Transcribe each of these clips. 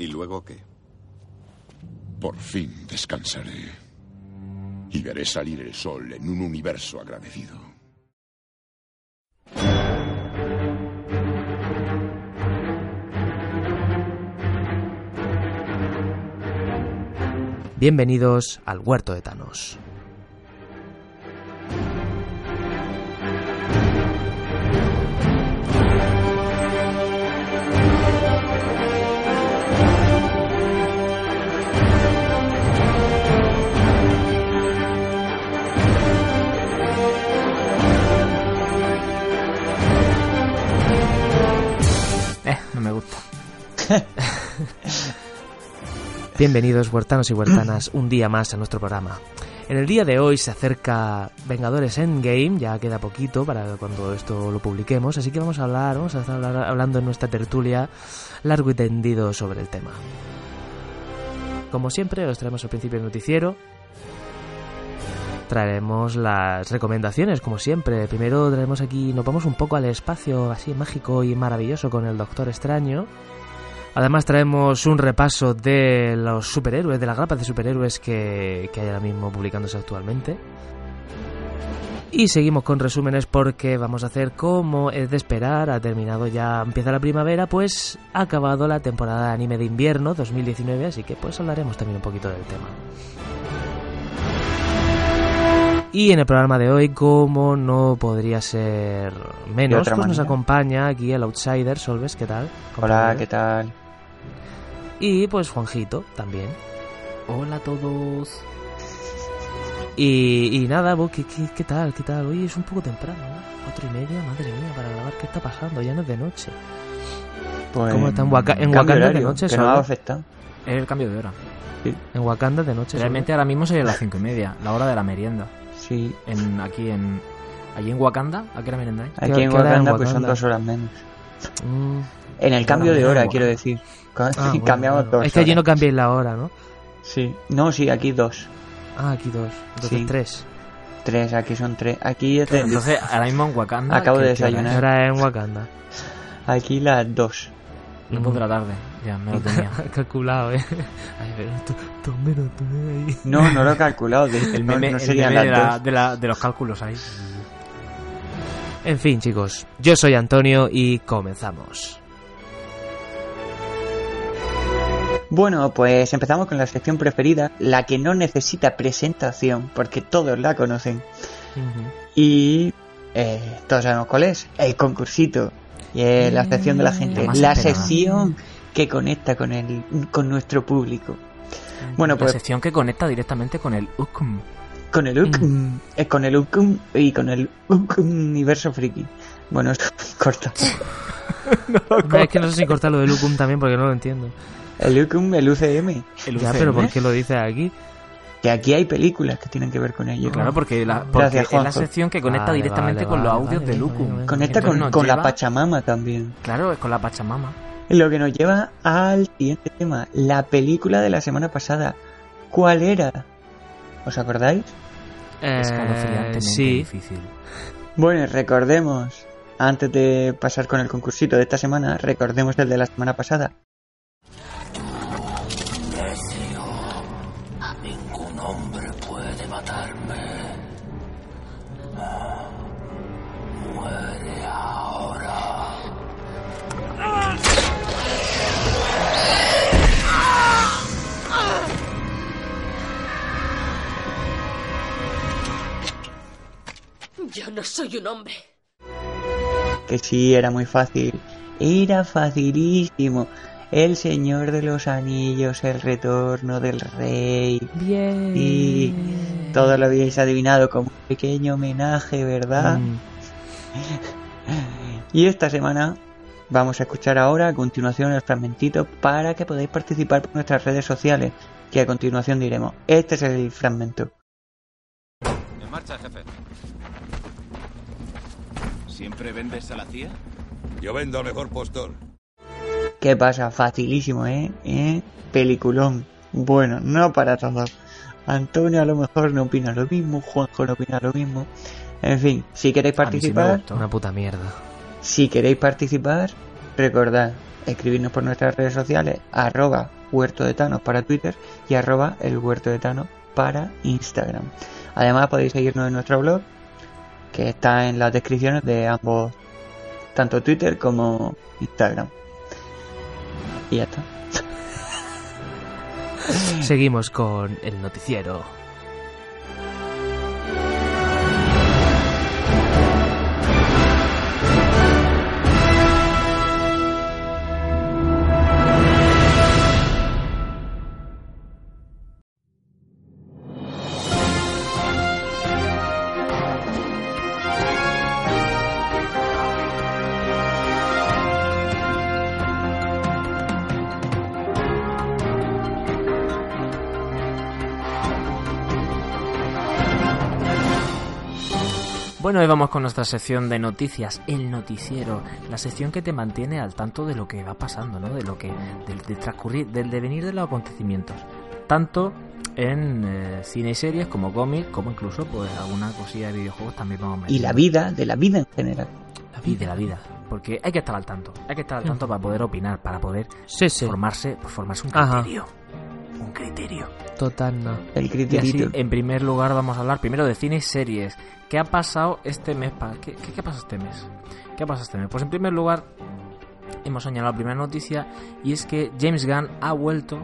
¿Y luego qué? Por fin descansaré. Y veré salir el sol en un universo agradecido. Bienvenidos al Huerto de Thanos. Bienvenidos huertanos y huertanas un día más a nuestro programa. En el día de hoy se acerca Vengadores Endgame, ya queda poquito para cuando esto lo publiquemos, así que vamos a hablar, vamos a estar hablando en nuestra tertulia largo y tendido sobre el tema. Como siempre, os traemos al principio el noticiero. Traeremos las recomendaciones, como siempre. Primero traemos aquí, nos vamos un poco al espacio así mágico y maravilloso con el Doctor Extraño. Además traemos un repaso de los superhéroes, de las grapas de superhéroes que, que hay ahora mismo publicándose actualmente. Y seguimos con resúmenes porque vamos a hacer como es de esperar, ha terminado ya, empieza la primavera, pues ha acabado la temporada de anime de invierno 2019, así que pues hablaremos también un poquito del tema. Y en el programa de hoy, como no podría ser menos, pues nos acompaña aquí el Outsider, Solves, ¿qué tal? Hola. ¿qué tal? Y pues Juanjito también. Hola a todos. Y, y nada, vos, ¿qué, qué, qué tal? ¿Qué tal? Oye, es un poco temprano, ¿no? Cuatro y media, madre mía, para grabar, ¿qué está pasando? Ya no es de noche. Pues, ¿Cómo está en Waka- en cambio Wakanda de horario, noche, Que no afectado. Es el cambio de hora. En Wakanda de noche. Realmente ahora mismo sería las cinco y media, la hora de la merienda. Sí. En, aquí en. Allí en Wakanda, ¿a qué hora merendáis? Aquí ¿Qué- en hora en Wakanda pues son Wakanda? dos horas menos. Mm. En el cambio de hora, quiero Wakanda. decir. Ca- Ah, bueno, Cambiamos bueno. dos Es que allí no cambiéis la hora, ¿no? Sí. No, sí, aquí dos. Ah, aquí dos. Entonces Sí. tres. Tres, aquí son tres. Aquí es de- Entonces, ahora mismo en Wakanda. Acabo ¿qué- de desayunar. Ahora en Wakanda. Aquí las dos. Dos de la tarde. Ya, me lo tenía. Calculado, ¿eh? Ay, pero tú, tú tú ahí. No, no lo he calculado. de- El no, meme, no el serían meme de, las la- dos. de la- de los cálculos ahí. En fin, chicos, yo soy Antonio y comenzamos. Bueno, pues empezamos con la sección preferida, la que no necesita presentación, porque todos la conocen. Y eh, todos sabemos cuál es, el concursito. Y es la sección de la gente, La la sección que conecta con el con nuestro público. Bueno, la pues sección que conecta directamente con el UCM. con el UCM, eh, con el UCM y con el UCM universo friki. Bueno, esto corta. Es que no sé si cortar lo de Lucum también porque no lo entiendo. El UCM, el UCM, El Ya, pero ¿por qué lo dices aquí? que aquí hay películas que tienen que ver con ello. Claro, porque, la, porque Gracias, es la sección que conecta Vale, directamente vale, con los audios vale, de vale, Lucum. vale. Conecta Entonces con, con la Pachamama también. Claro, es con la Pachamama. Lo que nos lleva al siguiente tema, la película de la semana pasada. ¿Cuál era? ¿Os acordáis? Eh, sí. difícil. Bueno, recordemos, antes de pasar con el concursito de esta semana, recordemos el de la semana pasada. No soy un hombre. Que sí, era muy fácil. Era facilísimo. El Señor de los Anillos, el retorno del rey. Bien. Y todo lo habíais adivinado como un pequeño homenaje, ¿verdad? Mm. Y esta semana vamos a escuchar ahora a continuación el fragmentito para que podáis participar por nuestras redes sociales, que a continuación diremos. Este es el fragmento. En marcha, jefe. ¿Siempre vendes a la CIA? Yo vendo al mejor postor. ¿Qué pasa? Facilísimo, ¿eh? ¿Eh? Peliculón. Bueno, no para todos. Antonio a lo mejor no opina lo mismo, Juanjo no opina lo mismo. En fin, si queréis sí participar. Una puta mierda. si queréis participar, recordad, escribirnos por nuestras redes sociales, arroba huerto de Thanos para Twitter y arroba el huerto de Thanos para Instagram. Además podéis seguirnos en nuestro blog, que está en las descripciones de ambos, tanto Twitter como Instagram. Y ya está. Seguimos con el noticiero. Bueno, hoy vamos con nuestra sección de noticias, el noticiero, la sección que te mantiene al tanto de lo que va pasando, ¿no? De lo que, del, del transcurrir, del devenir de los acontecimientos, tanto en eh, cine y series como cómics, como incluso pues alguna cosilla de videojuegos también vamos a meter. Y la vida, de la vida en general. y de la vida, porque hay que estar al tanto, hay que estar al tanto para poder opinar, para poder Sí, sí. formarse, formarse un Ajá. Criterio, un criterio. Total, no. El Y así, criterito. en primer lugar, vamos a hablar primero de cine y series. ¿Qué ha pasado este mes? pa- ¿Qué, qué, qué pasa este mes? ¿Qué pasa este mes? Pues en primer lugar, hemos señalado la primera noticia y es que James Gunn ha vuelto,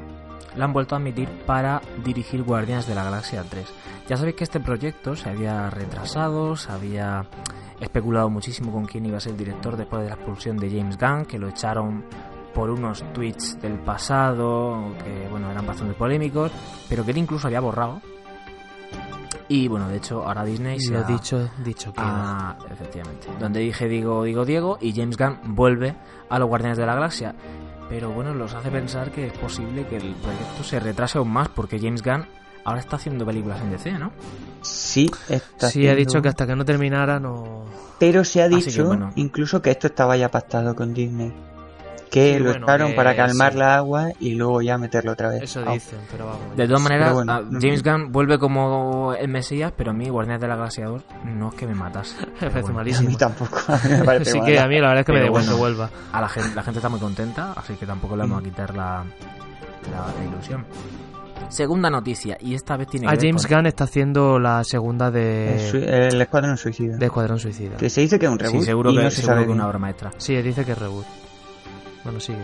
la han vuelto a admitir para dirigir Guardianes de la Galaxia 3. Ya sabéis que este proyecto se había retrasado, se había especulado muchísimo con quién iba a ser el director después de la expulsión de James Gunn, que lo echaron por unos tweets del pasado que bueno eran bastante polémicos, pero que él incluso había borrado. Y bueno, de hecho ahora Disney se Lo ha- dicho, dicho que Ah, efectivamente. Donde dije digo, digo Diego y James Gunn vuelve a los Guardianes de la Galaxia. Pero bueno, los hace pensar que es posible que el proyecto se retrase aún más porque James Gunn ahora está haciendo películas en DC, ¿no? Sí, está Sí, ha haciendo- dicho que hasta que no terminara no... Pero se ha dicho que bueno. incluso que esto estaba ya pactado con Disney. Que Sí, lo bueno, echaron que para calmar sí. la agua y luego ya meterlo otra vez. Eso dicen, pero vamos. De todas maneras, bueno, no James. Gunn vuelve como el Mesías, pero a mí Guardianes de la Galaxia 2 no es que me matase. Me parece bueno, A malísimo. mí tampoco. a mí me parece Así que a mí la verdad es que me da igual bueno. que vuelva. a la gente, la gente está muy contenta, así que tampoco le Mm. vamos a quitar la, la- la ilusión. Segunda noticia, y esta vez tiene A que ver Ah, James con- Gunn está haciendo la segunda El, de, el Escuadrón Suicida. de Escuadrón Suicida. Que se dice que es un reboot. Sí, seguro y que, no se seguro sabe que una obra maestra. Sí, dice que es reboot. Bueno, sí. eh.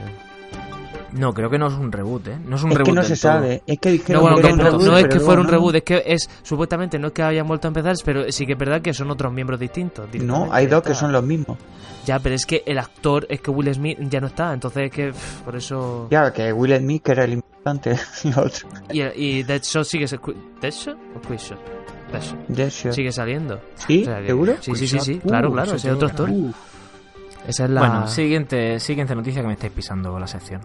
No, creo que no es un reboot, ¿eh? No es un Es reboot. que no se todo. sabe. Es que No, dijeron bueno, que que era un no, reboot, no es que fuera un reboot, es que es supuestamente no es que hayan vuelto a empezar, pero sí que es verdad que son otros miembros distintos. No, hay dos que son los mismos. Ya, pero es que el actor es que Will Smith ya no está, entonces es que pff, por eso. Ya, que Will Smith, que era el importante, y otro. Y, y Deadshot sigue. ¿Deadshot o Quizshot? Deadshot. Deadshot. Sigue saliendo. ¿Sí? O sea, ¿Seguro? Sí, sí, sí, sí. Uh, claro, claro, eso ese es otro actor. Uh, Esa es la. Bueno, siguiente, siguiente noticia que me estáis pisando la sección.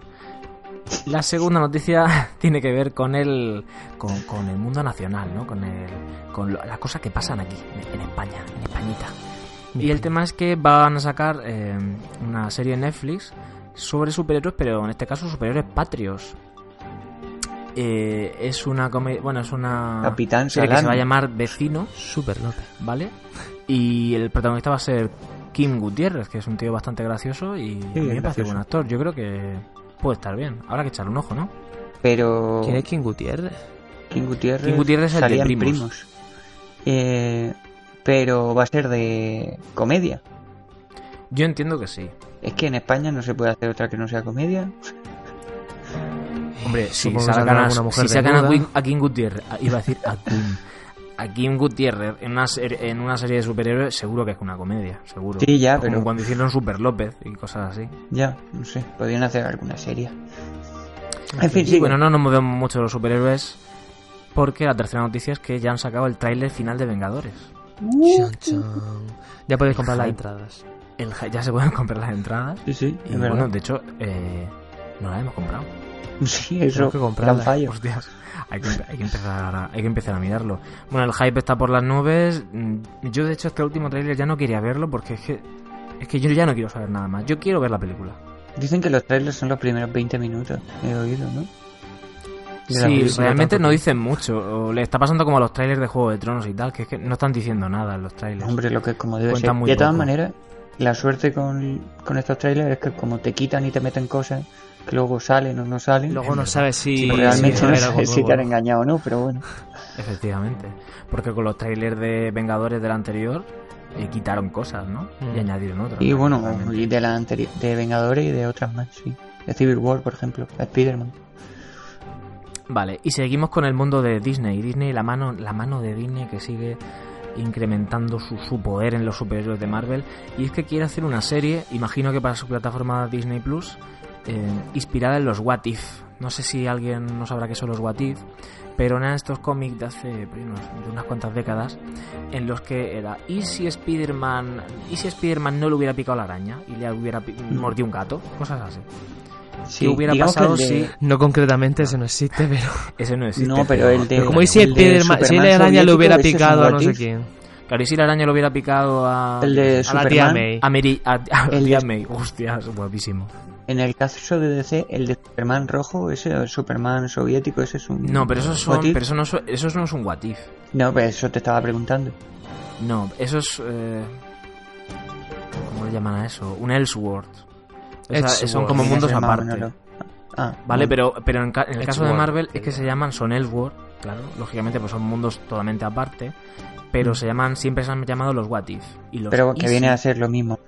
La segunda noticia tiene que ver con el con, con el mundo nacional, ¿no? Con el con lo- las cosas que pasan aquí en, España, en Españita. Y el tema es que van a sacar eh, una serie en Netflix sobre superhéroes, pero en este caso superhéroes patrios. Eh, es una bueno, es una Capitán serie que se va a llamar Vecino, Super López. ¿vale? Y el protagonista va a ser Kim Gutiérrez, que es un tío bastante gracioso y a mí me parece gracioso. buen actor. Yo creo que puede estar bien. Habrá que echarle un ojo, ¿no? Pero. ¿Quién es King Gutiérrez? King Gutiérrez. King Gutiérrez es el de en Primos. Eh, pero va a ser de comedia. Yo entiendo que sí. Es que en España no se puede hacer otra que no sea comedia. Hombre, si sacan, a, si sacan a. Queen- a King Gutiérrez, a- iba a decir a Queen, a Kim Gutiérrez en una, serie, en una serie de superhéroes, seguro que es una comedia, seguro. Sí, ya, Como pero- cuando hicieron Super López y cosas así. Ya, no sé. Podrían hacer alguna serie. En fin, sí. bueno, no nos movemos mucho de los superhéroes porque la tercera noticia es que ya han sacado el tráiler final de Vengadores. Chan, chan. Ya podéis comprar las entradas. El, ya se pueden comprar las entradas. Sí, sí, Y bueno, verdad. de hecho, eh, no las hemos comprado. Sí, eso. Que comprarla. fallo. Hostias, hay que, hay, que empezar a, hay que empezar a mirarlo. Bueno, el hype está por las nubes. Mm, Yo, de hecho, este último tráiler ya no quería verlo porque es que, es que yo ya no quiero saber nada más. Yo quiero ver la película. Dicen que los trailers son los primeros 20 minutos. He oído, ¿no? Sí, realmente no dicen mucho. O le está pasando como a los trailers de Juego de Tronos y tal, que es que no están diciendo nada en los trailers. Hombre, lo que es como debe ser. muy De todas maneras, la suerte con, con estos trailers es que como te quitan y te meten cosas que luego salen o no salen. Luego no sabes si, realmente si, no sabes si te han engañado o no, pero bueno. Efectivamente. Porque con los trailers de Vengadores del anterior eh, quitaron cosas, ¿no? Mm. Y añadieron otras. Y bueno, y de la de Vengadores y de otras más, sí. De Civil War, por ejemplo, de Spider-Man. Vale, y seguimos con el mundo de Disney. Disney, la mano, la mano de Disney que sigue incrementando su, su poder en los superhéroes de Marvel. Y es que quiere hacer una serie, imagino que para su plataforma Disney Plus, eh, inspirada en los What If. No sé si alguien no sabrá qué son los What If, pero eran estos cómics de hace pues, unos- de unas cuantas décadas en los que era ¿y si Spider-Man y si Spider-Man no le hubiera picado la araña y le hubiera pi- mordido un gato? Cosas así. Sí, ¿Qué hubiera digamos que pasado de- si No concretamente, ese no existe, pero... ese no existe? No, pero el de- pero como Spiderman- si la araña le hubiera picado a no sé quién. Claro, y si la araña le hubiera picado a. El de A la tía Superman, May. A Mary. A, a El tía de- May. Hostia, es guapísimo. en el caso de DC, el de Superman rojo, ese el Superman soviético, ese es un... No, pero esos son. Pero eso no, eso no es un what if. No, pues eso te estaba preguntando. No, eso es. Eh, ¿Cómo le llaman a eso? Un Elseworld. O sea, Elseworld. son como mundos aparte. lo- Ah, Vale, bueno. pero, pero en, ca- en el caso de Marvel es que se llaman, son Elseworld, claro, lógicamente pues son mundos totalmente aparte, pero se llaman, siempre se han llamado los What If. Y los Pero que Easy- viene a ser lo mismo.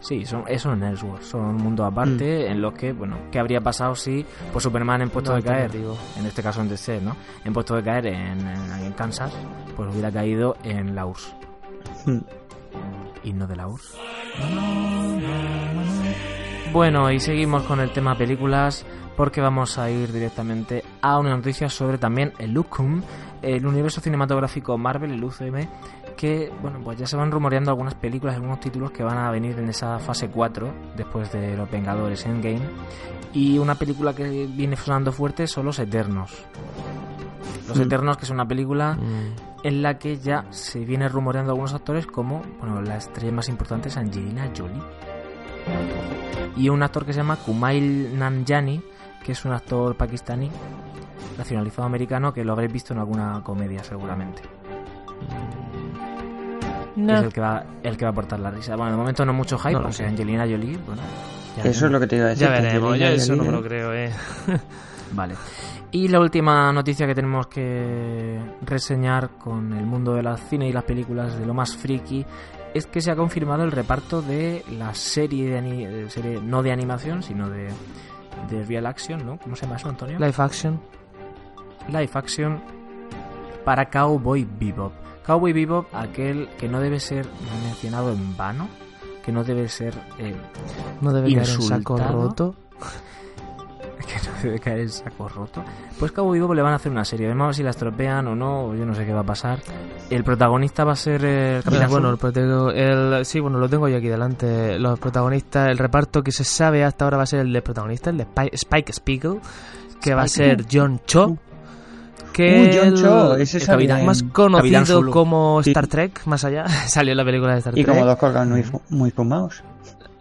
Sí, son, eso en Elseworld, son un mundo aparte en los que, bueno, ¿qué habría pasado si pues Superman en puesto No de caer, alternativo. en este caso en DC, ¿no? En puesto de caer en, en- en Kansas, pues hubiera caído en la URSS. Hmm. Y no de la URSS. Bueno, y seguimos con el tema películas porque vamos a ir directamente a una noticia sobre también el UCUM, el universo cinematográfico Marvel, el UCM, que bueno, pues ya se van rumoreando algunas películas, algunos títulos que van a venir en esa fase 4 después de Los Vengadores Endgame y una película que viene sonando fuerte son Los Eternos. Los Mm. Eternos, que es una película Mm. en la que ya se viene rumoreando algunos actores como, bueno, la estrella más importante es Angelina Jolie. Y un actor que se llama Kumail Nanjiani, que es un actor pakistaní, nacionalizado americano, que lo habréis visto en alguna comedia seguramente. No. Es el que, va, el que va a aportar la risa. Bueno, de momento no mucho hype, No porque sé. Angelina Jolie, bueno... ya Eso es lo que te iba a decir. Ya veremos, yo Angelina eso no me lo creo, eh. Vale. Y la última noticia que tenemos que reseñar con el mundo de la cine y las películas de lo más friki es que se ha confirmado el reparto de la serie, de ani- eh, serie no de animación, sino de, de real action, ¿no? ¿Cómo se llama eso, Antonio? Live action. Live action para Cowboy Bebop. Cowboy Bebop, aquel que no debe ser mencionado en vano, que no debe ser eh, No debe en saco Insultado. roto. que no debe caer en saco roto. Pues Cowboy Bebop le van a hacer una serie. Veremos a ver si la estropean o no, o yo no sé qué va a pasar. El protagonista va a ser el Capitán Eh, bueno, el, el- sí, bueno, lo tengo yo aquí delante. Los protagonistas, el reparto que se sabe hasta ahora va a ser el de protagonista, el de Spike, Spike Spiegel, que va a ser John Cho. Que Uh, John el- Cho, ese el capitán más conocido como. Star Trek, más allá. Salió en la película de Star Y Trek. como dos colgados muy, muy fumados.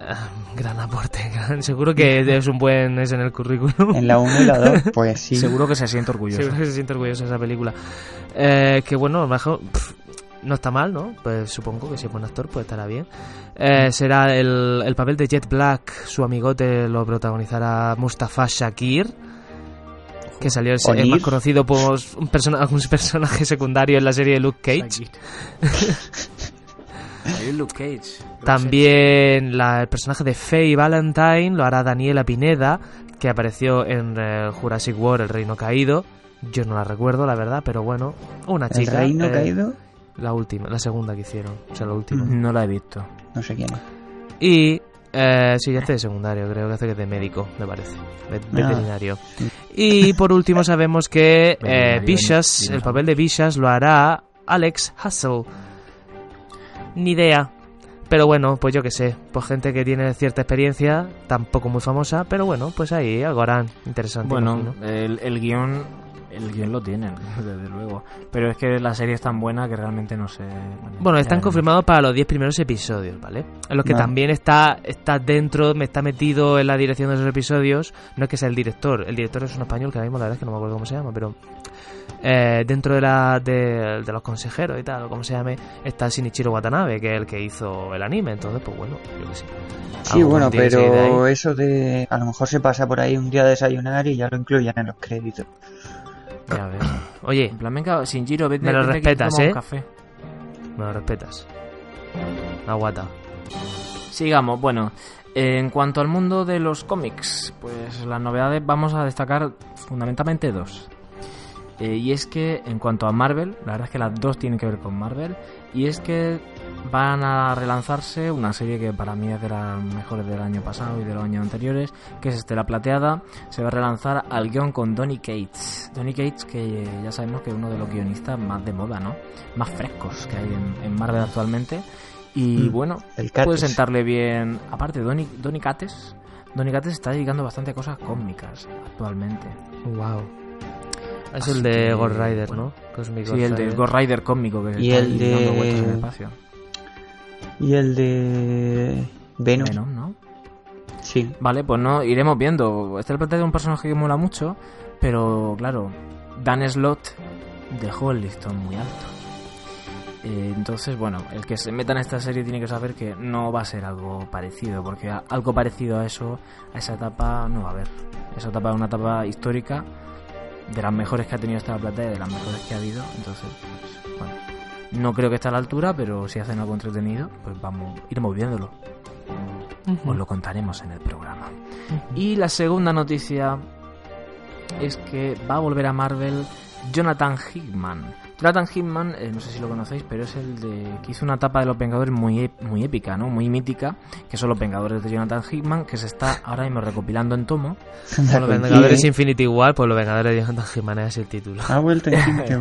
Gran aporte, gran- seguro que es un buen es en el currículum. En la 1 y la 2, pues sí. Seguro que se siente orgulloso. Seguro que se siente orgulloso de esa película. Eh, que bueno, mejor pf, no está mal, ¿no? Pues supongo que si es buen actor, pues estará bien. Eh, será el, el papel de Jet Black, su amigote lo protagonizará Mustafa Shakir. Que salió es Onir. más conocido por un, persona, un personaje secundario en la serie de Luke Cage. Ahí Luke Cage. También la- el personaje de Faye Valentine lo hará Daniela Pineda, que apareció en eh, Jurassic World, El Reino Caído. Yo no la recuerdo, la verdad, pero bueno, una El chica. reino eh, caído, La última, la segunda que hicieron, o sea, la última. No la he visto. no sé quién es. Y, eh, sí, ya hace de secundario, creo que hace que de médico, me parece, Ah, veterinario. Y por último sabemos que eh, Vicious, el papel de Vicious lo hará Alex Hustle. Ni idea. Pero bueno, pues yo qué sé, pues gente que tiene cierta experiencia, tampoco muy famosa, pero bueno, pues ahí algo harán interesante. Bueno, el, el guion el guion lo tienen, desde luego. Pero es que la serie es tan buena que realmente no sé. Bueno, están confirmados para los 10 primeros episodios, ¿vale? En los que también está, está dentro, me está metido en la dirección de esos episodios. No es que sea el director, el director es un español que ahora mismo la verdad es que no me acuerdo cómo se llama, pero eh, dentro de, la, de, los consejeros y tal, o como se llame, está Shinichiro Watanabe, que es el que hizo el anime. Entonces, pues bueno, yo que sé. Sí, bueno, pero eso de a lo mejor se pasa por ahí un día a desayunar y ya lo incluyen en los créditos. Ya ves. Oye, en plan, venga, Shinjiro, vete, me lo respetas, ¿eh? Café. Me lo respetas. Aguata. Sigamos, bueno. En cuanto al mundo de los cómics, pues las novedades vamos a destacar fundamentalmente dos. Eh, y es que en cuanto a Marvel, la verdad es que las dos tienen que ver con Marvel, y es que van a relanzarse una serie que para mí es de las mejores del año pasado y de los años anteriores, que es Estela Plateada. Se va a relanzar al guion con Donny Cates. Donny Cates, que ya sabemos que es uno de los guionistas más de moda, ¿no? Más frescos que hay en, Marvel actualmente. Y mm, bueno, puede sentarle bien. Aparte, Donny, Donny Cates. Donny Cates está dedicando bastante cosas cómicas actualmente. Wow. Es el de Ghost Rider, ¿no? sí, el de Ghost Rider cómico que y el de... Y el de Venom. Venom, ¿no? Sí. Vale, pues no, iremos viendo. Este es un personaje que mola mucho, pero claro, Dan Slot dejó el listón muy alto. Eh, entonces, bueno, el que se meta en esta serie tiene que saber que no va a ser algo parecido, porque algo parecido a eso, a esa etapa, no va a haber. Esa etapa es una etapa histórica de las mejores que ha tenido esta plata y de las mejores que ha habido. Entonces, pues, bueno, no creo que esté a la altura, pero si hacen algo entretenido, pues vamos, iremos viéndolo. Os lo contaremos en el programa. Y la segunda noticia es que va a volver a Marvel Jonathan Hickman Jonathan Hitman, eh, no sé si lo conocéis, pero es el de que hizo una etapa de los Vengadores muy, muy épica, ¿no? Muy mítica, que son los Vengadores de Jonathan Hitman, que se está ahora mismo recopilando en tomo. los Vengadores Infinity igual, pues los Vengadores de Jonathan Hitman es el título. Ha vuelto Infinity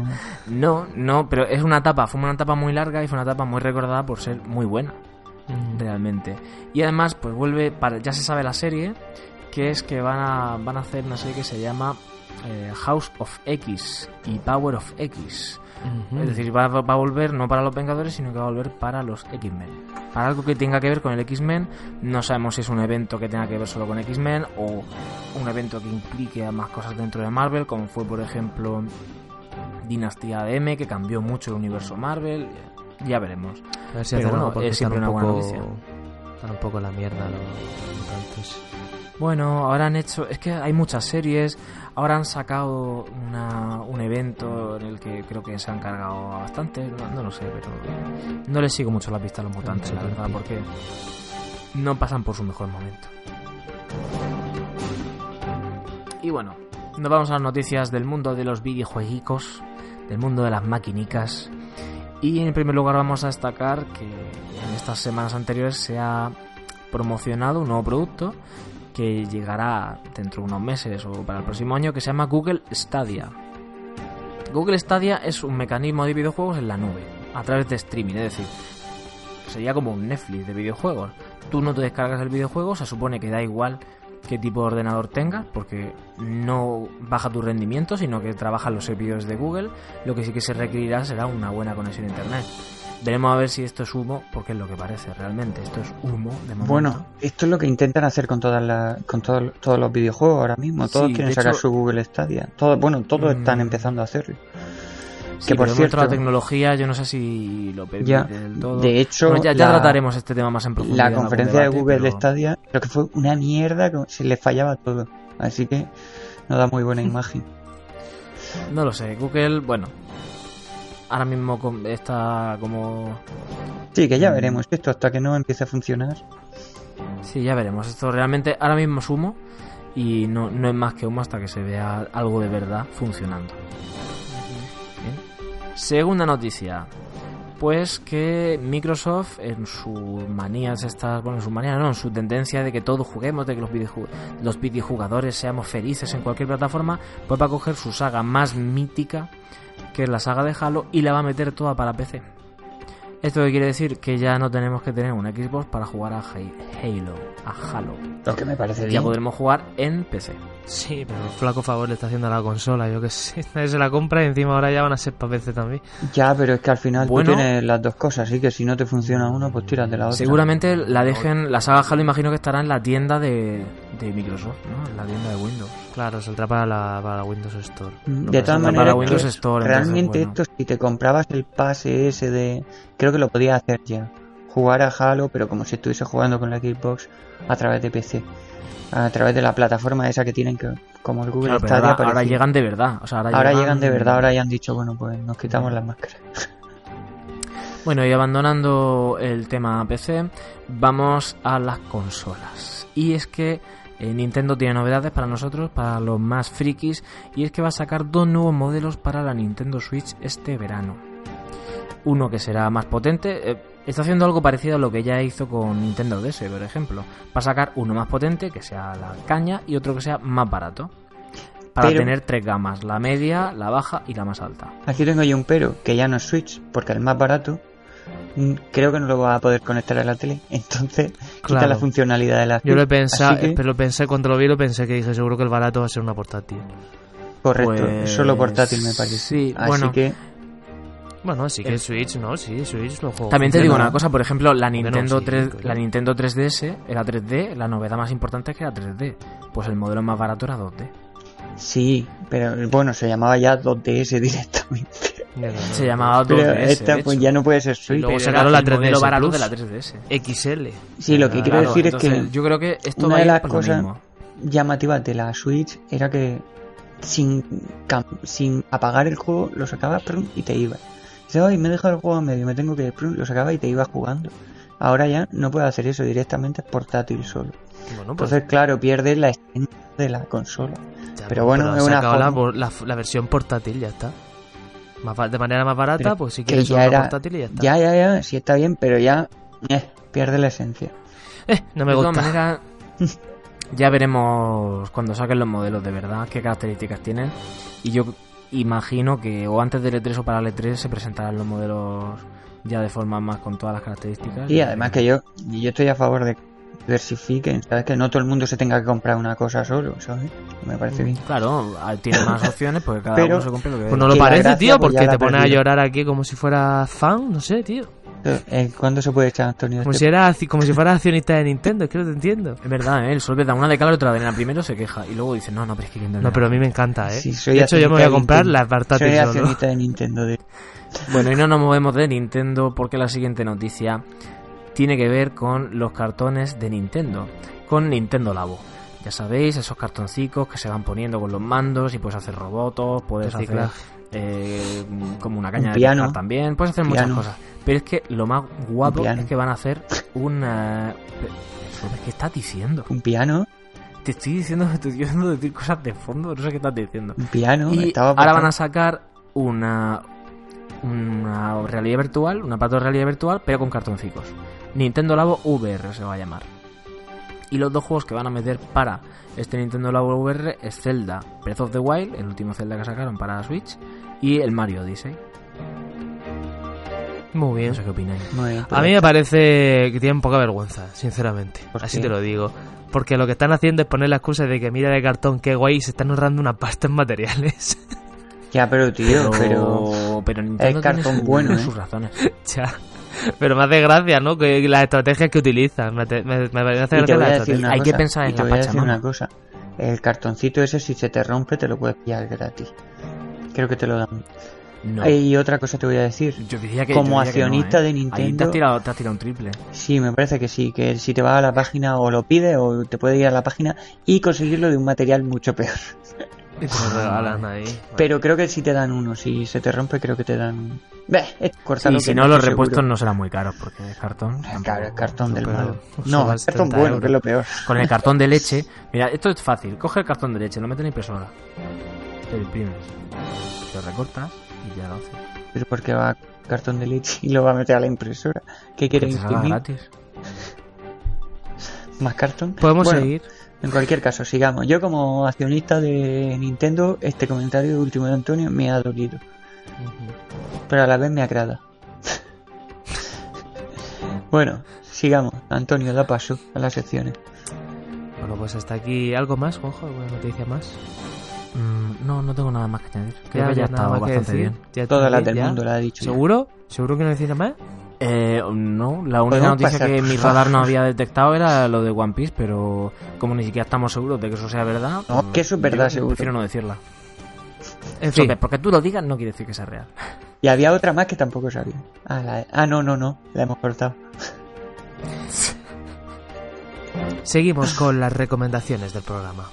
No, no, pero es una etapa, fue una etapa muy larga y fue una etapa muy recordada por ser muy buena, realmente. Y además, pues vuelve, para, ya se sabe la serie, que es que van a, van a hacer una serie que se llama eh, House of X y Power of X es decir, va, a volver no para los Vengadores, sino que va a volver para los X-Men. Para algo que tenga que ver con el X-Men, no sabemos si es un evento que tenga que ver solo con X-Men o un evento que implique a más cosas dentro de Marvel, como fue, por ejemplo, Dinastía de M, que cambió mucho el universo Marvel. Ya veremos. A ver si Pero bueno, es siempre una buena noticia. Están un poco la mierda los Bueno, ahora han hecho. Es que hay muchas series. Ahora han sacado un evento en el que creo que se han cargado bastante, no, lo sé, pero no les sigo mucho la pista a los mutantes, la verdad, porque no pasan por su mejor momento. Y bueno, nos vamos a las noticias del mundo de los videojuegos, del mundo de las maquinicas. Y en primer lugar vamos a destacar que en estas semanas anteriores se ha promocionado un nuevo producto que llegará dentro de unos meses o para el próximo año que se llama Google Stadia. Google Stadia es un mecanismo de videojuegos en la nube, a través de streaming, es decir, sería como un Netflix de videojuegos. Tú no te descargas el videojuego, se supone que da igual qué tipo de ordenador tengas, porque no baja tu rendimiento, sino que trabaja los servidores de Google. Lo que sí que se requerirá será una buena conexión a internet. Veremos a ver si esto es humo, porque es lo que parece realmente. Esto es humo de momento. Bueno, esto es lo que intentan hacer con todas las, con todos los videojuegos ahora mismo. Todos quieren sacar su Google Stadia. Todo, bueno, todos mm. están empezando a hacerlo. que por cierto, la tecnología, yo no sé si lo permite del todo. De hecho, ya, trataremos este tema más en profundidad. La conferencia de Google Stadia creo que fue una mierda, se le fallaba todo. Así que no da muy buena imagen. No lo sé, Google, bueno, ahora mismo está como... Sí, que ya mm. veremos esto hasta que no empiece a funcionar. Sí, ya veremos. Esto realmente ahora mismo es humo y no, no es más que humo hasta que se vea algo de verdad funcionando. Segunda noticia. Pues que Microsoft en sus manías estas, bueno, en su manía no, en su tendencia de que todos juguemos, de que los, los videojugadores seamos felices en cualquier plataforma, pues va a coger su saga más mítica que es la saga de Halo, y la va a meter toda para PC. Esto quiere decir que ya no tenemos que tener un Xbox para jugar a Halo, a Halo. Lo que me parece Ya bien. podremos jugar en PC. Sí, pero flaco favor le está haciendo a la consola. Yo que sé, nadie se la compra y encima ahora ya van a ser para PC también. Ya, pero es que al final Bueno. tú tienes las dos cosas, así que si no te funciona uno, pues tiras de la otra. Seguramente la dejen, la saga Halo imagino que estará en la tienda de, de Microsoft, ¿no? En la tienda de Windows. Claro, saldrá para la, para la Windows Store. De todas para maneras, Windows Store, entonces, realmente bueno. esto, si te comprabas el pase ese de... Creo que lo podías hacer ya. Jugar a Halo, pero como si estuviese jugando con la Xbox a través de PC. A través de la plataforma esa que tienen que... Como el Google Claro, Stadia ahora, llegan de verdad. O sea, ahora, Ahora llegan de verdad, ahora ya han dicho, bueno, pues nos quitamos las máscaras. Bueno, y abandonando el tema PC, vamos a las consolas. Y es que eh, Nintendo tiene novedades para nosotros, para los más frikis, y es que va a sacar dos nuevos modelos para la Nintendo Switch este verano. Uno que será más potente, eh, está haciendo algo parecido a lo que ya hizo con Nintendo DS, por ejemplo. Va a sacar uno más potente, que sea la caña, y otro que sea más barato. Para Pero- tener tres gamas, la media, la baja y la más alta. Aquí tengo yo un pero, que ya no es Switch, porque el más barato mm, creo que no lo va a poder conectar a la tele. Entonces, quita Claro. la funcionalidad de la Yo lo que, pero lo pensé cuando lo vi, lo pensé que dije seguro que el barato va a ser una portátil. correcto, Pues, solo portátil me parece. sí, Así bueno. que Bueno, sí que El- Switch, ¿no? Sí, Switch lo juego. También te digo una cosa, por ejemplo, la Nintendo, sí, 3, claro. la Nintendo 3DS era 3D, la novedad más importante es que era 3D. Pues el modelo más barato era 2D. sí, pero bueno, se llamaba ya 2DS directamente. Se llamaba 2DS. Pero esta pues ya no puede ser Switch. luego Pero sacaron la el modelo 3DS barato de la 3DS. XL. Sí, lo que quiero Claro, decir es que yo creo que esto una va a de las cosas llamativas de la Switch era que sin, sin apagar el juego lo sacabas y te ibas. Dices, ay, me he dejado el juego a medio, me tengo que ir, lo sacabas y te ibas jugando. Ahora ya no puedes hacer eso, directamente es portátil solo. Bueno, pues Entonces, claro, pierdes la esencia de la consola. ya, pero bueno, han es una sacado la, forma- la, la versión portátil, ya está. Más de manera más barata, Pero pues si que quieres ya era- portátil y ya está. Ya, ya, ya, sí está bien, pero ya eh, pierde la esencia. Eh, no me de todas gusta. maneras, ya veremos cuando saquen los modelos de verdad, qué características tienen. Y yo imagino que o antes del E3 o para el E3 se presentarán los modelos ya de forma más con todas las características. Y además que yo, yo estoy a favor de que diversifiquen, ¿sabes? Que no todo el mundo se tenga que comprar una cosa solo, ¿sabes? Me parece bien. Claro, ah, tiene más opciones porque cada Pero- uno se compre lo que Pues no lo parece, tío, pues, porque te pones a llorar aquí como si fuera fan, no sé, tío. Eh, ¿Cuándo se puede echar Antonio? Como este si, era, como si fuera accionista de Nintendo, es que no te entiendo. Es verdad, ¿eh? el Solve da una de cal y otra de arena. Primero se queja y luego dice, no, no, pero es que... No, pero a mí me encanta, ¿eh? Sí, soy de hecho, yo me voy a comprar Nintendo. la portátil Soy accionista de Nintendo. De... Bueno, y no nos movemos de Nintendo porque la siguiente noticia tiene que ver con los cartones de Nintendo, con Nintendo Labo. Ya sabéis, esos cartoncicos que se van poniendo con los mandos y puedes hacer robots, puedes hacer. Eh, como una caña Un de piano. pescar también, puedes hacer Piano. muchas cosas. Pero es que lo más guapo es que van a hacer una... ¿Qué estás diciendo? Un piano, Te estoy diciendo, te estoy diciendo decir cosas de fondo, no sé qué estás diciendo. un piano. Y ahora van a sacar una una realidad virtual, un aparato de realidad virtual, pero con cartoncicos. Nintendo Labo VR se va a llamar. Y los dos juegos que van a meter para este Nintendo Labo VR es Zelda Breath of the Wild, el último Zelda que sacaron para la Switch, y el Mario Odyssey. Muy bien. No sé qué opináis. Muy bien, A mí me parece que tienen poca vergüenza, sinceramente. ¿Por Así qué? te lo digo. Porque lo que están haciendo es poner la excusa de que mira de cartón, qué guay, y se están ahorrando una pasta en materiales. Ya, pero tío, pero... Pero, pero Nintendo es cartón tiene bueno, ¿eh? sus razones. ya. Pero me hace gracia, ¿no? Que las estrategias que utilizan. Me, te- me- me hace Y gracia Hay que cosa, pensar y en te la voy a decir una cosa. El cartoncito ese, si se te rompe, te lo puedes pillar gratis. Creo que te lo dan. No. Y otra cosa te voy a decir. Yo diría que, como yo diría que no, accionista ¿eh? de Ahí te Nintendo- has, tirado, te has tirado un triple. Sí, me parece que sí, que si te vas a la página o lo pides o te puedes ir a la página y conseguirlo de un material mucho peor. Y te lo regalan ahí. Pero creo que si te dan uno, si se te rompe creo que te dan. Beh, Sí, que si no, los repuestos no serán muy caros porque es cartón. Claro, es cartón del malo. No, es cartón 70 bueno, euros. que es lo peor. Con el cartón de leche. Mira, esto es fácil. Coge el cartón de leche, lo metes en impresora. Te imprimes. Lo recortas y ya lo haces. Pero porque va cartón de leche y lo va a meter a la impresora. ¿Qué Que quiere te imprimir? gratis. ¿Más cartón? Podemos Bueno, seguir. En cualquier caso, sigamos. Yo como accionista de Nintendo, este comentario último de Antonio me ha dolido. Pero a la vez me agrada. Bueno, sigamos. Antonio, da paso a las secciones. Bueno, pues hasta aquí. ¿Algo más, Juanjo? ¿Alguna noticia más? Mm, no, no tengo nada más que añadir. Creo Ya, que ya que bastante decir. bien. Ya Todas las está del mundo la ha dicho. ya. ¿Seguro? ¿Seguro que no decís nada más? Eh, no, la única noticia pasar. que mi radar no había detectado era lo de One Piece, pero como ni siquiera estamos seguros de que eso sea verdad, No, pues que eso es verdad, yo seguro. Prefiero no decirla. En Eso fin, que porque tú lo digas no quiere decir que sea real. Y había otra más que tampoco sabía. Ah, la- ah, no, no, no. La hemos cortado. seguimos con las recomendaciones del programa.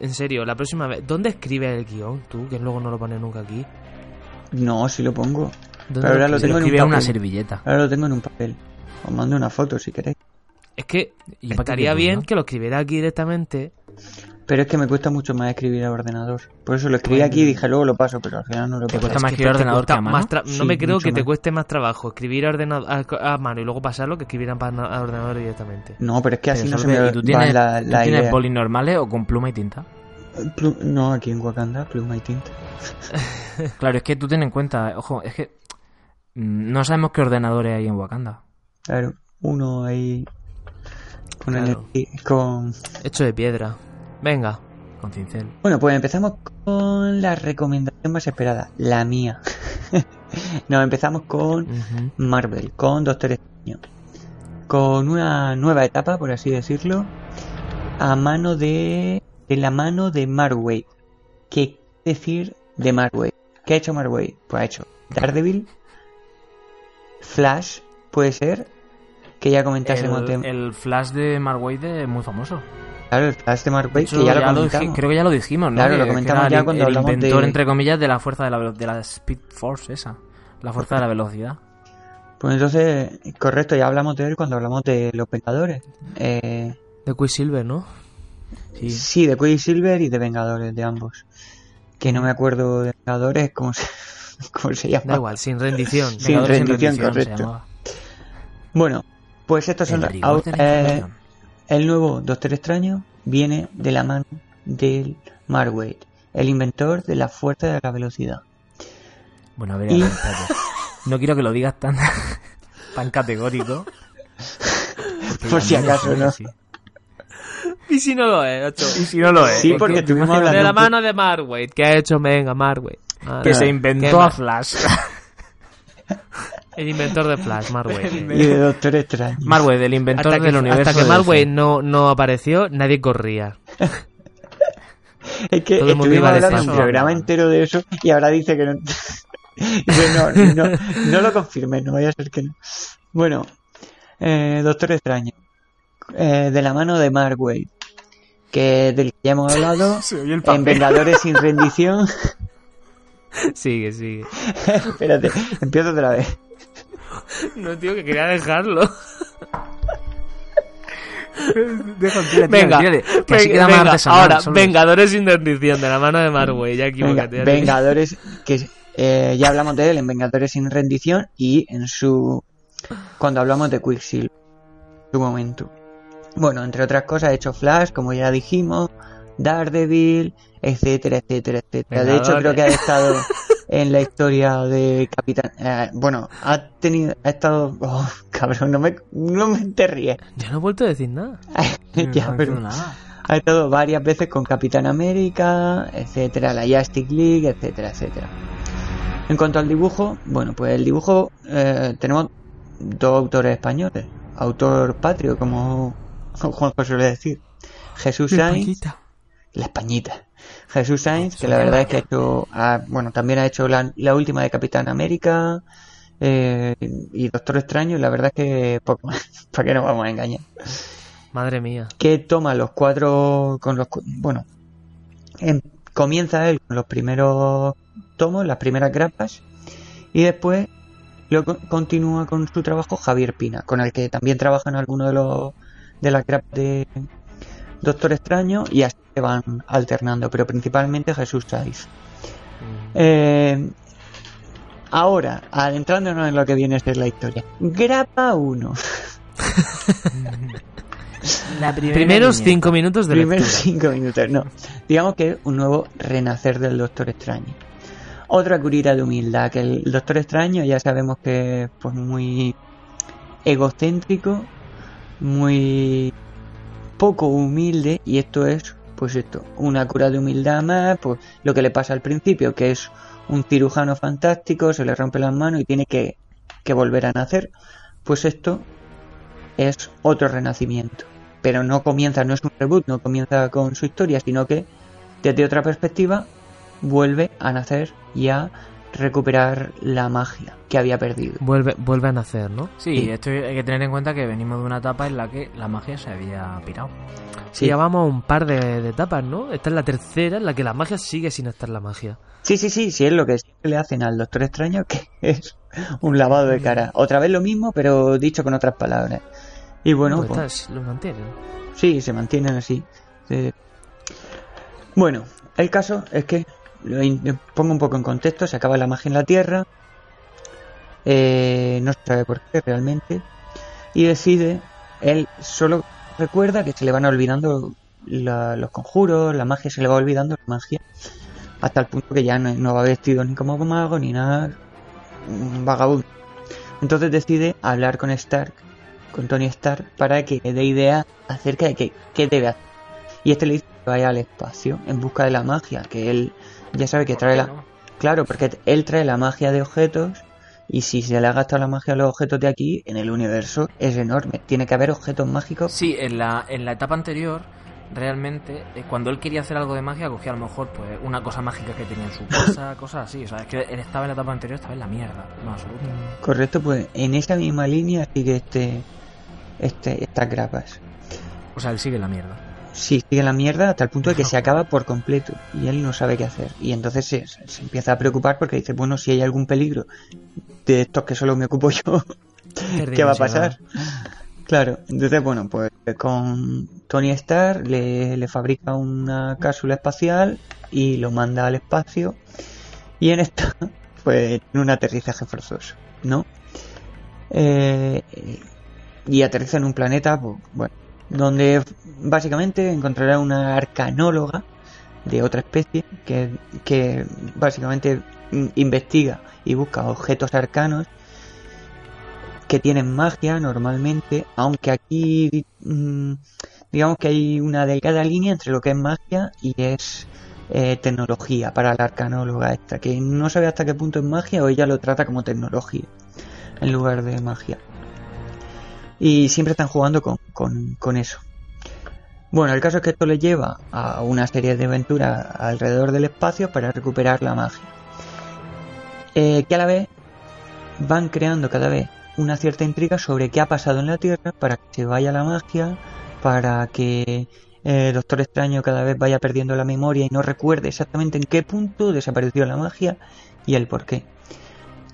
En serio, la próxima vez, ¿dónde escribes el guion tú? Que luego no lo pones nunca aquí. No, sí lo pongo. ¿Dónde Pero ahora lo tengo en un una papel. servilleta. Ahora lo tengo en un papel. Os mando una foto si queréis. Es que ¿Y para qué estaría bien no? que lo escribiera aquí directamente. Pero es que me cuesta mucho más escribir a ordenador. Por eso lo escribí aquí y dije luego lo paso, pero al final no lo Te paso. cuesta más escribir a te ordenador que a mano. más Sí, no me creo que te cueste más trabajo escribir a, ordenador, a, a mano y luego pasarlo que escribir a, ordenador directamente. No, pero es que así Pero no se me ¿Y tú va tienes, la, tú la tienes bolis normales o con pluma y tinta? Plu- No, aquí en Wakanda, pluma y tinta. Claro, es que tú ten en cuenta, ojo, es que mm, no sabemos qué ordenadores hay en Wakanda. Claro, uno ahí con, Claro. energía- con Hecho de piedra. Venga. Con cincel. Bueno, pues empezamos con la recomendación más esperada, la mía. Nos empezamos con. Marvel, con Doctor Extraño. Con una nueva etapa, por así decirlo, a mano de. de la mano de Marway. ¿Qué decir de Marway? ¿Qué ha hecho Marway? Pues ha hecho Daredevil, Flash, puede ser, que ya comentásemos El, el flash de Mark Wade es muy famoso. Claro, el De hecho, que ya, lo dij- comentamos. creo que ya lo dijimos, ¿no? Claro, Que- lo comentamos ya el- cuando el hablamos inventor, de- entre comillas, de la fuerza de la, de la Speed Force esa. La fuerza de la velocidad. Pues entonces, correcto, ya hablamos de él cuando hablamos de los Vengadores. Eh, De Quicksilver, ¿no? Sí. sí, de Quicksilver y de Vengadores, de ambos. Que no me acuerdo de Vengadores, ¿cómo se, cómo se llama? Da igual, sin rendición. Sí, Vengadores sin rendición, correcto. Bueno, pues estos son El los- rigor eh. El nuevo Doctor Extraño viene de la mano del Mark Waid, el inventor de la fuerza de la velocidad. Bueno, a ver, a. No quiero que lo digas tan, tan categórico. Por si acaso, ¿no? así. Y si no lo es, ocho. Y si no lo es. Sí, porque hablando- De la mano de Marwade, que ha hecho Venga, Marwade. Que se ¿Qué inventó a? Flash. El inventor de Flash, Marwade. Y de Doctor Extraño. Marwade, el inventor hasta que, del universo. hasta que DC. no, no apareció, nadie corría. Es que Todo el mundo estuvimos hablando un programa entero de eso y ahora dice que no. Dice, no, no, no lo confirmes, no vaya a ser que no. Bueno, eh, Doctor Extraño. Eh, de la mano de Mark Waid, que del que ya hemos hablado Se oye el en. Vengadores sin rendición. Sigue, sigue. Espérate, empiezo otra vez. No, tío, que quería dejarlo. Venga, tírale, que así venga, queda más venga, artesanal, ahora, solo. Vengadores sin rendición, de la mano de Marwade, ya Venga, equivócate. ya te- Vengadores, que eh, ya hablamos de él en Vengadores sin rendición y en su. cuando hablamos de Quicksilver. Su momento. Bueno, entre otras cosas, ha hecho Flash, como ya dijimos, Daredevil, etcétera, etcétera, etcétera. De hecho, creo que ha estado en la historia de Capitán. eh, bueno, ha tenido. ha estado. Oh, cabrón, no me, no me te ríes. Yo no he vuelto a decir nada. Ya, pero. nada. Ha estado varias veces con Capitán América, etcétera, la Justice League, etcétera, etcétera. En cuanto al dibujo, bueno, pues el dibujo eh, tenemos dos autores españoles, autor patrio, como Juanjo suele decir, Jesús Sainz, la Españita, Jesús Sainz, que la verdad es que ha hecho, ha- bueno, también ha hecho la, la última de Capitán América eh, y Doctor Extraño, y la verdad es que poco más, ¿para qué nos vamos a engañar? Madre mía. que toma los cuatro con los bueno em- comienza él con los primeros tomos las primeras grapas y después lo co- continúa con su trabajo Javier Pina con el que también trabaja en alguno de los de la grapa de Doctor Extraño y así se van alternando, pero principalmente Jesús Saiz. Eh, ahora, adentrándonos en lo que viene a ser la historia. Grapa 1. La primera Primeros cinco minutos de Primeros lectura. cinco minutos, no. Digamos que es un nuevo renacer del Doctor Extraño. Otra curita de humildad, que el Doctor Extraño ya sabemos que es pues muy egocéntrico, muy poco humilde, y esto es, pues esto, una cura de humildad más, pues lo que le pasa al principio, que es un cirujano fantástico, se le rompe las manos y tiene que, que volver a nacer. Pues esto es otro renacimiento. Pero no comienza, no es un reboot, no comienza con su historia, sino que desde otra perspectiva vuelve a nacer y a recuperar la magia que había perdido. Vuelve, vuelve a nacer, ¿no? Sí, Sí. esto hay que tener en cuenta que venimos de una etapa en la que la magia se había pirado. Sí, ya vamos a un par de, de etapas, ¿no? Esta es la tercera en la que la magia sigue sin estar la magia. Sí, sí, sí, sí, es lo que siempre le hacen al Doctor Extraño, que es un lavado de cara. Otra vez lo mismo, pero dicho con otras palabras. Y bueno, Pues pues, lo mantienen. sí, se mantienen así. Eh, Bueno, el caso es que, lo pongo un poco en contexto, se acaba la magia en la Tierra, eh, no sabe por qué realmente, y decide, él solo recuerda que se le van olvidando los conjuros, la magia, se le va olvidando la magia, hasta el punto que ya no, no va vestido ni como mago ni nada, un vagabundo. Entonces decide hablar con Stark, con Tony Stark, para que le dé idea acerca de qué, qué debe hacer. Y este le dice que vaya al espacio en busca de la magia, que él ya sabe que trae la... Claro, porque él trae la magia de objetos y si se le ha gastado la magia a los objetos de aquí, en el universo es enorme. Tiene que haber objetos mágicos. Sí, en la, en la etapa anterior, realmente, eh, cuando él quería hacer algo de magia, cogía a lo mejor pues una cosa mágica que tenía en su casa, cosas así. O sea, es que él estaba en la etapa anterior, estaba en la mierda. No, absoluto. Correcto, pues en esa misma línea sigue este, este, estas grapas. O sea, él sigue en la mierda. Sí, sigue la mierda hasta el punto de que se acaba por completo y él no sabe qué hacer. Y entonces se, se empieza a preocupar porque dice, bueno, si hay algún peligro de estos que solo me ocupo yo, ¿qué va a pasar? Claro, entonces bueno, pues con Tony Stark le, le fabrica una cápsula espacial y lo manda al espacio y en esta pues tiene un aterrizaje forzoso, ¿no? Eh, y aterriza en un planeta, pues, bueno, donde básicamente encontrará una arcanóloga de otra especie que, que básicamente investiga y busca objetos arcanos que tienen magia normalmente, aunque aquí mm, digamos que hay una delgada línea entre lo que es magia y es eh, tecnología para la arcanóloga esta, que no sabe hasta qué punto es magia o ella lo trata como tecnología en lugar de magia. Y siempre están jugando con, con, con eso. Bueno, el caso es que esto le lleva a una serie de aventuras alrededor del espacio para recuperar la magia. Eh, que a la vez van creando cada vez una cierta intriga sobre qué ha pasado en la Tierra para que se vaya la magia, para que eh, Doctor Extraño cada vez vaya perdiendo la memoria y no recuerde exactamente en qué punto desapareció la magia y el por qué.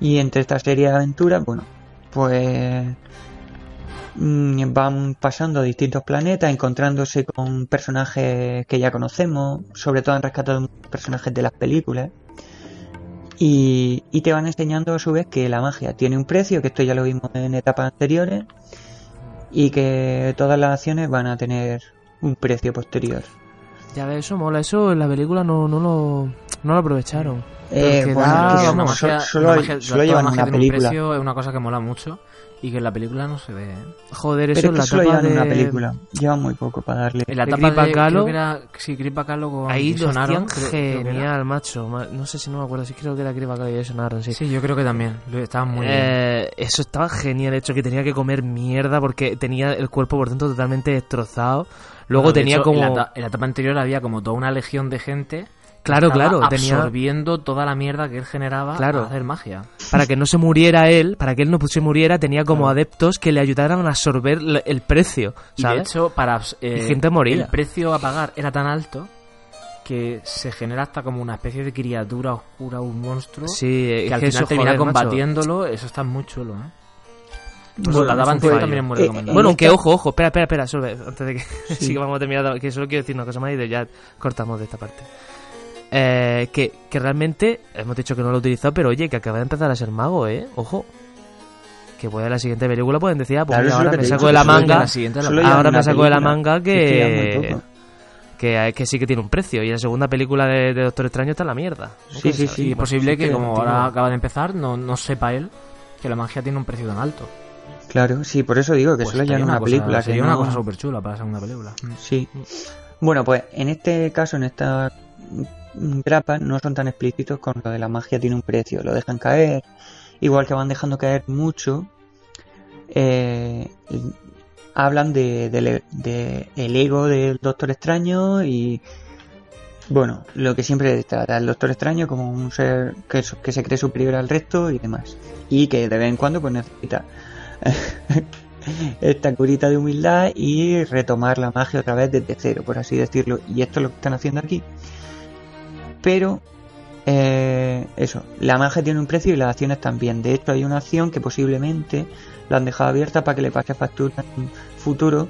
Y entre esta serie de aventuras, bueno, pues van pasando a distintos planetas, encontrándose con personajes que ya conocemos, sobre todo han rescatado personajes de las películas. Y, y te van enseñando a su vez que la magia tiene un precio, que esto ya lo vimos en etapas anteriores, y que todas las acciones van a tener un precio posterior. Ya ves, eso mola. Eso en la película no, no, lo, no lo aprovecharon. Eh, bueno, da- vamos, magia- solo, magia- solo llevan magia una tiene un precio, es una cosa que mola mucho y que en la película no se ve. ¿eh? Joder, eso Pero en es la solo etapa de... una película. Llevan muy poco para darle. En la etapa de, que era, sí, Gripa con Ahí era. genial, macho. Ma- No sé si no me acuerdo, si creo que era Gripa Kahlo y Jason Aaron, sí. Sí, yo creo que también. Estaba muy bien. Eh, eso estaba genial hecho, que tenía que comer mierda porque tenía el cuerpo por dentro totalmente destrozado. Luego Bueno, tenía hecho, como... En la, en la etapa anterior había como toda una legión de gente. Claro, claro, tenía- Absorbiendo toda la mierda que él generaba Claro. a hacer magia. Para que no se muriera él, para que él no se muriera, tenía como Claro. adeptos que le ayudaran a absorber el precio, Y de hecho, para eh, Y gente moría. el precio a pagar era tan alto que se genera hasta como una especie de criatura oscura, un monstruo. sí, que es al que final eso, termina joder, macho. combatiéndolo. Eso está muy chulo, ¿eh? Pues Bueno, la también es muy Eh, recomendable. Bueno, en aunque ojo, ojo, espera, espera, espera, solo, antes de que sí. que vamos a terminar, que solo quiero decir una cosa más y de ya cortamos de esta parte. Eh, que, que realmente hemos dicho que no lo he utilizado, pero oye, que acaba de empezar a ser mago, ¿eh? Ojo. Que puede la siguiente película pueden decir, ah, pues Claro, mira, ahora me saco dicho, de la manga, la siguiente ahora una me saco de la manga que que, poco. que, sí que tiene un precio. Y la segunda película de, de Doctor Extraño está en la mierda. Sí, sí, sí. Y es posible que, que como ahora acaba de empezar, no, no sepa él que la magia tiene un precio tan alto. Claro, sí, por eso digo que Pues solo ya en una cosa- película. que Sería una no- cosa súper chula para la segunda película. Sí. Bueno, pues en este caso, en esta mm, grapa, no son tan explícitos con lo de la magia tiene un precio. Lo dejan caer, igual que van dejando caer mucho. eh, hablan de, del- de el ego del Doctor Extraño y bueno, lo que siempre trata el Doctor Extraño como un ser que, que se cree superior al resto y demás. Y que de vez en cuando pues necesita esta curita de humildad y retomar la magia otra vez desde cero, por así decirlo. Y esto es lo que están haciendo aquí. Pero, eh, eso, la magia tiene un precio y las acciones también. De hecho, hay una acción que posiblemente la han dejado abierta para que le pase factura en futuro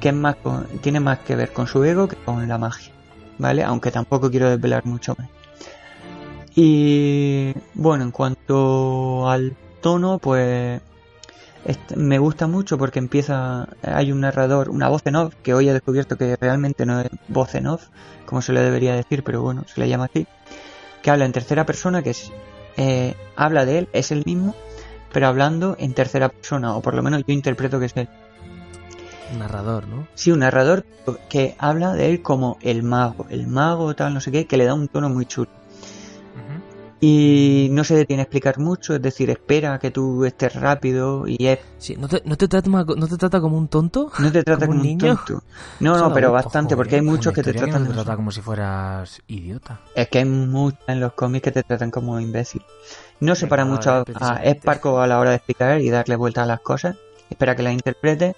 que es más tiene más que ver con su ego que con la magia. ¿Vale? Aunque tampoco quiero desvelar mucho más. Y bueno, en cuanto al tono, pues me gusta mucho porque empieza, hay un narrador, una voz en off, que hoy he descubierto que realmente no es voz en off, como se le debería decir, pero bueno, se le llama así, que habla en tercera persona, que es, eh, habla de él, es el mismo, pero hablando en tercera persona, o por lo menos yo interpreto que es él. Narrador, ¿no? Sí, un narrador que habla de él como el mago, el mago tal, no sé qué, que le da un tono muy chulo. Y no se detiene a explicar mucho, es decir, espera que tú estés rápido y es Sí, ¿no te, no te, trata, no te trata como un tonto? No te trata ¿Como como, un niño? tonto. No, no, pero bastante, porque hay muchos que te tratan no te trata como si fueras idiota. Es que hay muchos en los cómics que te tratan como imbécil. No se para mucho a, a a la hora de explicar y darle vuelta a las cosas. Espera que las interprete,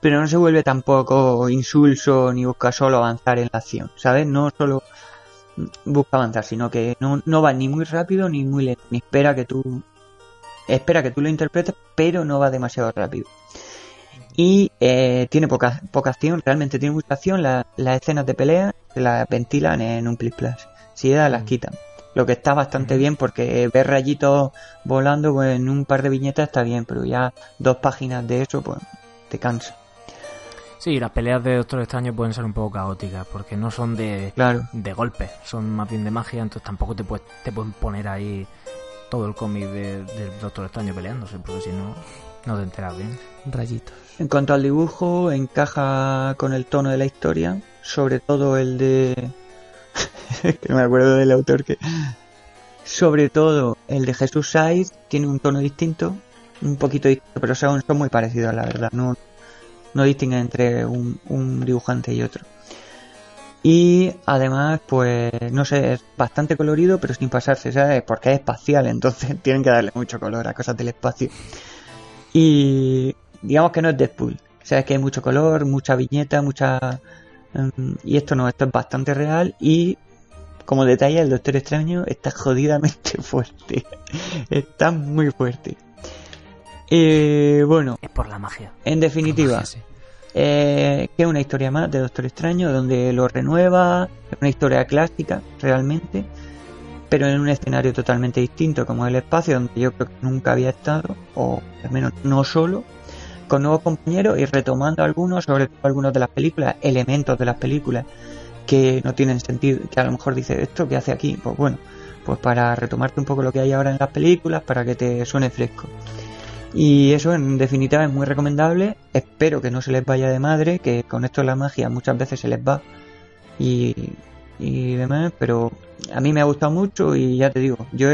pero no se vuelve tampoco insulso ni busca solo avanzar en la acción, ¿sabes? No solo busca avanzar, sino que no, no va ni muy rápido ni muy lento, ni espera que tú espera que tú lo interpretes, pero no va demasiado rápido. Y eh, tiene poca, poca acción, realmente tiene mucha acción. La- las escenas de pelea se las ventilan en un plis plus. Si da, las quitan. Lo que está bastante bien porque ver rayitos volando pues, en un par de viñetas está bien, pero ya dos páginas de eso pues te cansa. Sí, las peleas de Doctor Extraño pueden ser un poco caóticas porque no son de, Claro. de golpe, son más bien de magia, entonces tampoco te, puedes, te pueden poner ahí todo el cómic de- del Doctor Extraño peleándose, porque si no, no te enteras bien. Rayitos. En cuanto al dibujo, encaja con el tono de la historia, sobre todo el de... que no me acuerdo del autor que... Sobre todo el de Jesús Saiz tiene un tono distinto, un poquito distinto, pero son, son muy parecidos, la verdad. No, no distinguen entre un, dibujante y otro. Y además, pues, no sé, es bastante colorido, pero sin pasarse, ¿sabes? Porque es espacial, entonces tienen que darle mucho color a cosas del espacio. Y digamos que no es Deadpool. O sea, es que hay mucho color, mucha viñeta, mucha... em, y esto no, esto es bastante real y como detalle, el Doctor Extraño está jodidamente fuerte. está muy fuerte. Eh, bueno, Es por la magia. en definitiva, Sí. eh, que es una historia más de Doctor Extraño donde lo renueva, es una historia clásica realmente, pero en un escenario totalmente distinto como el espacio donde yo creo que nunca había estado, o al menos no solo, con nuevos compañeros y retomando algunos, sobre todo algunos de las películas, elementos de las películas que no tienen sentido, que a lo mejor dice esto que hace aquí, pues bueno, pues para retomarte un poco lo que hay ahora en las películas, para que te suene fresco. Y eso en definitiva es muy recomendable. Espero que no se les vaya de madre, que con esto la magia muchas veces se les va y, y demás, pero a mí me ha gustado mucho y ya te digo, yo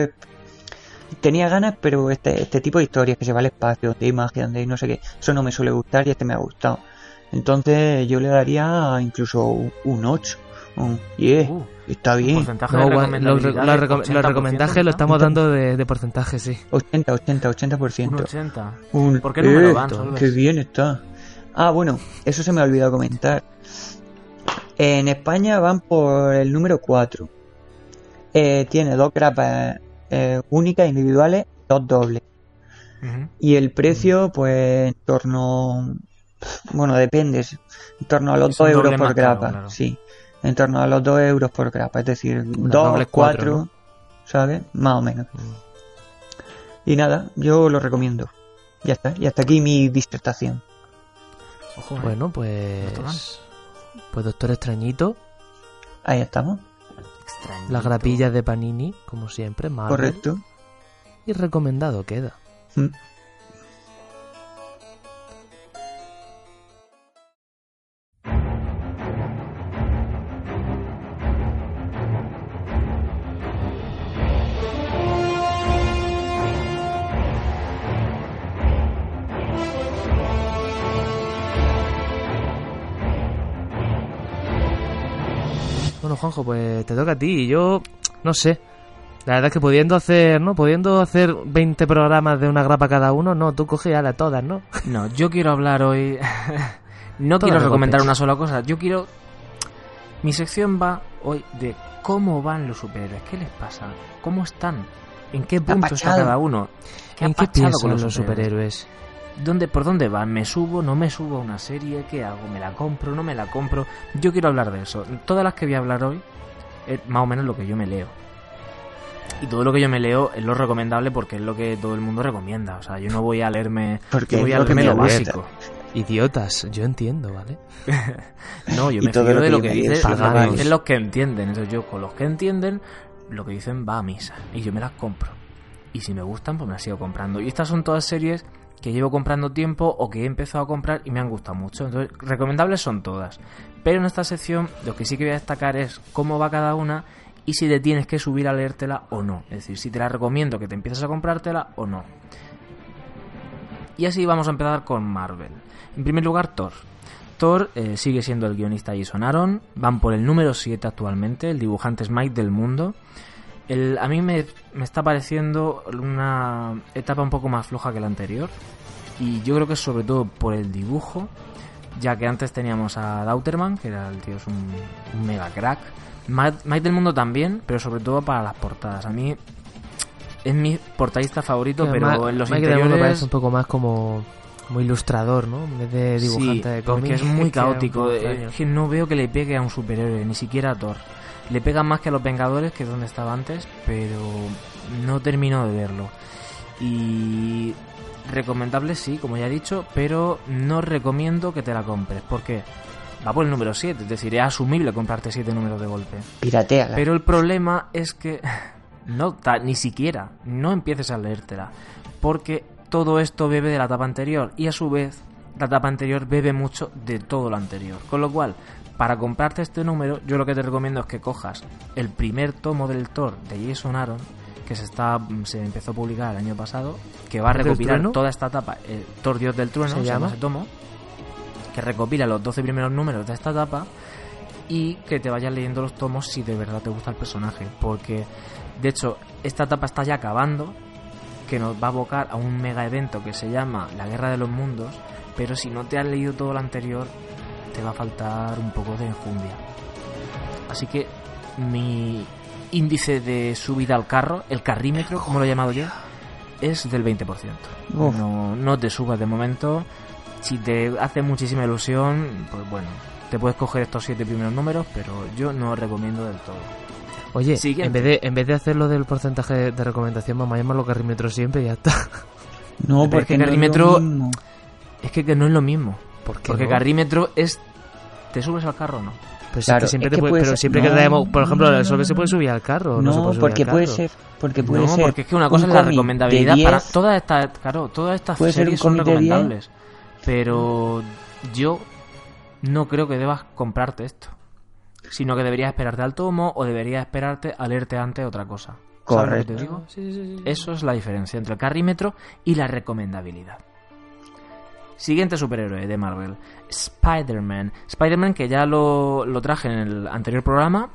tenía ganas, pero este, este tipo de historias que se va al espacio, donde hay magia, donde hay no sé qué, eso no me suele gustar y este me ha gustado. Entonces yo le daría incluso un- un 8. Un 10. Uh, Está bien. porcentaje No, de guay, los, 80%, recomendajes lo estamos dando de, de porcentaje, sí. 80, 80, Un 80%. 80. Un- ¿Por qué número van, Solves? Qué bien está. Ah, bueno, eso se me ha olvidado comentar. En España van por el número 4. Eh, tiene dos grapas eh, únicas, individuales, dos dobles. Y el precio, pues en torno. Bueno, depende. En torno a los 2 euros por grapa. Sí. En torno a los 2 euros por grapa. Es decir, 2, 4. ¿Sabes? Más o menos. Mm. Y nada, yo lo recomiendo. Ya está. Y hasta aquí mi disertación. Ojo, eh. bueno, pues. Pues Doctor Extrañito. Ahí estamos. Las grapillas de Panini, como siempre, Marvel. Correcto. Y recomendado queda. Mm. Juanjo, pues te toca a ti. Y yo, no sé. La verdad es que pudiendo hacer, ¿no? Pudiendo hacer 20 programas de una grapa cada uno, no, tú coge a todas, ¿no? No, yo quiero hablar hoy. no quiero recomendar una sola cosa. Yo quiero. Mi sección va hoy de cómo van los superhéroes. ¿Qué les pasa? ¿Cómo están? ¿En qué punto está cada uno? ¿Qué ¿En qué piensan los, los superhéroes? ¿Dónde, ¿Por dónde van? ¿Me subo? ¿No me subo a una serie? ¿Qué hago? ¿Me la compro? ¿No me la compro? Yo quiero hablar de eso. Todas las que voy a hablar hoy es más o menos lo que yo me leo. Y todo lo que yo me leo es lo recomendable porque es lo que todo el mundo recomienda. O sea, yo no voy a leerme, porque voy a leerme lo básico. Idiotas, yo entiendo, ¿vale? no, yo me fío de lo que, dicen, dicen los que entienden. Entonces yo con los que entienden, lo que dicen va a misa. Y yo me las compro. Y si me gustan, pues me las sigo comprando. Y estas son todas series que llevo comprando tiempo o que he empezado a comprar y me han gustado mucho. Entonces, recomendables son todas. Pero en esta sección lo que sí que voy a destacar es cómo va cada una y si te tienes que subir a leértela o no. Es decir, si te la recomiendo que te empieces a comprártela o no. Y así vamos a empezar con Marvel. En primer lugar, Thor. Thor eh, sigue siendo el guionista Jason Aaron. Van por el número 7 actualmente, el dibujante Smite del mundo. El, a mí me, me, está pareciendo una etapa un poco más floja que la anterior. Y yo creo que es sobre todo por el dibujo, ya que antes teníamos a Dauterman, que era el tío, es un, mega crack. Mike, del Mundo también, pero sobre todo para las portadas. A mí es mi portadista favorito, pero en los Mike interiores... Del parece un poco más como, como ilustrador, ¿no? En vez de dibujante de cómics. porque es muy caótico. Es que no veo que le pegue a un superhéroe, ni siquiera a Thor. Le pega más que a los Vengadores, que es donde estaba antes, pero no termino de verlo. Y recomendable sí, como ya he dicho, pero no recomiendo que te la compres. porque Va por el número 7, es decir, es asumible comprarte 7 números de golpe. Piratea. Pero el problema es que no, ni siquiera, no empieces a leértela. Porque todo esto bebe de la etapa anterior y a su vez la etapa anterior bebe mucho de todo lo anterior. Con lo cual, para comprarte este número, yo lo que te recomiendo es que cojas el primer tomo del Thor de Jason Aaron, que se está se empezó a publicar el año pasado, que va a recopilar toda esta etapa, el Thor Dios del Trueno, se, llama ese tomo, que recopila los 12 primeros números de esta etapa y que te vayas leyendo los tomos si de verdad te gusta el personaje, porque de hecho esta etapa está ya acabando, que nos va a abocar a un mega evento que se llama La Guerra de los Mundos, pero si no te has leído todo lo anterior, te va a faltar un poco de enjundia. Así que mi índice de subida al carro, el carrímetro, como lo he llamado yo, es del 20%. No, no te subas de momento. Si te hace muchísima ilusión, pues bueno, te puedes coger estos siete primeros números, pero yo no os recomiendo del todo. Oye, en vez, de, en vez de hacerlo del porcentaje de recomendación, vamos a llamarlo carrímetro siempre y ya está. No, porque carrímetro es, que, que, no es lo mismo. Porque carrímetro es ¿te subes al carro o no? Pues siempre pero siempre que traemos, por ejemplo, el sol se puede subir al carro. No, no se puede porque puede ser, porque puede no, porque es que una cosa es la recomendabilidad para todas estas, claro, todas estas series son recomendables, pero yo no creo que debas comprarte esto, sino que deberías esperarte al tomo o deberías esperarte a leerte antes otra cosa. Correcto. Te digo? Eso es la diferencia entre el carrímetro y la recomendabilidad. Siguiente superhéroe de Marvel, Spider-Man. Spider-Man que ya lo, lo, traje en el anterior programa.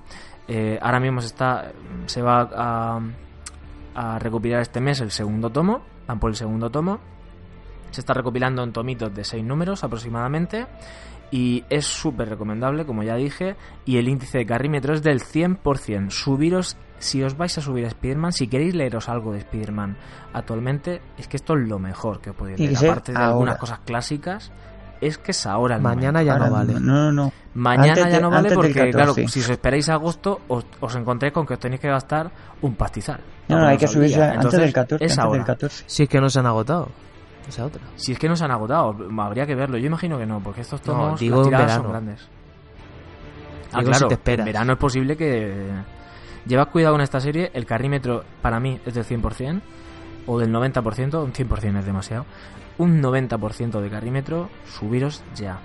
Eh, ahora mismo se, está, se va a, a, recopilar este mes el segundo tomo. Van por el segundo tomo. Se está recopilando en tomitos de 6 números aproximadamente. Y es súper recomendable, como ya dije. Y el índice de carrímetro es del 100%. Subiros si os vais a subir a Spider-Man, si queréis leeros algo de Spider-Man actualmente, es que esto es lo mejor que podéis leer. Aparte de algunas cosas clásicas, es que es ahora el Mañana ya no vale. No, no, no. Mañana ya no vale porque, claro, si os esperáis a agosto, os, os encontréis con que os tenéis que gastar un pastizal. No, no, hay que subirse antes del 14. Es ahora. Si es que no se han agotado. Esa otra. Si es que no se han agotado, habría que verlo. Yo imagino que no, porque estos tomos no, digo en verano. son grandes. Ah, claro, en verano es posible que... Llevad cuidado con esta serie, el carrímetro para mí es del 100%, o del 90%, un 100% es demasiado. Un 90% de carrímetro, subiros ya.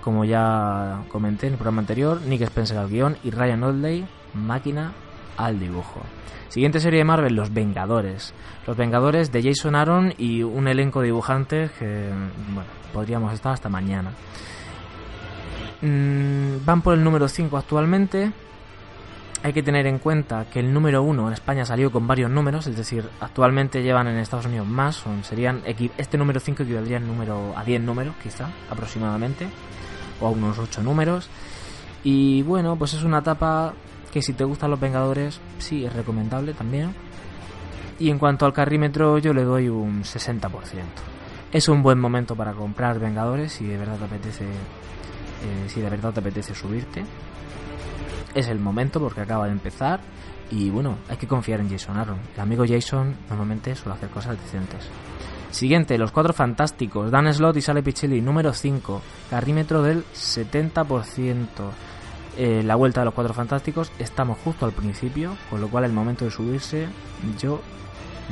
Como ya comenté en el programa anterior, Nick Spencer al guion y Ryan Oldley, máquina al dibujo. Siguiente serie de Marvel, Los Vengadores. Los Vengadores de Jason Aaron y un elenco de dibujantes que, bueno, podríamos estar hasta mañana. Mm, van por el número 5 actualmente. Hay que tener en cuenta que el número 1 en España salió con varios números, es decir, actualmente llevan en Estados Unidos más, serían este número 5 equivaldría número, a 10 números, quizá, aproximadamente, o a unos 8 números. Y bueno, pues es una etapa que si te gustan los Vengadores, sí, es recomendable también. Y en cuanto al carrímetro, yo le doy un 60%. Es un buen momento para comprar Vengadores si de verdad te apetece, eh, si de verdad te apetece subirte. Es el momento porque acaba de empezar y bueno, hay que confiar en Jason Aaron. El amigo Jason normalmente suele hacer cosas decentes. Siguiente, Los Cuatro Fantásticos. Dan Slot y Sale Pichelli, número 5. Carrímetro del 70%. Eh, la vuelta de los Cuatro Fantásticos. Estamos justo al principio, con lo cual el momento de subirse yo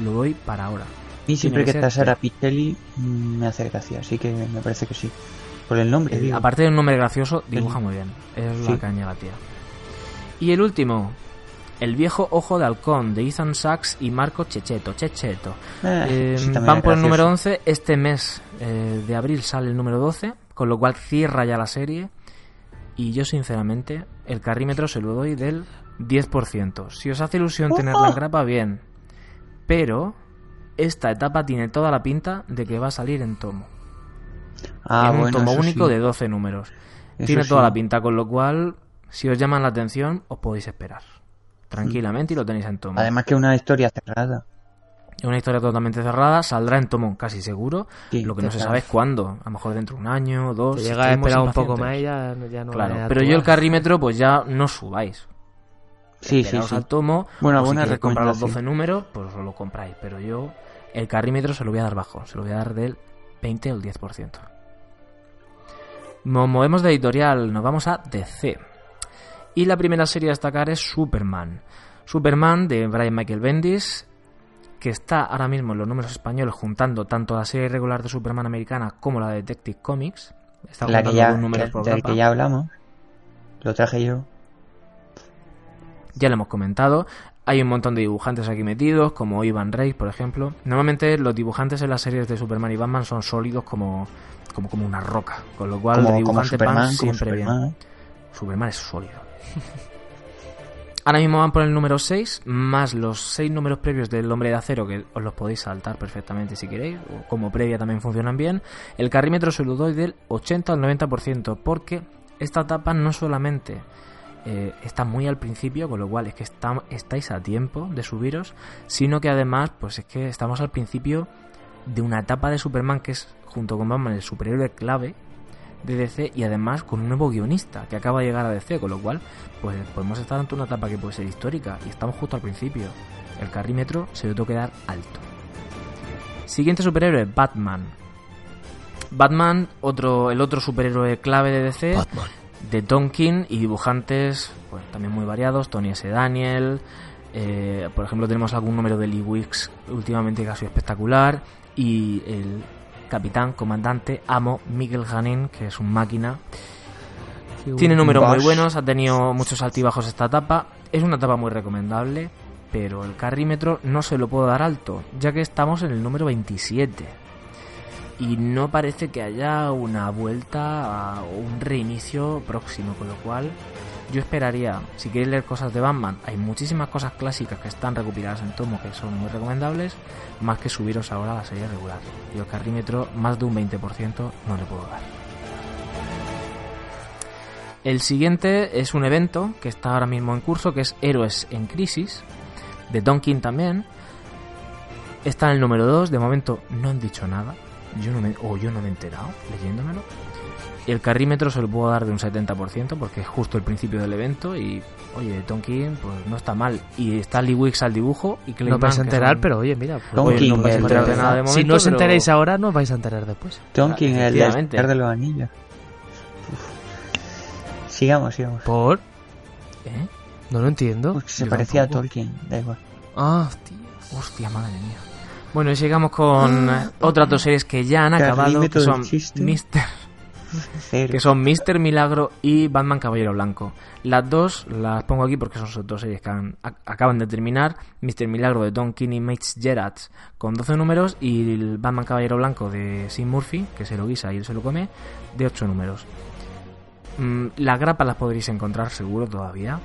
lo doy para ahora. Y siempre que está Sara Pichelli mm, me hace gracia, así que me parece que sí. Por el nombre. Eh, aparte de un nombre gracioso, dibuja muy bien. Es la caña la tía. Y el último, el viejo ojo de halcón de Ethan Sachs y Marco Checheto. Checheto. Eh, van por el número 11. Este mes de abril sale el número 12, con lo cual cierra ya la serie. Y yo, sinceramente, el carrímetro se lo doy del 10%. Si os hace ilusión tener la grapa, bien. Pero esta etapa tiene toda la pinta de que va a salir en tomo. Ah, en un tomo único de 12 números. tiene toda la pinta, con lo cual, si os llaman la atención, os podéis esperar. Tranquilamente y lo tenéis en tomo. Además que una historia cerrada. Es una historia totalmente cerrada, saldrá en tomo casi seguro. lo que no se sabe es cuándo. A lo mejor dentro de un año, dos. Si llega a esperar un poco más ya, ya no Claro, pero yo el carrímetro, pues ya no subáis. Sí, sí, sí. al tomo. Bueno, si queréis comprar los 12 números, pues os lo compráis. Pero yo el carrímetro se lo voy a dar bajo. Se lo voy a dar del 20 o el 10%. Nos movemos de editorial, nos vamos a DC. Y la primera serie a destacar es Superman. Superman de Brian Michael Bendis, que está ahora mismo en los números españoles juntando tanto la serie regular de Superman americana como la de Detective Comics. Está la que ya, números que, que ya hablamos. Lo traje yo. Ya lo hemos comentado. Hay un montón de dibujantes aquí metidos, como Ivan Reis, por ejemplo. Normalmente los dibujantes en las series de Superman y Batman son sólidos como, como, como una roca. Con lo cual, como, los dibujantes Superman, siempre Superman. bien. Superman es sólido. Ahora mismo van por el número 6, más los 6 números previos del Hombre de Acero, que os los podéis saltar perfectamente si queréis, o como previa también funcionan bien. El carrímetro se lo doy del 80 al 90%, porque esta etapa no solamente eh, está muy al principio, con lo cual es que estáis a tiempo de subiros, sino que además, pues es que estamos al principio de una etapa de Superman que es, junto con Batman, el superhéroe clave de DC y además con un nuevo guionista que acaba de llegar a DC, con lo cual pues podemos estar ante una etapa que puede ser histórica y estamos justo al principio. El carrímetro se le que dar alto. Siguiente superhéroe, Batman. Batman, otro, el otro superhéroe clave de DC, de Tonkin y dibujantes pues, también muy variados, Tony S. Daniel, eh, por ejemplo tenemos algún número de Lee Wicks últimamente que ha sido espectacular y el capitán, comandante, amo, Miguel Janin, que es un máquina. Tiene números muy buenos, ha tenido muchos altibajos esta etapa. Es una etapa muy recomendable, pero el carrímetro no se lo puedo dar alto, ya que estamos en el número 27. Y no parece que haya una vuelta o un reinicio próximo, con lo cual yo esperaría, si queréis leer cosas de Batman, hay muchísimas cosas clásicas que están recopiladas en tomo que son muy recomendables, más que subiros ahora a la serie regular. Y el carrímetro, más de un 20% no le puedo dar. El siguiente es un evento que está ahora mismo en curso, que es Héroes en Crisis, de Donkin también. Está en el número 2, de momento no han dicho nada, yo no me, o yo no me he enterado leyéndomelo. El carrímetro se lo puedo dar de un 70% porque es justo el principio del evento y, oye, Tonkin pues no está mal. Y está Lee Wicks al dibujo y que No vais a enterar, pero oye, mira. pues, Tonkin, no vais a el enterar de- de nada de momento, si no os pero- enteráis ahora, no os vais a enterar después. Tonkin, el de los Anillos. Uf. Sigamos, sigamos. ¿Por? ¿Eh? No lo entiendo. Porque se Yo parecía tampoco. a Tolkien, da igual. Ah, tío. Hostia, madre mía. Bueno, y sigamos con eh, otras dos series que ya han acabado, que son. Mister, Que son Mister Milagro y Batman Caballero Blanco. Las dos las pongo aquí porque son dos series que acaban de terminar. Mister Milagro de Don King y Mates Gerrards con 12 números y el Batman Caballero Blanco de Sim Murphy, que se lo guisa y él se lo come, de 8 números. Mm, las grapas las podréis encontrar seguro todavía.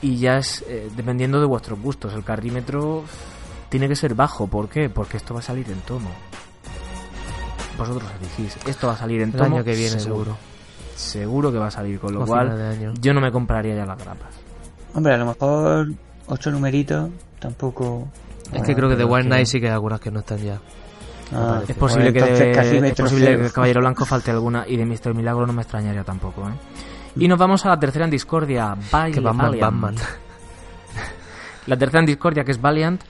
Y ya es eh, dependiendo de vuestros gustos. El carrímetro tiene que ser bajo. ¿Por qué? Porque esto va a salir en tomo. Vosotros elegís. Esto va a salir en El tomo. año que viene, seguro. Seguro que va a salir. Con lo O cual, yo no me compraría ya las grapas. Hombre, a lo mejor ocho numeritos tampoco. Es que creo que de que- Night sí que hay algunas que no están ya. Ah, Es posible, pues que, de, casi es posible que el Caballero Blanco falte alguna y de Mr. Milagro no me extrañaría tampoco. ¿eh? Y nos vamos a la tercera en discordia. Que Batman, Valiant. Batman. La tercera en discordia, que es Valiant,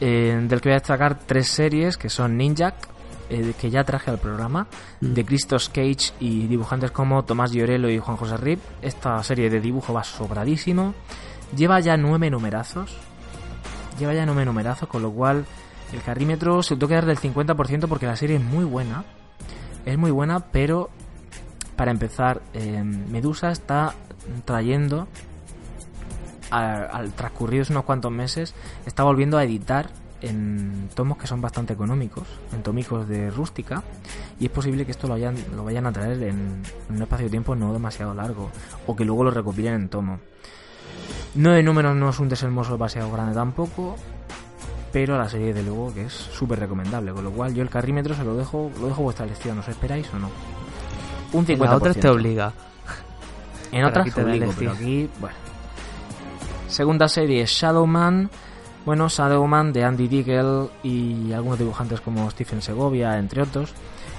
eh, del que voy a destacar tres series, que son Ninja, eh, que ya traje al programa, Mm. de Christos Cage y dibujantes como Tomás Llorelo y Juan José Rip. Esta serie de dibujo va sobradísimo. Lleva ya nueve numerazos. Lleva ya nueve numerazos, con lo cual el carrímetro se tengo que dar del 50% porque la serie es muy buena. Es muy buena, pero para empezar, eh, Medusa está trayendo a- al transcurridos unos cuantos meses, está volviendo a editar en tomos que son bastante económicos, en tomicos de rústica, y es posible que esto lo, hayan, lo vayan a traer en, en un espacio de tiempo no demasiado largo, o que luego lo recopilen en tomo. Nueve números no es un desembolso demasiado grande tampoco, pero la serie de luego que es súper recomendable, con lo cual yo el carrímetro se lo dejo, lo dejo a vuestra elección, ¿os esperáis o no? Un 50%. En la otra te obliga. En otras te obligo, pero aquí, bueno. Segunda serie, Shadowman. Bueno, Shadowman de Andy Diggle y algunos dibujantes como Stephen Segovia, entre otros.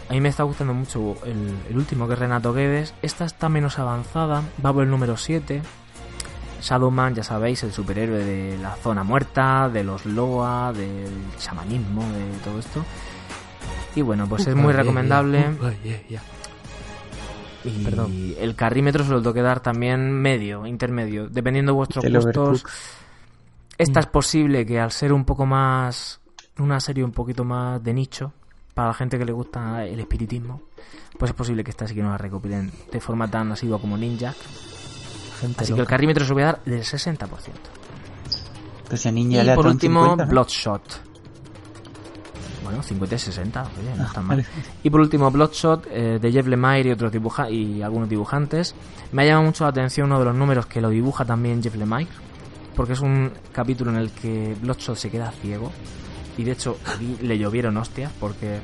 A mí me está gustando mucho el, el último, que es Renato Guedes. Esta está menos avanzada, va por el número 7. Shadowman, ya sabéis, el superhéroe de la zona muerta, de los Loa, del chamanismo, de todo esto. Y bueno, pues es muy recomendable. Y Perdón. el carrímetro se lo tengo que dar también medio, intermedio, dependiendo de vuestros gustos. overcook. Esta es posible que al ser un poco más. Una serie un poquito más de nicho, para la gente que le gusta el espiritismo, pues es posible que esta sí que no la recopilen de forma tan asidua como Ninja. Gente Así que el carrímetro se voy a dar del 60%. Pues a niña Y por último, 50, ¿no? Bloodshot. Bueno, 50 y 60, oye, no está mal. Y por último, Bloodshot eh, de Jeff Lemire y otros dibuja y algunos dibujantes. Me ha llamado mucho la atención uno de los números que lo dibuja también Jeff Lemire, porque es un capítulo en el que Bloodshot se queda ciego. Y de hecho, le llovieron hostias porque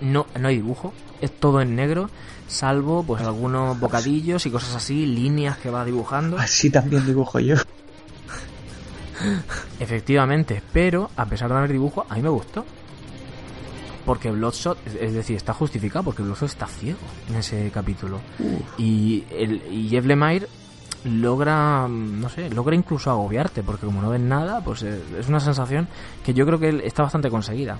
no, no hay dibujo, es todo en negro, salvo pues algunos bocadillos y cosas así, líneas que va dibujando. Así también dibujo yo. Efectivamente, pero a pesar de haber dibujo, a mí me gustó. Porque Bloodshot, es- es decir, está justificado porque Bloodshot está ciego en ese capítulo. Y, el, y Jeff Lemire logra, no sé, logra incluso agobiarte, porque como no ves nada, pues eh, es una sensación que yo creo que está bastante conseguida.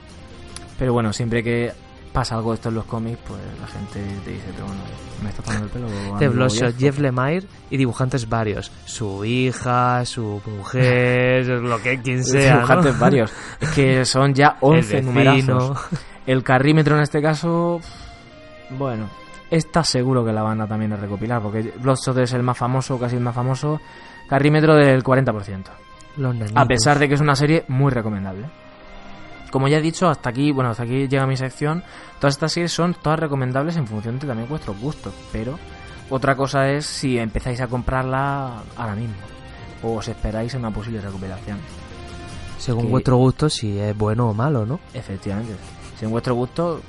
Pero bueno, siempre que pasa algo de esto en los cómics, pues la gente te dice, pero bueno, me está tomando el pelo. Amigo Bloodshot, Jeff?". Lemire y dibujantes varios. Su hija, su mujer, lo que quien sea. ¿no? dibujantes varios. Es que son ya 11 El numerazos. El carrímetro en este caso, bueno, está seguro que la banda también a recopilar, porque Bloodshot es el más famoso, casi el más famoso. Carrímetro del 40%. Los nenitos. A pesar de que es una serie muy recomendable. Como ya he dicho, hasta aquí, bueno, hasta aquí llega mi sección. Todas estas series son todas recomendables en función de también vuestros gustos, pero otra cosa es si empezáis a comprarla ahora mismo o os esperáis en una posible recuperación. Según que- vuestro gusto, si es bueno o malo, ¿no? Efectivamente. Según vuestro gusto,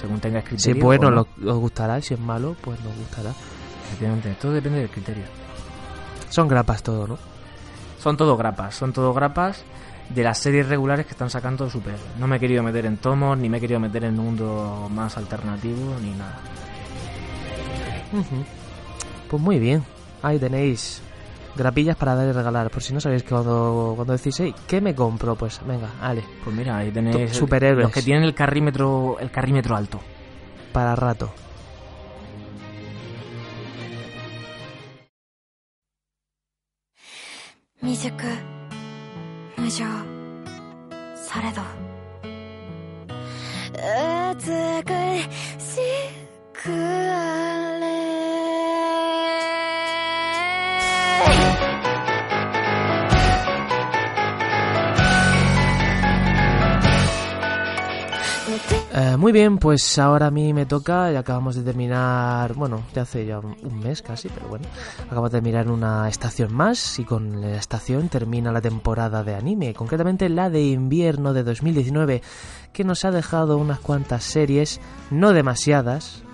según tengáis Si criterio. es bueno, no. os gustará. Si es malo, pues nos gustará. efectivamente. Todo depende del criterio. Son grapas todo, ¿no? Son todo grapas, son todo grapas de las series regulares que están sacando Super. No me he querido meter en tomos, ni me he querido meter en un mundo más alternativo, ni nada. Pues muy bien. Ahí tenéis grapillas para dar y regalar. Por si no sabéis que cuando, cuando decís, hey, ¿qué me compro? Pues venga, ale. Pues mira, ahí tenéis superhéroes. Los que tienen el carrímetro, el carrímetro alto. Para rato. Eh, muy bien, pues ahora a mí me toca, ya acabamos de terminar, bueno, ya hace ya un, mes casi, pero bueno, acabamos de terminar una estación más y con la estación termina la temporada de anime, concretamente la de invierno de 2019, que nos ha dejado unas cuantas series, no demasiadas,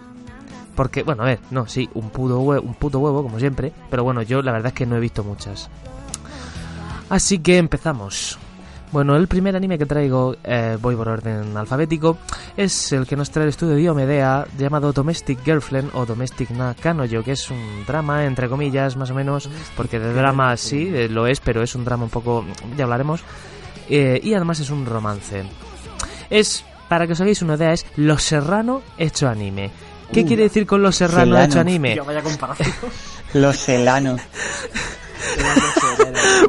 porque, bueno, a ver, no, sí, un puto, hue- un puto huevo, como siempre, pero bueno, yo la verdad es que no he visto muchas. Así que empezamos. Bueno, el primer anime que traigo, eh, voy por orden alfabético, es el que nos trae el estudio Diomedea, llamado Domestic Girlfriend o Domestic na Kanojo, que es un drama, entre comillas, más o menos, porque de drama sí, eh, lo es, pero es un drama un poco, ya hablaremos, eh, y además es un romance. Es, para que os hagáis una idea, es Los Serrano hecho anime. ¿Qué Uh, quiere decir con Los Serrano Serrano. hecho anime? vaya comparación. Los Celano.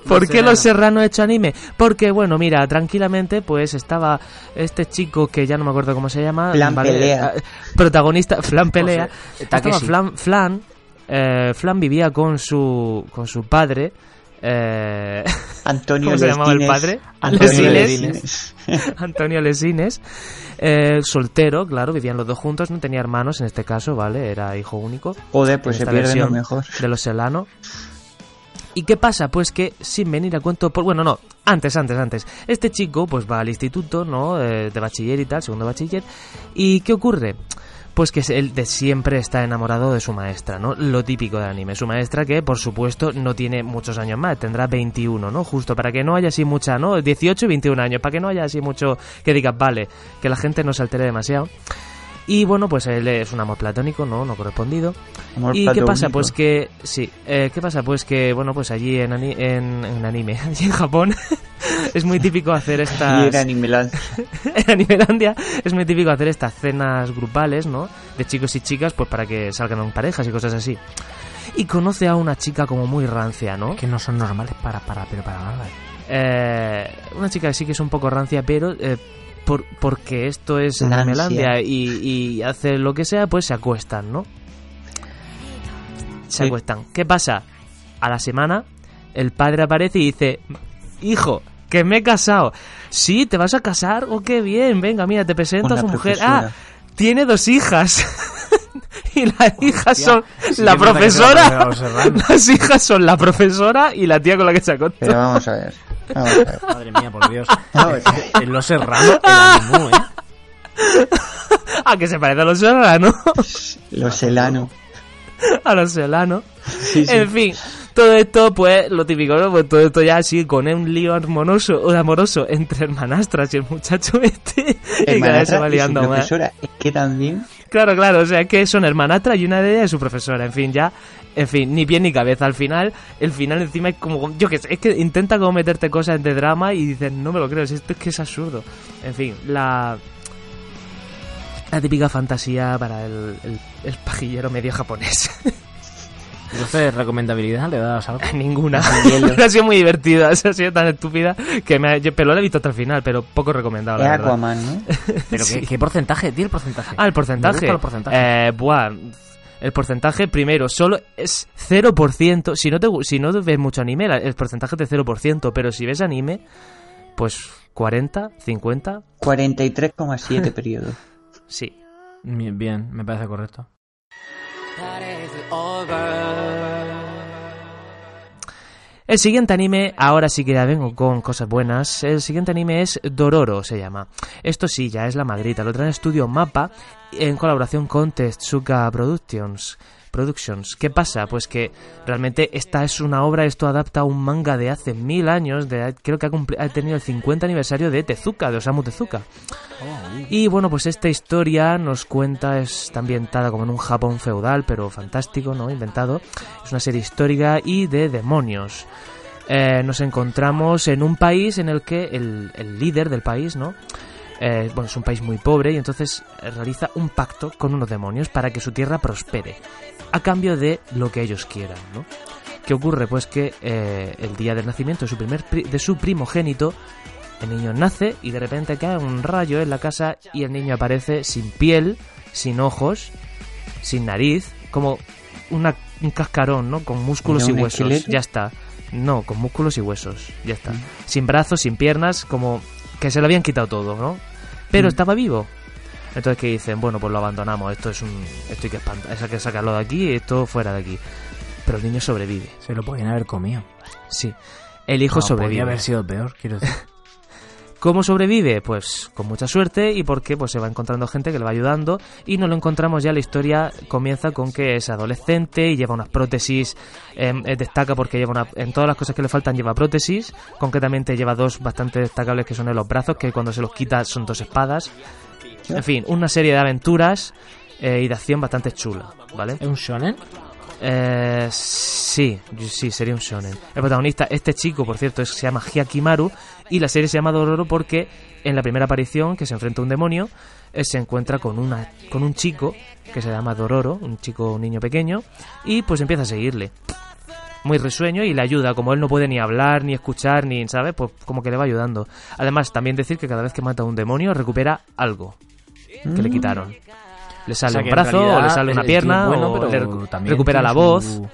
¿Por qué Los Serrano hecho anime? Porque, bueno, mira, tranquilamente, pues estaba este chico que ya no me acuerdo cómo se llama. Flan Pelea. Eh, Protagonista, Flan Pelea. Estaba. Flan, Flan, eh, Flan vivía con su, con su padre. eh, Antonio ¿Cómo se llamaba el padre? Antonio Lesines. Lesines. Antonio Lesines, eh, soltero, claro, vivían los dos juntos, no tenía hermanos en este caso, ¿vale? Era hijo único. Joder, pues se pierde lo mejor. de los Selano. ¿Y qué pasa? Pues que sin venir a cuento, por, bueno, no, antes, antes, antes. Este chico pues va al instituto, ¿no? Eh, de bachiller y tal, segundo bachiller. ¿Y qué ocurre? Pues que él de siempre está enamorado de su maestra, ¿no? Lo típico del anime. Su maestra que, por supuesto, no tiene muchos años más, tendrá 21, ¿no? Justo para que no haya así mucha, ¿no? 18 y 21 años, para que no haya así mucho que digas, vale, que la gente no se altere demasiado. Y bueno, pues él es un amor platónico, ¿no? No correspondido. Amor ¿Y qué pasa? Pues que, sí, eh, ¿qué pasa? Pues que, bueno, pues allí en, ani- en, en anime, allí en Japón, es muy típico hacer estas... era Animeland. en Animelandia es muy típico hacer estas cenas grupales, ¿no? De chicos y chicas, pues para que salgan en parejas y cosas así. Y conoce a una chica como muy rancia, ¿no? Que no son normales para, para, pero para nada. Eh, una chica que sí que es un poco rancia, pero eh, por, porque esto es. Animelandia y, y hace lo que sea, pues se acuestan, ¿no? Se Sí. acuestan. ¿Qué pasa? A la semana, el padre aparece y dice: Hijo, que me he casado. Sí, ¿te vas a casar? Oh, qué bien. Venga, mira, te presento Con a su mujer. profesora. Ah, tiene dos hijas. y las hijas son Sí, la profesora. serranos. Las hijas son la profesora y la tía con la que se acostó. Pero vamos a ver. Vamos a ver. Madre mía, por Dios. En Los Serrano, el animu, ¿eh? Ah, que se parece a los serranos. Los Celano. a los serranos. Sí, sí. En fin, todo esto, pues, lo típico, ¿no? Pues todo esto ya así, con un lío amoroso, amoroso entre hermanastras y el muchacho este. y cada vez se va y su liando más. Es que también. Claro, claro, o sea, es que son hermanastras y una de ellas es su profesora. En fin, ya, en fin, ni pie ni cabeza. Al final, el final encima es como, yo qué sé, es que intenta como meterte cosas de drama y dices, no me lo creo, esto es que es absurdo. En fin, la. La típica fantasía para el, el, el pajillero medio japonés. Entonces, recomendabilidad, le das algo. Ninguna. ha sido muy divertida, ha sido tan estúpida que me ha, yo- pero lo he visto hasta el final, pero poco recomendado, Es. Aquaman, ¿no? Pero Sí. ¿qué, qué porcentaje? Di el porcentaje. Ah, el porcentaje. el porcentaje. Eh, buah, el porcentaje, primero, solo es 0%. Si no, te, si no ves mucho anime, el porcentaje es de 0%, pero si ves anime, pues 40, 50, 43,7 periodos. sí. Bien, me parece correcto. El siguiente anime, ahora sí que ya vengo con cosas buenas. El siguiente anime es Dororo, se llama. Esto sí, ya es la madrita. Lo trae estudio Mapa en colaboración con Tetsuka Productions. Productions. ¿Qué pasa? Pues que realmente esta es una obra, esto adapta a un manga de hace mil años, de, creo que ha, cumpli- ha tenido el 50 aniversario de Tezuka, de Osamu Tezuka. Y bueno, pues esta historia nos cuenta, está ambientada como en un Japón feudal, pero fantástico, ¿no? Inventado. Es una serie histórica y de demonios. Eh, nos encontramos en un país en el que el, el líder del país, ¿no? Eh, bueno, es un país muy pobre y entonces eh, realiza un pacto con unos demonios para que su tierra prospere, a cambio de lo que ellos quieran, ¿no? ¿Qué ocurre? Pues que eh, el día del nacimiento de su, primer pri- de su primogénito, el niño nace y de repente cae un rayo en la casa y el niño aparece sin piel, sin ojos, sin nariz, como una- un cascarón, ¿no? Con músculos ¿Era y huesos. esqueleto? Ya está. No, con músculos y huesos. Ya está. Sin brazos, sin piernas, como que se le habían quitado todo, ¿no? Pero Mm. estaba vivo. Entonces que dicen, bueno, pues lo abandonamos, esto es un esto hay que espantar, hay que sacarlo de aquí y esto fuera de aquí. Pero el niño sobrevive. Se lo podían haber comido. Sí. El hijo No, sobrevive. Podría haber sido peor, quiero decir. ¿Cómo sobrevive? Pues con mucha suerte y porque pues se va encontrando gente que le va ayudando y no lo encontramos ya la historia comienza con que es adolescente y lleva unas prótesis em, eh, destaca porque lleva una, en todas las cosas que le faltan lleva prótesis concretamente lleva dos bastante destacables que son en los brazos que cuando se los quita son dos espadas en fin una serie de aventuras eh, y de acción bastante chula ¿vale? ¿Es un shonen? Eh, sí, sí, sería un shonen. El protagonista, este chico, por cierto, es- se llama Hyakimaru y la serie se llama Dororo porque en la primera aparición, que se enfrenta a un demonio, eh, se encuentra con, una, con un chico que se llama Dororo, un chico, un niño pequeño, y pues empieza a seguirle. Muy risueño y le ayuda, como él no puede ni hablar, ni escuchar, ni, ¿sabes? Pues como que le va ayudando. Además, también decir que cada vez que mata a un demonio recupera algo que le quitaron. Le sale O sea, un que brazo, o le sale una pierna, bueno, o pero le recu- también recupera tiene la su- voz. Tiene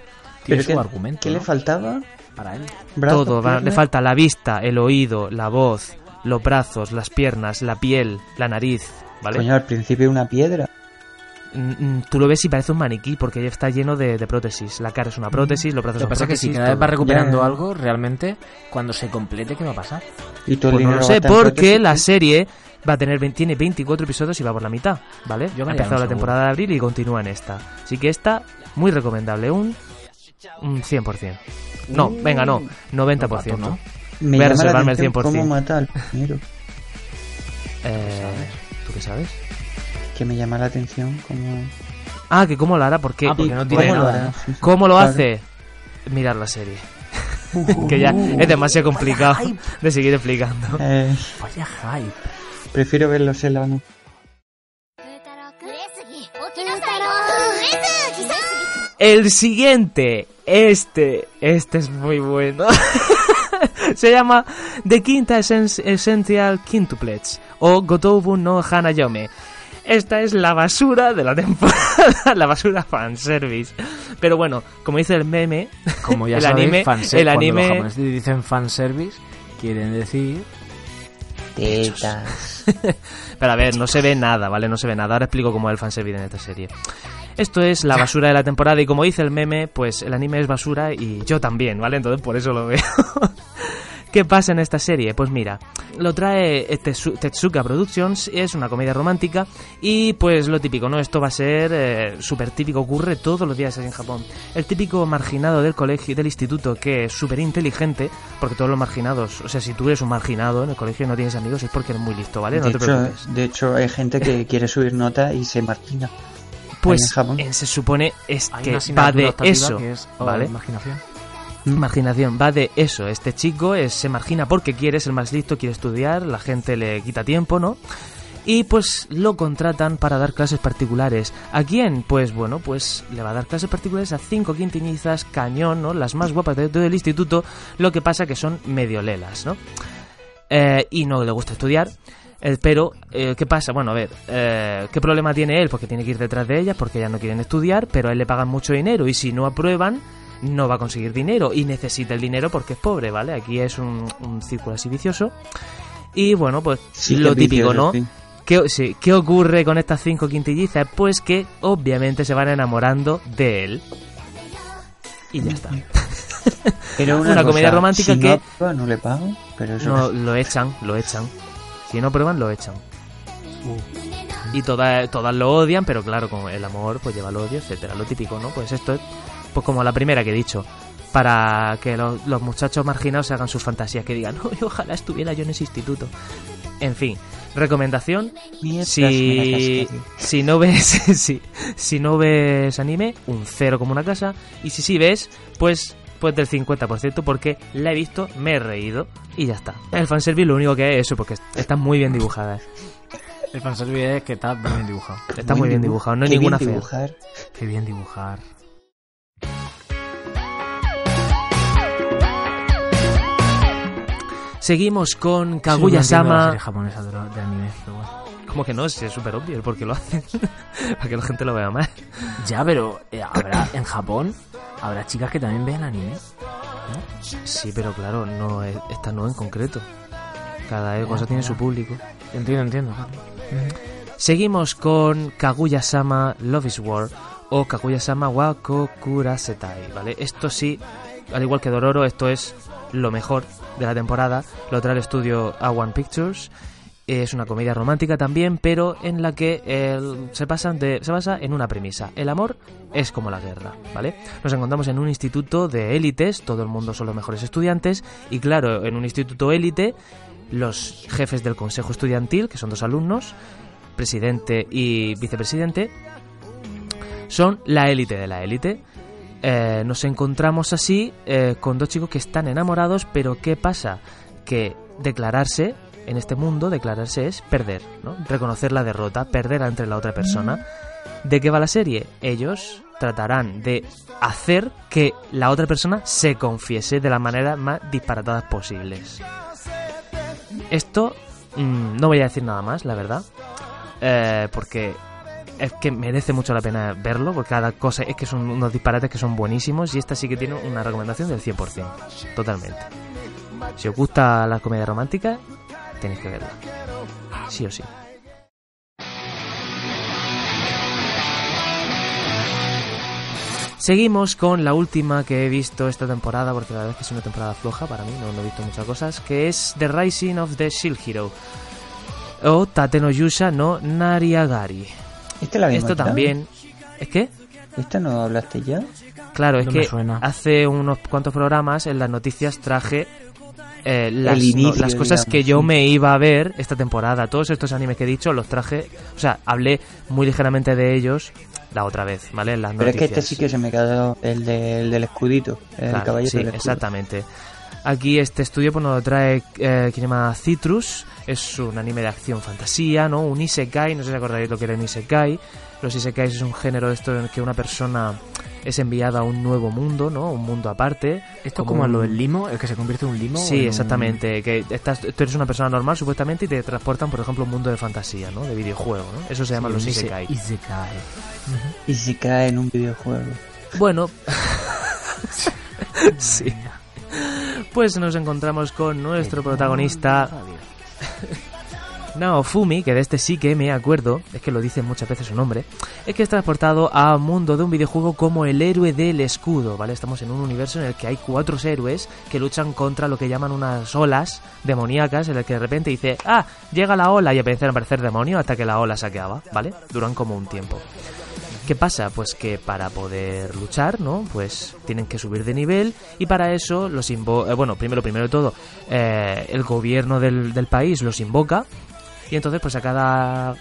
Pero su ¿qué, argumento. ¿qué le faltaba? Para él. ¿Brazos, Todo, le falta la vista, el oído, la voz, los brazos, las piernas, la piel, la nariz, ¿vale? Coño, al principio una piedra. Mm, mm, Tú lo ves y parece un maniquí porque está lleno de, de prótesis. La cara es una prótesis, los brazos Lo que son pasa es que si prótesis. cada vez va recuperando Ya, ya. algo, realmente, cuando se complete, ¿qué va a pasar? Y todo el Pues no lo sé, porque prótesis. la serie va a tener 20 tiene 24 episodios y va por la mitad, ¿vale? Yo me ha empezado la temporada de abril y continúa en esta. Así que esta, muy recomendable, un, un 100%. No, venga, no, 90%. No, Me voy a llama la reservarme el atención 100%. cómo mata al primero. Eh, ¿Tú qué sabes? Que me llama la atención cómo... Ah, que cómo lo hará, porque, Ah, porque no ¿Cómo tiene lo nada, hará? Sí, sí. ¿Cómo lo Claro. hace? Mirar la serie. que ya es demasiado complicado de seguir explicando. Eh, Vaya hype. Prefiero verlo Selano. El siguiente, este, este es muy bueno. Se llama The Quinta Essen- Essential Quintuplets o Gotobu no Hanayome. Esta es la basura de la temporada, la basura fanservice. Pero bueno, como dice el meme, Como ya El sabéis, anime- el cuando anime- los japoneses dicen fanservice, quieren decir... Tetas. Pero a ver, no se ve nada, ¿vale? No se ve nada. Ahora explico cómo es el fanservice en esta serie. Esto es la basura de la temporada y como dice el meme, pues el anime es basura y yo también, ¿vale? Entonces por eso lo veo. ¿Qué pasa en esta serie? Pues mira, lo trae Tetsu- Tetsuka Productions, es una comedia romántica y pues lo típico, ¿no? Esto va a ser eh, súper típico, ocurre todos los días en Japón. El típico marginado del colegio, del instituto que es súper inteligente, porque todos los marginados, o sea, si tú eres un marginado en el colegio y no tienes amigos es porque eres muy listo, ¿vale? No de, te hecho, preocupes. de hecho, hay gente que quiere subir nota y se margina. Pues en Japón. eh, se supone es que va de eso, que es, oh, ¿vale? imaginación. Marginación, va de eso. Este chico es, se margina porque quiere, es el más listo, quiere estudiar, la gente le quita tiempo, ¿no? Y pues lo contratan para dar clases particulares. ¿A quién? Pues bueno, pues le va a dar clases particulares a cinco quintinizas, cañón, ¿no? Las más guapas de todo el instituto. Lo que pasa que son medio lelas, ¿no? Eh, y no le gusta estudiar. Eh, pero, eh, ¿qué pasa? Bueno, a ver, eh, ¿qué problema tiene él? Porque tiene que ir detrás de ellas, porque ellas no quieren estudiar, pero a él le pagan mucho dinero y si no aprueban, no va a conseguir dinero y necesita el dinero porque es pobre, ¿vale? Aquí es un, un círculo así vicioso. Y bueno, pues Sí lo típico, vicioso, ¿no? sí. ¿Qué, sí, ¿Qué ocurre con estas cinco quintillizas? Pues que obviamente se van enamorando de él. Y ya está. Pero Una comedia romántica si que- No, le pago, pero eso No, lo echan, lo echan. Si no prueban, lo echan. y todas, todas lo odian, pero claro, con el amor pues lleva el odio, etcétera, lo típico, ¿no? Pues esto es pues como la primera que he dicho, para que los, los muchachos marginados se hagan sus fantasías, que digan, "Uy, ojalá estuviera yo en ese instituto. En fin, recomendación, si, si no ves si, si no ves anime, un cero como una casa, y si sí ves, pues pues del 50% porque la he visto, me he reído y ya está. El fanservice lo único que es eso, porque está muy bien dibujada. ¿eh? El fanservice es que está bien dibujado. Está muy bien dibujado, no hay Qué ninguna bien fea. dibujar. Qué bien dibujar. Seguimos con Kaguya-sama. bueno. Como que no, si es súper obvio el por qué lo hacen. Para que la gente lo vea más. Ya, pero eh, habrá en Japón habrá chicas que también ven anime. Sí, pero claro, no es- esta no en concreto. Cada cosa tiene su público. Entiendo, entiendo. Seguimos con Kaguya-sama Love is War o Kaguya-sama wa Kokurasetai, ¿vale? Esto sí, al igual que Dororo, esto es lo mejor de la temporada. Lo trae el estudio A1 Pictures. Es una comedia romántica también, pero en la que se, pasan se basa en una premisa. El amor es como la guerra, ¿vale? Nos encontramos en un instituto de élites, todo el mundo son los mejores estudiantes, y claro, en un instituto élite, los jefes del consejo estudiantil, que son dos alumnos, presidente y vicepresidente, son la élite de la élite. Eh, nos encontramos así eh, con dos chicos que están enamorados, pero ¿qué pasa? Que declararse en este mundo, declararse es perder, ¿no? Reconocer la derrota, perder ante la otra persona. ¿De qué va la serie? Ellos tratarán de hacer que la otra persona se confiese de la manera más disparatadas posibles. Esto mm, no voy a decir nada más, la verdad, eh, porque es que merece mucho la pena verlo, porque cada cosa es que son unos disparates que son buenísimos y esta sí que tiene una recomendación del 100%, totalmente. Si os gusta la comedia romántica, tenéis que verla. Sí o sí. Seguimos con la última que he visto esta temporada, porque la verdad es que es una temporada floja para mí, no, he visto muchas cosas, que es The Rising of the Shield Hero. O Tate no Yusha no Nariagari. ¿Esta la vimos Esto ya? también... ¿Es que? ¿Esta no hablaste ya? Claro, es No que suena. hace unos cuantos programas en las noticias traje eh, las, El inicio, no, las cosas digamos, que yo sí. me iba a ver esta temporada. Todos estos animes que he dicho los traje, o sea, hablé muy ligeramente de ellos la otra vez, ¿vale? En las Pero es que este sí que se me quedó el, de- el del escudito, el Claro, caballero sí, del escudo. exactamente. Aquí este estudio pues, nos lo trae eh, que se llama Citrus. Es un anime de acción fantasía, ¿no? Un isekai, no sé si acordáis lo que era un isekai. Los isekais es un género de esto en el que una persona es enviada a un nuevo mundo, ¿no? Un mundo aparte. Esto es Como como un- lo del limo, el que se convierte en un limo. Sí, un- exactamente. Que estás, tú eres una persona normal supuestamente y te transportan, por ejemplo, a un mundo de fantasía, ¿no? De videojuego, ¿no? Eso se llama Sí, los isekai. Isekai. Y si cae en un videojuego. Bueno, sí. Pues nos encontramos con nuestro protagonista Naofumi, que de este sí que me acuerdo, es que lo dice muchas veces su nombre, es que es transportado a un mundo de un videojuego como el héroe del escudo, ¿vale? Estamos en un universo en el que hay cuatro héroes que luchan contra lo que llaman unas olas demoníacas, en el que de repente dice, ah, llega la ola y empiezan a aparecer demonios hasta que la ola se acaba, ¿vale? Duran como un tiempo. ¿Qué pasa? Pues que para poder luchar, ¿no? Pues tienen que subir de nivel y para eso los invo eh, bueno, primero, primero de todo, eh, el gobierno del, del país los invoca y entonces pues a cada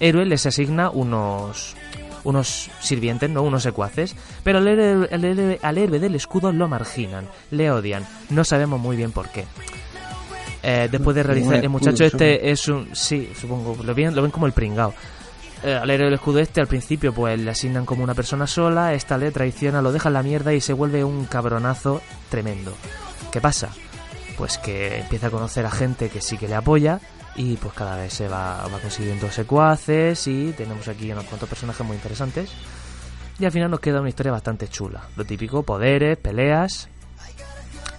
héroe les asigna unos unos sirvientes, ¿no? Unos secuaces, pero al héroe, al héroe- al héroe del escudo lo marginan, le odian, no sabemos muy bien por qué. Eh, después de realizar el muchacho este es un sí supongo lo ven lo ven como el pringao eh, al héroe del escudo este al principio pues le asignan como una persona sola esta le traiciona lo deja en la mierda y se vuelve un cabronazo tremendo. Qué pasa pues que empieza a conocer a gente que sí que le apoya y pues cada vez se va, va consiguiendo secuaces y tenemos aquí unos cuantos personajes muy interesantes. Y al final nos queda una historia bastante chula. Lo típico poderes peleas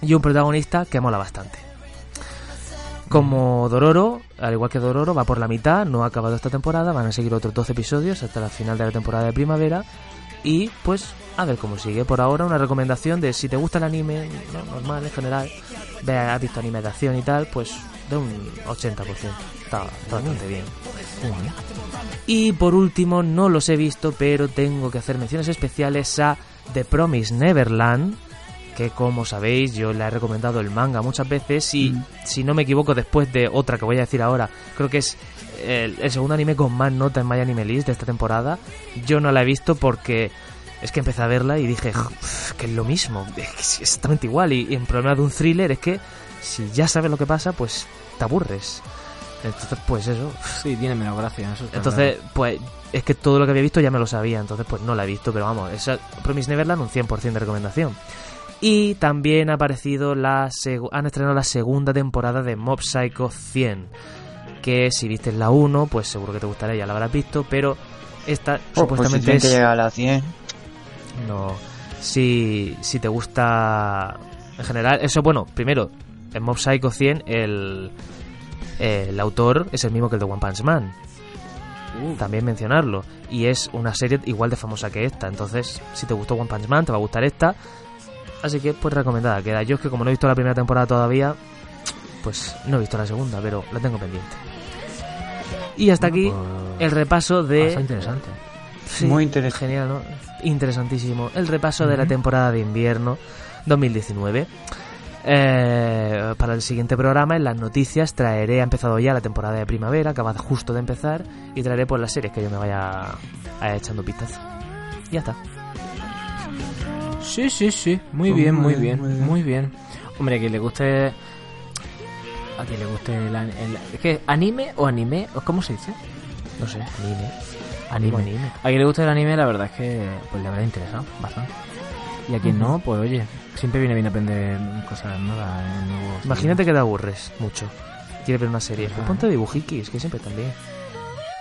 y un protagonista que mola bastante. Como Dororo, al igual que Dororo, va por la mitad, no ha acabado esta temporada, van a seguir otros 12 episodios hasta la final de la temporada de primavera. Y pues a ver cómo sigue. Por ahora una recomendación de si te gusta el anime, ¿no? normal en general, ve, has visto anime de acción y tal, pues de un 80%. Está, está bastante bien. Y por último, no los he visto, pero tengo que hacer menciones especiales a The Promise Neverland, que como sabéis yo le he recomendado el manga muchas veces y Mm. si no me equivoco después de otra que voy a decir ahora, creo que es el, el segundo anime con más nota en My Anime List de esta temporada. Yo no la he visto porque es que empecé a verla y dije "Uf, que es lo mismo, es exactamente igual y, y el problema de un thriller es que si ya sabes lo que pasa pues te aburres. Entonces pues eso, Sí, tiene menos gracia. Eso entonces, pues es que todo lo que había visto ya me lo sabía, entonces pues no la he visto, pero vamos, esa Promise Neverland un 100% de recomendación. Y también ha aparecido la han estrenado la segunda temporada de Mob Psycho 100, que si viste la 1, pues seguro que te gustará, ya la habrás visto, pero esta Oh, pues supuestamente si tienen que es llegar a las 100. no si si te gusta en general, eso bueno, primero en Mob Psycho 100 el el autor es el mismo que el de One Punch Man también mencionarlo. Y es una serie igual de famosa que esta. Entonces, si te gustó One Punch Man, te va a gustar esta. Así que, pues recomendada queda. Yo es que como no he visto la primera temporada todavía, pues no he visto la segunda, pero la tengo pendiente. Y hasta aquí Pues, el repaso Está de... interesante. Sí, Muy interesante. Genial, ¿no? Interesantísimo. El repaso de la temporada de invierno 2019. Eh, para el siguiente programa, en las noticias, traeré, ha empezado ya la temporada de primavera, acaba justo de empezar, y traeré pues las series que yo me vaya a echando vistazo. Y ya está. Sí, sí, sí. Muy Pues bien, muy muy bien, bien, muy bien. muy bien. Hombre, que le guste. A quien le guste el, el- ¿Es que anime o anime? ¿O ¿Cómo se dice? No sé, anime. Anime. anime. A quien le guste el anime, la verdad es que pues le habrá interesado bastante. Y a quien no, pues oye, siempre viene bien aprender cosas nuevas. nuevos Imagínate que te aburres mucho. Quieres ver una serie. Pues ponte dibujiquis, que siempre también.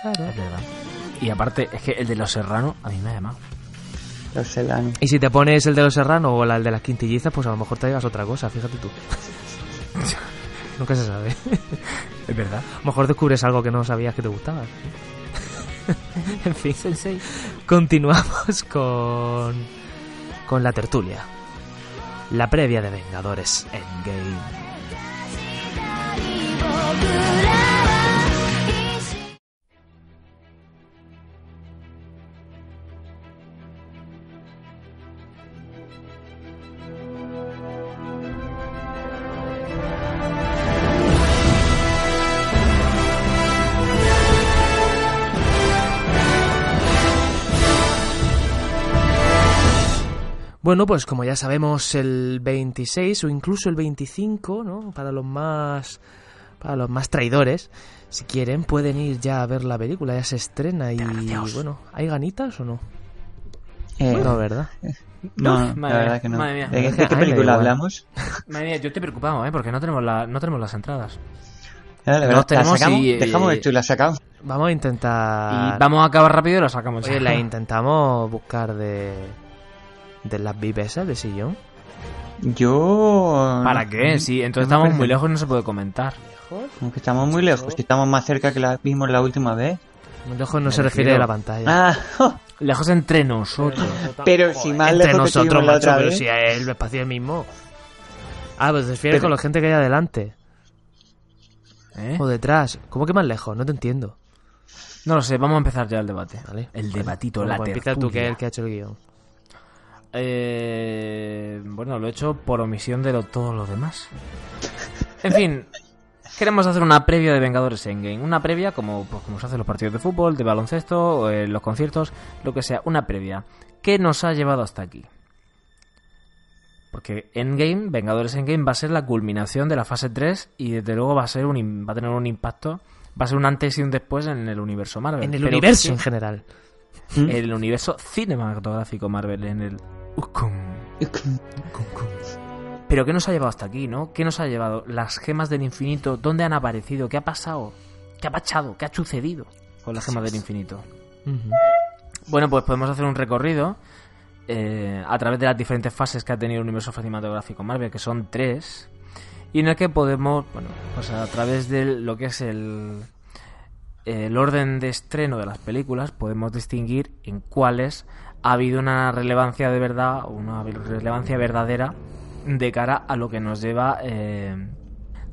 Claro. Es verdad. Y aparte, es que el de los serranos a mí me ha llamado. Los selanos. Y si te pones el de los serranos o la- el de las quintillizas, pues a lo mejor te digas otra cosa, fíjate tú. Nunca se sabe. Es verdad. A lo mejor descubres algo que no sabías que te gustaba. en fin, Sensei. continuamos con, con la tertulia. La previa de Vengadores Endgame. Bueno, pues como ya sabemos, el 26 o incluso el 25, ¿no? Para los más para los más traidores, si quieren pueden ir ya a ver la película, ya se estrena y bueno, ¿hay ganitas o no? Eh, No, ¿verdad? no, no, Madre la verdad que no. madre mía. ¿De, qué- película hablamos? Madre mía, yo estoy preocupado, ¿eh? Porque no tenemos, la, no tenemos las entradas. La verdad, No ¿la tenemos sacamos? y- Dejamos esto y la sacamos. Vamos a intentar Y vamos a acabar rápido y lo sacamos. Oye, la intentamos buscar de de las VIP esas de sillón. Yo... ¿Para qué? Sí, entonces estamos muy lejos y no se puede comentar. Aunque estamos muy lejos, si estamos más cerca que la vimos la última vez. Muy lejos no Me se refiere a la pantalla. Ah, Lejos entre nosotros. pero si más Entre lejos nosotros, la macho, otra pero vez. si el espacio es el mismo. Ah, pues te refieres Pero- con la gente que hay adelante ¿Eh? o detrás. ¿Cómo que más lejos? No te entiendo. No lo sé, vamos a empezar ya el debate. Vale. El Vale. debatito, Bueno, la empieza tú, que es el que ha hecho el guion. Eh, bueno, lo he hecho por omisión de lo- todos los demás. En fin, queremos hacer una previa de Vengadores Endgame. Una previa como, pues, como se hace en los partidos de fútbol, de baloncesto, en los conciertos, lo que sea. Una previa. ¿Qué nos ha llevado hasta aquí? Porque Endgame, Vengadores Endgame, va a ser la culminación de la fase 3 y desde luego va a, ser un, va a tener un impacto, va a ser un antes y un después en el universo Marvel. En el Pero universo que- en general. ¿Mm? el universo cinematográfico Marvel, en el. Pero ¿qué nos ha llevado hasta aquí, no? ¿Qué nos ha llevado? Las gemas del infinito, ¿dónde han aparecido? ¿Qué ha pasado? ¿Qué ha pachado? ¿Qué ha sucedido con las gemas del infinito? Bueno, pues podemos hacer un recorrido eh, a través de las diferentes fases que ha tenido el universo cinematográfico Marvel, que son tres, y en el que podemos, bueno, pues a través de lo que es el, el orden de estreno de las películas, podemos distinguir en cuáles ha habido una relevancia de verdad, una relevancia verdadera de cara a lo que nos lleva eh,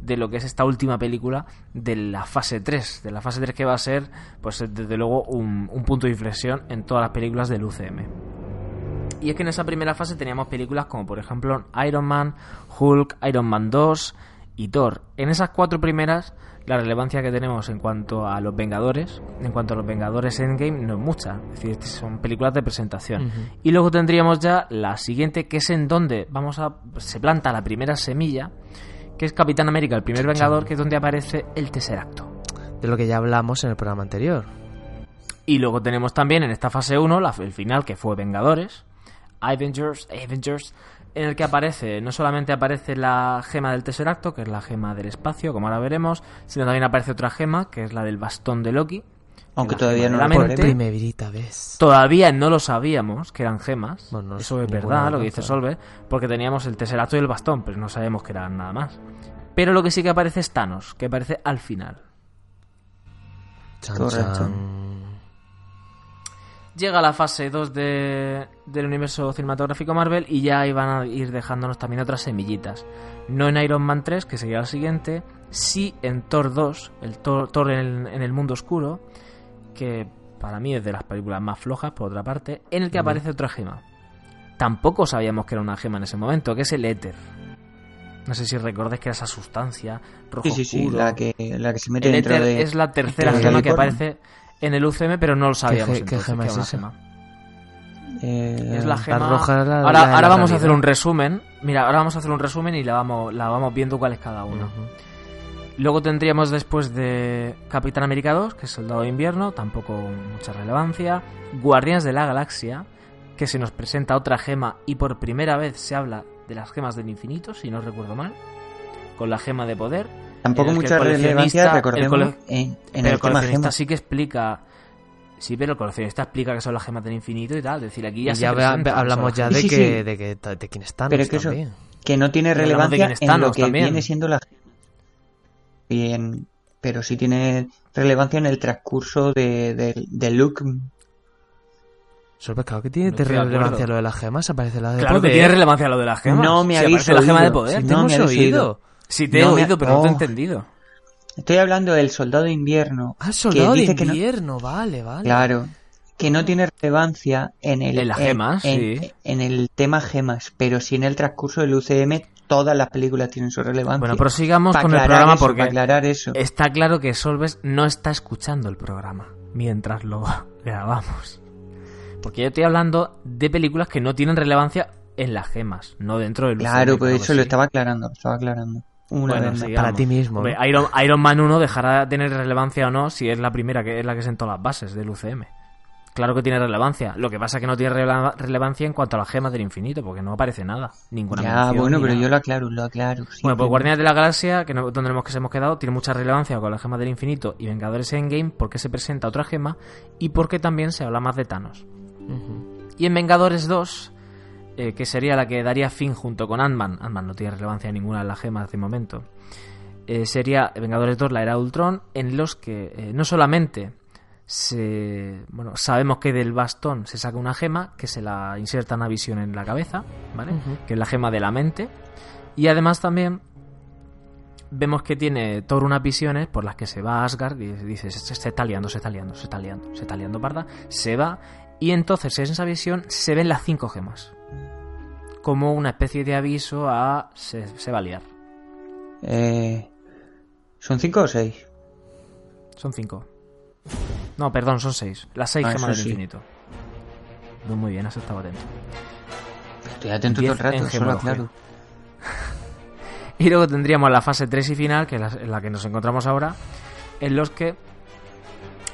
de lo que es esta última película de la fase 3, de la fase 3 que va a ser, pues desde luego, un, un punto de inflexión en todas las películas del UCM. Y es que en esa primera fase teníamos películas como por ejemplo Iron Man, Hulk, Iron Man 2 y Thor. En esas cuatro primeras la relevancia que tenemos en cuanto a los Vengadores, en cuanto a los Vengadores Endgame, no es mucha. Es decir, son películas de presentación. Y luego tendríamos ya la siguiente, que es en donde vamos a se planta la primera semilla, que es Capitán América, el primer Vengador, que es donde aparece el Tesseracto. De lo que ya hablamos en el programa anterior. Y luego tenemos también en esta fase 1 la, el final, que fue Vengadores, Avengers, Avengers, en el que aparece, no solamente aparece la gema del Tesseracto, que es la gema del espacio, como ahora veremos, sino también aparece otra gema, que es la del bastón de Loki. Aunque todavía no lo. Primerita vez. Todavía no lo sabíamos que eran gemas. Bueno, no Eso es verdad, lo que dice. Solve, porque teníamos el Tesseracto y el bastón, pero no sabemos que eran nada más. Pero lo que sí que aparece es Thanos, que aparece al final. Chan, Correcto. chan. Llega la fase 2 de, del universo cinematográfico Marvel y ya iban a ir dejándonos también otras semillitas. No en Iron Man 3, que sería la siguiente, sí en Thor 2, el Thor, Thor en, el, en el mundo oscuro, que para mí es de las películas más flojas, por otra parte, en el que aparece otra gema. Tampoco sabíamos que era una gema en ese momento, que es el éter. No sé si recordáis que era esa sustancia rojo Sí, sí, sí, oscuro. la que, la que se mete El dentro éter de... es la tercera gema que aparece en el UCM, pero no lo sabíamos. qué entonces, gema es una esa? gema. eh, Es la gema. roja la- ahora la ahora vamos a hacer un resumen. Mira, ahora vamos a hacer un resumen y la vamos, la vamos viendo cuál es cada uno. Ujú. Luego tendríamos después de Capitán América 2, que es Soldado de Invierno, tampoco mucha relevancia. Guardianes de la Galaxia, que se nos presenta otra gema y por primera vez se habla de las gemas del infinito, si no recuerdo mal. Con la gema de poder. Tampoco mucha relevancia, el recordemos, cole- en, en pero el el tema gemas. sí que explica. Sí, pero el coleccionista explica que son las gemas del infinito y tal. Es decir, aquí ya, Y se ya hablamos ya de Sí, sí, que, sí. de que de quién está Pero es que eso- que no tiene relevancia en lo que también. viene siendo la. Bien, pero sí tiene relevancia en el transcurso de, de, de Luke. Sorbe, claro que tiene No relevancia lo de las gemas, aparece la de Claro que tiene relevancia lo de las gemas. No me Si habéis aparece la gema de poder. ¿Te no hemos me habéis oído? Sí, te he me- oído, pero no te he Oh. entendido. Estoy hablando del soldado de invierno. Ah, soldado de dice que no- invierno, vale, vale. Claro, que no tiene relevancia en el, En las gemas, en, sí. en el tema gemas, pero sí en el transcurso del UCM todas las películas tienen su relevancia. Bueno, prosigamos Pa' con el programa eso, porque aclarar eso. está claro que Solves no está escuchando el programa mientras lo grabamos. Porque yo estoy hablando de películas que no tienen relevancia en las gemas, no dentro del Claro, UCM, pues que eso lo sí. estaba aclarando, lo estaba aclarando. Una Bueno. Para ti mismo, Hombre, ¿no? Iron, Iron Man 1 dejará de tener relevancia o no si es la primera que es la que sentó las bases del UCM. Claro que tiene relevancia. Lo que pasa es que no tiene relevancia en cuanto a las gemas del infinito, porque no aparece nada. Ninguna Ya, bueno, pero nada. yo lo aclaro, lo aclaro. sí, Bueno, pues Guardianes de la Galaxia, que no- donde hemos, que se hemos quedado, tiene mucha relevancia con las gemas del infinito y Vengadores Endgame, porque se presenta otra gema y porque también se habla más de Thanos. Y en Vengadores 2, eh, que sería la que daría fin junto con Ant-Man, Ant-Man no tiene relevancia ninguna en las gemas de momento, eh, sería Vengadores 2, la era de Ultron, en los que eh, no solamente se, bueno, sabemos que del bastón se saca una gema, que se la inserta una visión en la cabeza, ¿vale? Que es la gema de la mente. Y además también vemos que tiene Thor unas visiones por las que se va a Asgard y dice, se, se está liando, se está liando, se está liando, se está liando parda, se va y entonces en esa visión se ven las cinco gemas. Como una especie de aviso a se, se va a liar. Eh, ¿Son cinco o seis? Son cinco. No, perdón, son seis. Las seis Ah, gemas del sí. infinito. Muy, muy bien, has estado atento. Estoy atento todo el rato, en solo aclaro. Y luego tendríamos la fase 3 y final, que es la, en la que nos encontramos ahora, en los que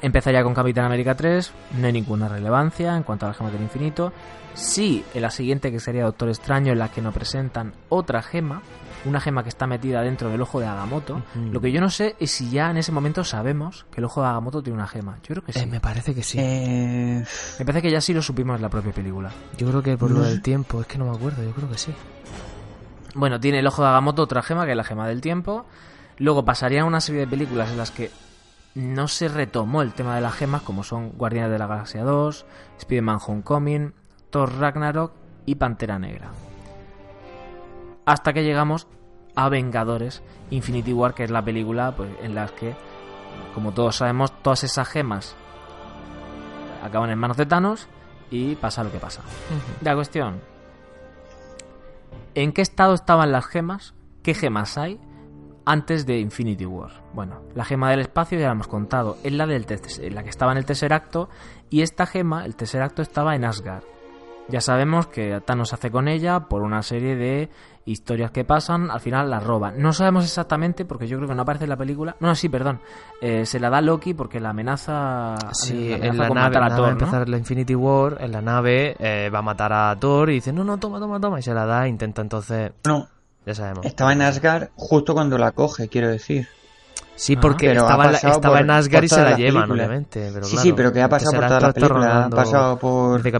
empezaría con Capitán América 3, no hay ninguna relevancia en cuanto a las gemas del infinito. Sí, en la siguiente, que sería Doctor Extraño, en la que nos presentan otra gema, una gema que está metida dentro del ojo de Agamotto. Lo que yo no sé es si ya en ese momento sabemos que el ojo de Agamotto tiene una gema. Yo creo que sí. Eh, me parece que sí. Eh, Me parece que ya sí lo supimos en la propia película. Yo creo que por lo del tiempo, es que no me acuerdo, yo creo que sí. Bueno, tiene el ojo de Agamotto otra gema, que es la gema del tiempo. Luego pasarían una serie de películas en las que no se retomó el tema de las gemas, como son Guardianes de la Galaxia 2, Spider-Man Homecoming, Thor Ragnarok y Pantera Negra. Hasta que llegamos a Vengadores Infinity War, que es la película pues, en la que, como todos sabemos, todas esas gemas acaban en manos de Thanos y pasa lo que pasa. La cuestión, ¿en qué estado estaban las gemas? ¿Qué gemas hay? Antes de Infinity War. Bueno, la gema del espacio ya la hemos contado, es la, del la que estaba en el tercer acto y esta gema, el tercer acto, estaba en Asgard. Ya sabemos que Thanos hace con ella por una serie de historias que pasan, al final la roba. No sabemos exactamente porque yo creo que no aparece en la película. No, sí, perdón. Eh, se la da Loki porque la amenaza. Sí, en la nave, a Thor, empezar la Infinity War, en la nave eh, va a matar a Thor y dice: No, no, toma, toma, toma. Y se la da, intenta entonces. No, ya sabemos. Estaba en Asgard justo cuando la coge, quiero decir. Sí, porque estaba, estaba en Asgard y se la llevan, obviamente. Pero sí, sí, pero que ha pasado por toda la película. Ha pasado por, por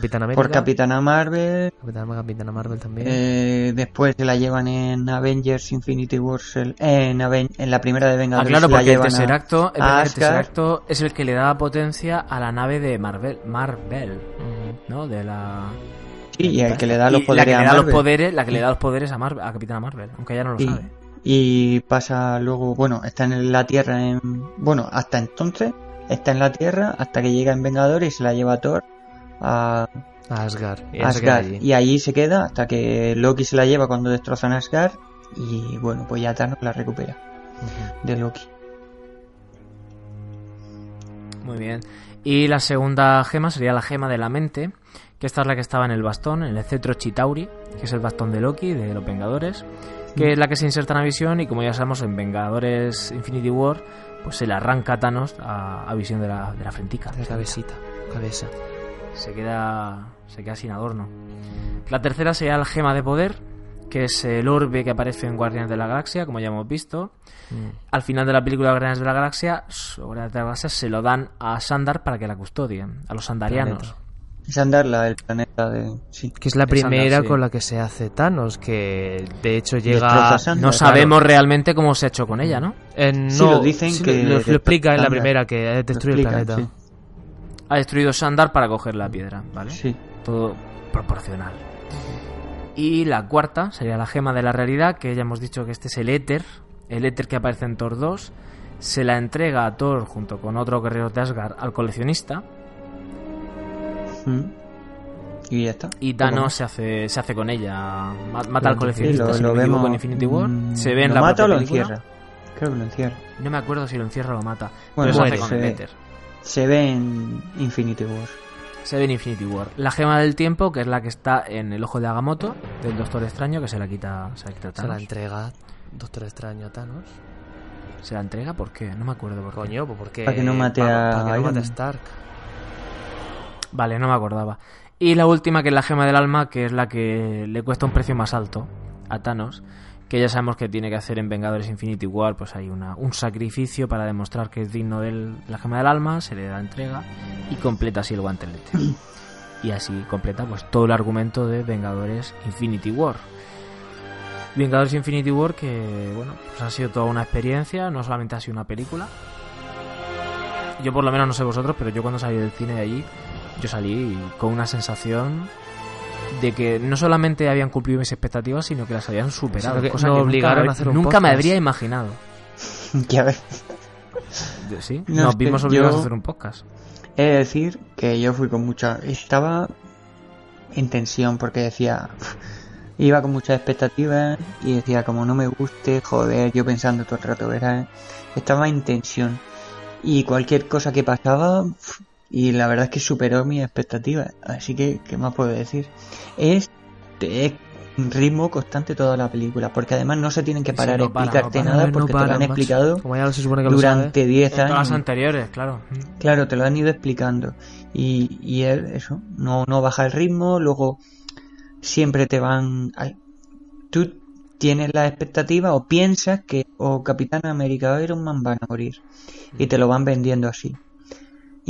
Capitana Marvel. Capitana, Marvel también. Eh, después se la llevan en Avengers Infinity War. En, en la primera de Vengadores. Ah, claro, porque el tercer, acto, el es el que le da potencia a la nave de Marvel. Marvel, ¿no? De la y el que le da los poderes la que le da Los poderes, la que le da los poderes a, Marvel, a Capitana Marvel, aunque ella no lo sabe. Y pasa luego, bueno, está en la Tierra, en, bueno, hasta entonces está en la Tierra hasta que llega en Vengador y se la lleva a Thor a, Asgard. Y, Asgard. y allí se queda hasta que Loki se la lleva cuando destrozan Asgard y bueno, pues ya Thanos la recupera de Loki. Muy bien. Y la segunda gema sería la gema de la mente, que esta es la que estaba en el bastón, en el cetro Chitauri, que es el bastón de Loki, de los Vengadores, que es la que se inserta en la visión y como ya sabemos en Vengadores Infinity War, pues se le arranca a Thanos a, visión de la, de la frentica. De cabecita, cabeza. Se queda, se queda sin adorno. La tercera sería la gema de poder, que es el orbe que aparece en Guardianes de la Galaxia, como ya hemos visto. Mm. Al final de la película Guardianes de la Galaxia, Guardianes de la Galaxia se lo dan a Sandar para que la custodien, a los sandarianos. Sandar, la, el planeta de... Sí. Que es la primera con la que se hace Thanos, que de hecho llega... no sabemos realmente cómo se ha hecho con ella, ¿no? no, lo dicen que... Lo, explica en la primera, que ha destruido el planeta. Ha destruido Sandar para coger la piedra, ¿vale? Sí. Todo proporcional. Y la cuarta sería la gema de la realidad, que ya hemos dicho que este es el éter, el éter que aparece en Thor 2. Se la entrega a Thor junto con otro guerrero de Asgard al coleccionista y ya está. Y Thanos se hace, se hace con ella. Mata al coleccionista, lo, vemos en Infinity War. Mm, se ve en la mata o lo encierra? Creo que lo encierra. No me acuerdo si lo encierra o lo mata. Bueno, se, hace con ve, se ve en Infinity War. Se ve en Infinity War. La gema del tiempo, que es la que está en el ojo de Agamotto, del Doctor Extraño, que se la quita, se la quita Thanos. Se la entrega Doctor Extraño a Thanos. ¿Se la entrega? ¿Por qué? No me acuerdo por Coño, pues porque... Para que no mate a, para que no mate a Stark. Vale, no me acordaba. Y la última, que es la gema del alma, que es la que le cuesta un precio más alto a Thanos, que ya sabemos que tiene que hacer en Vengadores Infinity War, pues hay una, un sacrificio para demostrar que es digno de la gema del alma, se le da entrega y completa así el guantelete. Y así completa pues todo el argumento de Vengadores Infinity War. Vengadores Infinity War que, bueno, pues ha sido toda una experiencia, no solamente ha sido una película. Yo por lo menos no sé vosotros, pero yo cuando salí del cine de allí yo salí con una sensación de que no solamente habían cumplido mis expectativas, sino que las habían superado. cosa que obligaron nunca, a hacer un Nunca me habría imaginado. ya ves. Sí, nos vimos obligados a hacer un podcast. He de decir que yo fui con mucha... Estaba en tensión porque decía... Iba con muchas expectativas y decía, como no me guste, joder, yo pensando todo el rato, ¿verdad? Estaba en tensión. Y cualquier cosa que pasaba, y la verdad es que superó mis expectativas. Así que, ¿qué más puedo decir? Es, es ritmo constante toda la película, porque además no se tienen que parar a explicarte nada porque te lo han explicado durante 10 años. Las anteriores, claro. Claro, te lo han ido explicando. Y, y eso, no, no baja el ritmo, luego siempre te van... tú tienes la expectativa o piensas que o Capitán América o Iron Man van a morir y te lo van vendiendo así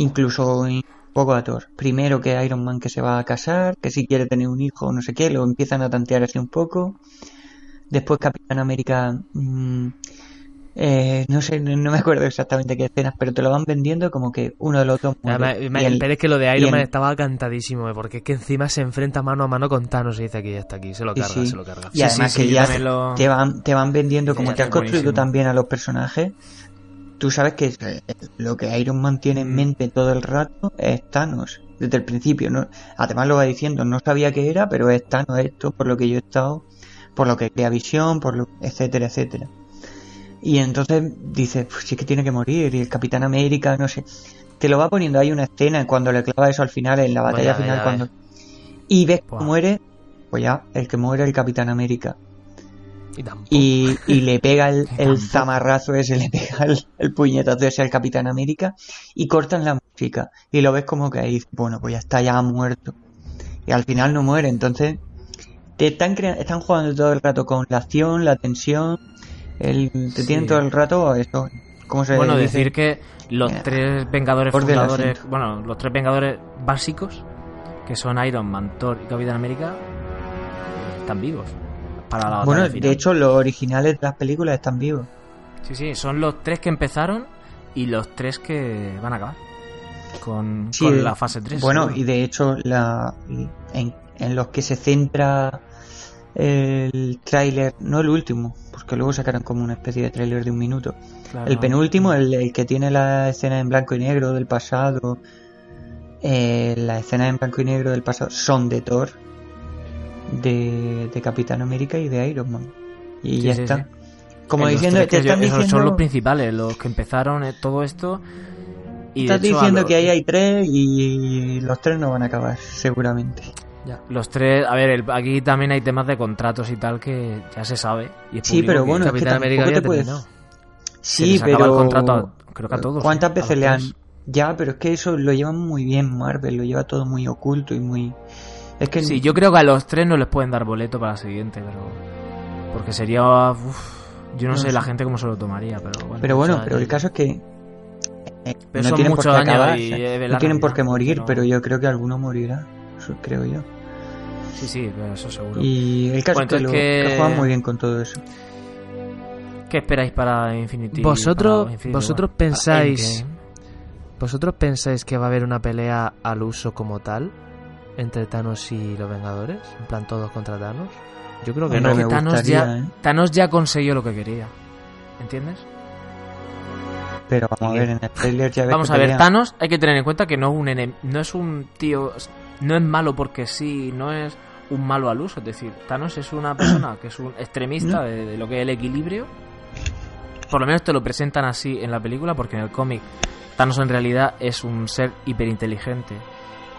incluso un poco a Thor. Primero que Iron Man que se va a casar, que si quiere tener un hijo o no sé qué, lo empiezan a tantear así un poco. Después Capitán América mm, Eh, no sé, no, me acuerdo exactamente qué escenas, pero te lo van vendiendo como que uno de los dos muere. pero es que lo de Iron Man estaba cantadísimo, eh, porque es que encima se enfrenta mano a mano con Thanos y dice aquí, ya está aquí, se lo carga, se lo carga. Y además que ya te, van, te van vendiendo como te has construido también a los personajes. Tú sabes que lo que Iron Man tiene en mm. mente todo el rato es Thanos, desde el principio. ¿no? Además lo va diciendo, no sabía qué era, pero es Thanos esto, por lo que yo he estado, por lo que crea visión, por lo, etcétera, etcétera. Y entonces dice, pues sí que tiene que morir, y el Capitán América, no sé. Te lo va poniendo, hay una escena cuando le clava eso al final, en la batalla final, cuando... Y ves que muere, pues ya, el que muere el Capitán América. Y, y, le pega el, el zamarrazo ese, le pega el, el, puñetazo ese al Capitán América y cortan la música. Y lo ves como que ahí, bueno, pues ya está ya muerto. Y al final no muere, entonces te están, están jugando todo el rato con la acción, la tensión, el, te tienen todo el rato esto. ¿Cómo se bueno, decir que los eh, tres Vengadores fundadores, bueno, los tres Vengadores básicos, que son Iron Man, Thor y Capitán América, están vivos. Para la bueno, de hecho, los originales de las películas están vivos. Sí, sí, son los tres que empezaron y los tres que van a acabar con, la fase 3. Bueno, y de hecho, la, en, en los que se centra el tráiler, no el último, porque luego sacaron como una especie de tráiler de un minuto. El penúltimo, el, que tiene la escena en blanco y negro del pasado, eh, la escena en blanco y negro del pasado son de Thor, de, Capitán América y de Iron Man. Y ya está. Como diciendo, que diciendo... Son los principales, los que empezaron eh, todo esto. Y estás diciendo que ahí hay tres y los tres no van a acabar, seguramente. Los tres, a ver, aquí también hay temas de contratos y tal que ya se sabe. Y sí, pero bueno, Capitán América te puedes... Sí, pero el contrato creo que a todos. ¿Cuántas veces le han ya, pero es que eso lo llevan muy bien Marvel, lo lleva todo muy oculto y muy es que Sí, yo creo que a los tres no les pueden dar boleto para la siguiente, pero porque sería yo no, sé, la gente cómo se lo tomaría, pero bueno. Pero bueno, pero el caso es que eh, no tienen por qué acabar, no tienen por qué morir, pero yo creo que alguno morirá, eso creo yo. Sí, sí, eso seguro. Y el caso es que, lo, que... juegan muy bien con todo eso. ¿Qué esperáis para Infinity? Vosotros, vosotros pensáis, vosotros pensáis que va a haber una pelea al uso como tal entre Thanos y los Vengadores, en plan todos contra Thanos. Yo creo que no. Thanos, ya, ¿eh? Thanos ya consiguió lo que quería, ¿entiendes? Pero vamos a ver, en el trailer ya Vamos a ver, Thanos hay que tener en cuenta que no es un no es un tío no es malo porque sí, no es un malo al uso. Es decir, Thanos es una persona que es un extremista de, lo que es el equilibrio. Por lo menos te lo presentan así en la película, porque en el cómic Thanos en realidad es un ser hiperinteligente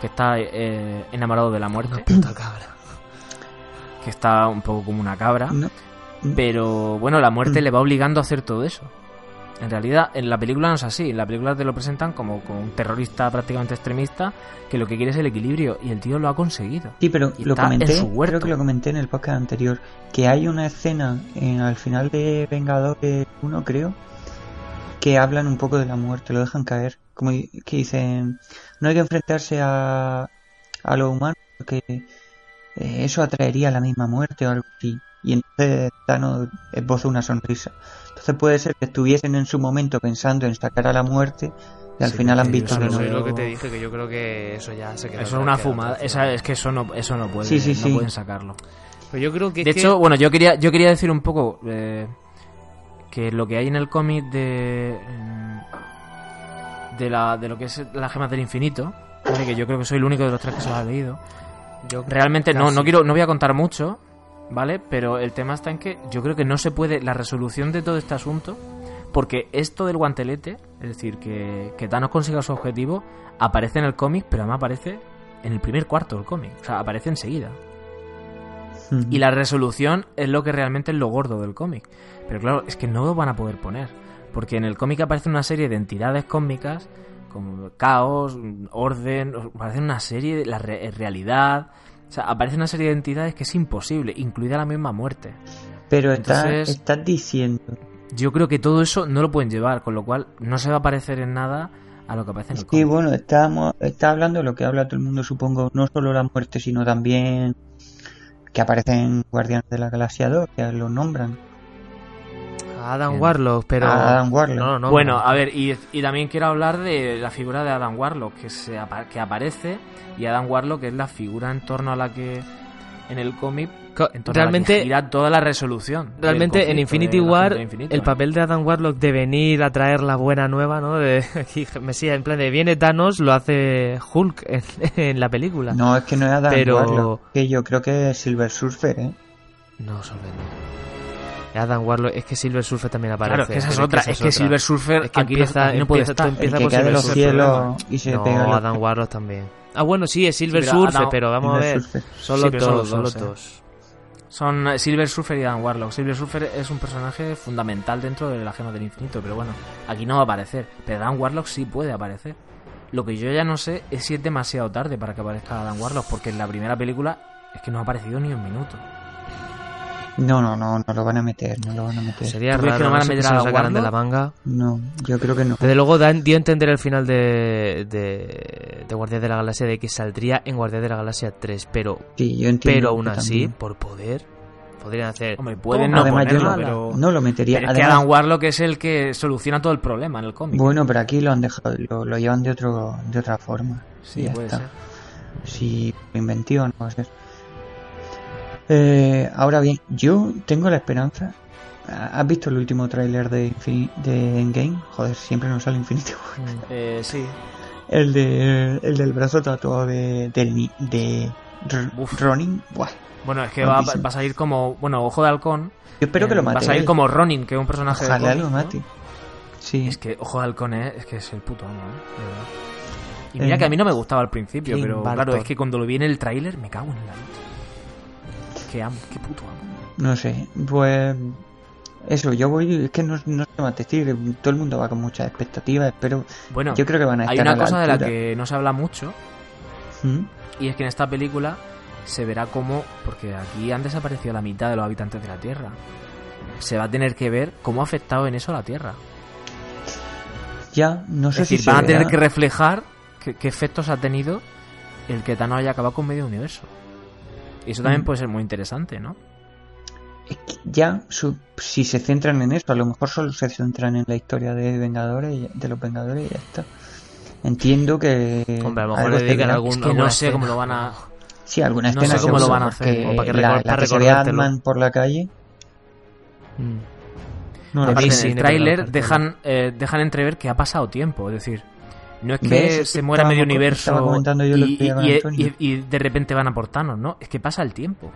que está eh, enamorado de la muerte. Que está un poco como una cabra. Pero bueno, la muerte mm. le va obligando a hacer todo eso. En realidad, en la película no es así. En la película te lo presentan como, un terrorista prácticamente extremista que lo que quiere es el equilibrio y el tío lo ha conseguido. Sí, pero lo comenté, creo que lo comenté en el podcast anterior, que hay una escena en, al final de Vengadores 1, creo, que hablan un poco de la muerte, lo dejan caer. Como que dicen, no hay que enfrentarse a, a lo humano porque eh, eso atraería la misma muerte o algo así. Y entonces Thanos esboza una sonrisa. Entonces puede ser que estuviesen en su momento pensando en sacar a la muerte y al final han visto que no. lo que te dije, que yo creo que eso ya se. Eso es una fumada. Esa, es que eso no, eso no puede, no pueden sacarlo. Pero yo creo que. De hecho, bueno, yo quería, yo quería decir un poco eh, que lo que hay en el cómic de. De, la, de lo que es la gema del infinito, que yo creo que soy el único de los tres que se lo ha leído. Yo Realmente no, no quiero, no voy a contar mucho, ¿vale? Pero el tema está en que yo creo que no se puede, la resolución de todo este asunto, porque esto del guantelete, es decir, que, que Thanos consiga su objetivo, aparece en el cómic, pero además aparece en el primer cuarto del cómic, o sea, aparece enseguida. Y la resolución es lo que realmente es lo gordo del cómic. Pero claro, es que no lo van a poder poner. Porque en el cómic aparece una serie de entidades cósmicas, como caos, orden, aparece una serie de la realidad, o sea, aparece una serie de entidades que es imposible, incluida la misma muerte. Pero estás diciendo. Yo creo que todo eso no lo pueden llevar, con lo cual no se va a parecer en nada a lo que aparece en el Sí, bueno, estamos, está hablando de lo que habla todo el mundo, supongo, no solo la muerte, sino también que aparecen Guardianes de la Galaxia 2, que lo nombran. A Adam. Warlock, pero... A Adam Warlock. No, no, bueno, no. a ver, y, y también quiero hablar de la figura de Adam Warlock, que, se apa- que aparece, y Adam Warlock es la figura en torno a la que en el cómic, realmente, gira toda la resolución. realmente en Infinity War, Infinito, el ¿eh? papel de Adam Warlock de venir a traer la buena nueva, ¿no? De aquí, Mesías, en plan de viene Thanos, lo hace Hulk en, en la película. No, es que no es Adam Pero- Warlock. Que yo creo que es Silver Surfer, ¿eh? No, no. Adam Warlock, es que Silver Surfer también aparece. Claro, que esa es otra. esa Es que otra. Silver Surfer Es que aquí, empieza, aquí no puede empieza, estar. empieza El que por cae de Silver los Surfer. cielos y se No, pega. los- Adam Warlock también. Ah, bueno, sí, es Silver Sí, pero Surfer, Adam- pero vamos a Silver ver. Surfer. Son los dos, los son dos, los eh. dos. Son eh, Silver Surfer y Adam Warlock. Silver Surfer es un personaje fundamental dentro de la gema del infinito, pero bueno, aquí no va a aparecer. Pero Adam Warlock sí puede aparecer. Lo que yo ya no sé es si es demasiado tarde para que aparezca Adam Warlock, porque en la primera película es que no ha aparecido ni un minuto. No, no, no, no lo van a meter, no lo van a meter. Sería ¿Tú crees que raro no van a no meter se a lo sacaran de la manga. No, yo creo que no. Desde luego dan- dio a entender el final de, de, de Guardias de la Galaxia de que saldría en Guardias de la Galaxia 3, pero, Sí, yo entiendo. pero aún así, también. por poder, podrían hacer... Hombre, pueden no Además, yo ponerlo, no, pero... no lo metería. pero es que Además, Adam Warlock es el que soluciona todo el problema en el cómic. bueno, pero aquí lo han dejado, lo, lo llevan de otro, de otra forma. sí, puede está. ser. Si lo inventó no va a ser. Eh, ahora bien, yo tengo la esperanza. ¿Has visto el último tráiler de, de Endgame? Joder, siempre nos sale Infinity War. Mm. Eh, sí. El, de, el del brazo tatuado de, de Uf. Ronin. Buah. Bueno, es que va, a salir como... Bueno, Ojo de Halcón. Yo espero que lo eh, mate. Va a salir él. como Ronin, que es un personaje de Ojalá lo ¿no? mate. Sí. Es que Ojo de Halcón es, es que es el puto amo, ¿eh? De verdad. Y mira Eh, que a mí no me gustaba al principio, pero Barton. claro, es que cuando lo vi en el tráiler me cago en la leche. Qué amo, qué puto amo. No sé, pues eso, yo voy, es que no, no sé más decir, todo el mundo va con muchas expectativas, espero, Bueno, yo creo que van a hay estar una a la cosa de la que no se habla mucho, ¿Mm? y es que en esta película se verá cómo, porque aquí han desaparecido la mitad de los habitantes de la Tierra, se va a tener que ver cómo ha afectado en eso a la Tierra. Ya, no Es sé decir, si se van a tener que reflejar qué, qué efectos ha tenido el que Thanos haya acabado con medio universo. Y eso también Mm. puede ser muy interesante, ¿no? Ya, su- si se centran en eso, a lo mejor solo se centran en la historia de Vengadores, de los Vengadores y ya está. Entiendo que... Hombre, a lo mejor le dedican algún- Es que no sé cómo lo van a... Sí, alguna no escena sé cómo lo van a hacer, como para que la, la que se por la calle... Mm. No, Aparte, sí, en no el tráiler dejan, eh, dejan entrever que ha pasado tiempo, es decir, no es que ¿Ves? se muera medio universo y, y- y- y de repente van a por Thanos, ¿no? Es que pasa el tiempo.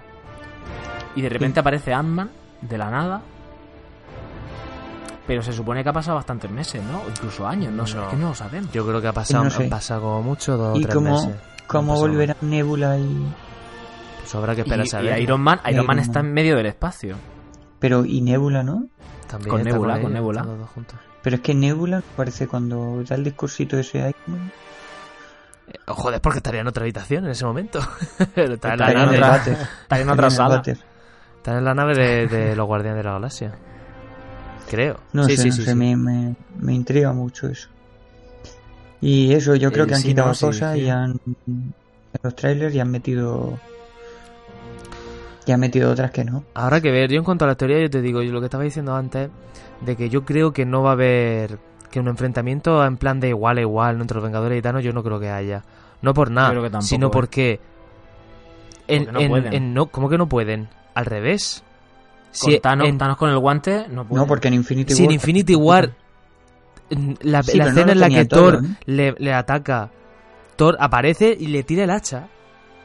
Y de repente aparece Ant-Man de la nada. Pero se supone que ha pasado bastantes meses, ¿no? O incluso años, no sé, No. es que no lo sabemos. Yo creo que ha pasado, No sé. ha pasado como mucho dos o ¿Y tres cómo, meses. cómo No ha pasado volverá Nebula y...? Pues habrá que esperar Y, a saber. y Iron Man, Y Iron Man está en medio del espacio. Pero, ¿y Nebula no? También con Nebula, con Nebula. están los dos juntos. Pero es que Nebula parece cuando da el discursito ese Man, Eh, joder, porque estaría en otra habitación en ese momento. Está en la Estaría en nave, otra-. Está en otra sala. está en la nave de, de los Guardianes de la Galaxia. Creo. No sí, sé, sí, no sí, sé, sí. Me, me, me intriga mucho eso. Y eso, yo creo Eh, que han sí, quitado no, cosas sí. y han. En los trailers y han metido. Y han metido otras que no. Habrá que ver. Yo en cuanto a la teoría, yo te digo, yo lo que estaba diciendo antes, de que yo creo que no va a haber que un enfrentamiento en plan de igual a igual ¿no? entre los Vengadores y Thanos, yo no creo que haya. No por nada, tampoco, sino ¿eh? porque... En, no en- pueden. en- no, ¿Cómo que no pueden? Al revés. Con Si Thanos, en- Thanos con el guante, no puede. No, porque en Infinity si en War. Infinity War la, Sí, la no escena en la que todo, Thor ¿eh? le, le ataca, Thor aparece y le tira el hacha.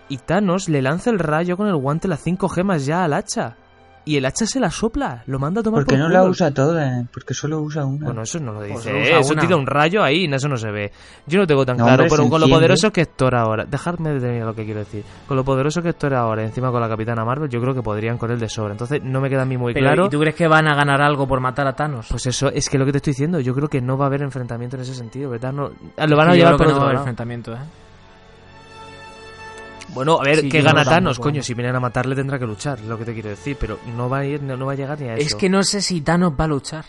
Y Thanos le lanza el rayo con el guante las cinco gemas ya al hacha. Y el hacha se la sopla, lo manda a tomar Porque por no la usa toda, porque solo usa una. Bueno, eso no lo Pues dice. eh, usa eso una. tira un rayo ahí, eso no se ve. Yo no tengo tan No, claro, hombre, pero con lo poderoso que es Thor ahora. Dejadme de terminar lo que quiero decir. Con lo poderoso que es Thor ahora, encima con la Capitana Marvel, yo creo que podrían con él de sobra. Entonces no me queda a mí muy Pero, claro. ¿Y tú crees que van a ganar algo por matar a Thanos? Pues eso, es que lo que te estoy diciendo, yo creo que no va a haber enfrentamiento en ese sentido, ¿verdad? No, lo van a Yo llevar creo por que no otro va a haber enfrentamiento, ¿eh? Bueno, a ver, Sí, ¿qué gana tampoco, Thanos? Coño, si vienen a matarle tendrá que luchar, es lo que te quiero decir, pero no va a ir, no, no va a llegar ni a eso. Es que no sé si Thanos va a luchar.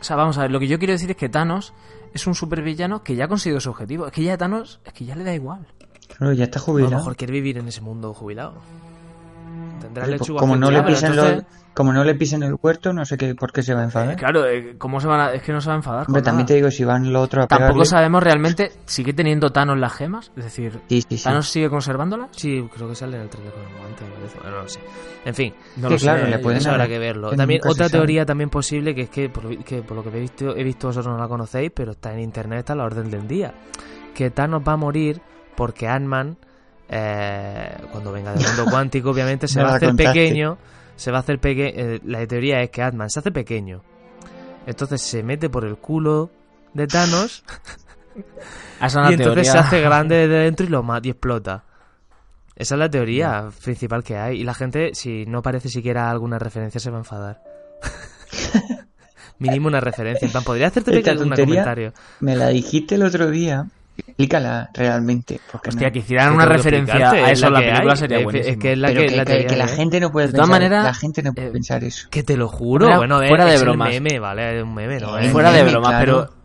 O sea, vamos a ver, lo que yo quiero decir es que Thanos es un supervillano que ya ha conseguido su objetivo. Es que ya a Thanos, es que ya le da igual. Claro, ya está a lo jubilado. mejor quiere vivir en ese mundo jubilado. Tendrá Pues, lechuga como no le pisen entonces- los- como no le pisen el huerto, no sé qué, por qué se va a enfadar. Eh, claro, eh, ¿cómo se van a- es que no se va a enfadar. Hombre, también nada. te digo, si van los otros a Tampoco pegarle... sabemos realmente, ¿sigue teniendo Thanos las gemas? Es decir, Sí, sí, sí. ¿Thanos sigue conservándolas? Sí, creo que sale en el trailer con el guante, me parece. Bueno, no lo sé. En fin, No Sí, lo sé, claro, le eh, pueden habrá que verlo. que También otra sabe. teoría también posible que es que por, lo, que por lo que he visto, he visto vosotros no la conocéis, pero está en internet, está a la orden del día. Que Thanos va a morir porque Ant-Man, eh, cuando venga del mundo cuántico, obviamente se va a hacer contaste. pequeño. Se va a hacer pequeño. la teoría es que Ant-Man se hace pequeño. Entonces se mete por el culo de Thanos y entonces teoría. se hace grande desde dentro y lo mata y explota. Esa es la teoría principal que hay. Y la gente, si no parece siquiera alguna referencia, se va a enfadar. Mínimo una referencia. En plan, podría hacerte pequeño un comentario. Me la dijiste el otro día. Explícala realmente. Porque Hostia, no- que hicieran una referencia a es eso en la película hay. sería buenísimo. Es que es la Pero que, que, la que- que la gente no puede De pensar, maneras, la gente no puede eh, pensar eso. Que te lo juro. Fuera- bueno, a ver, fuera de bromas. meme, ¿vale? Es un meme, ¿no? Eh, Es- Fuera de bromas, claro. pero.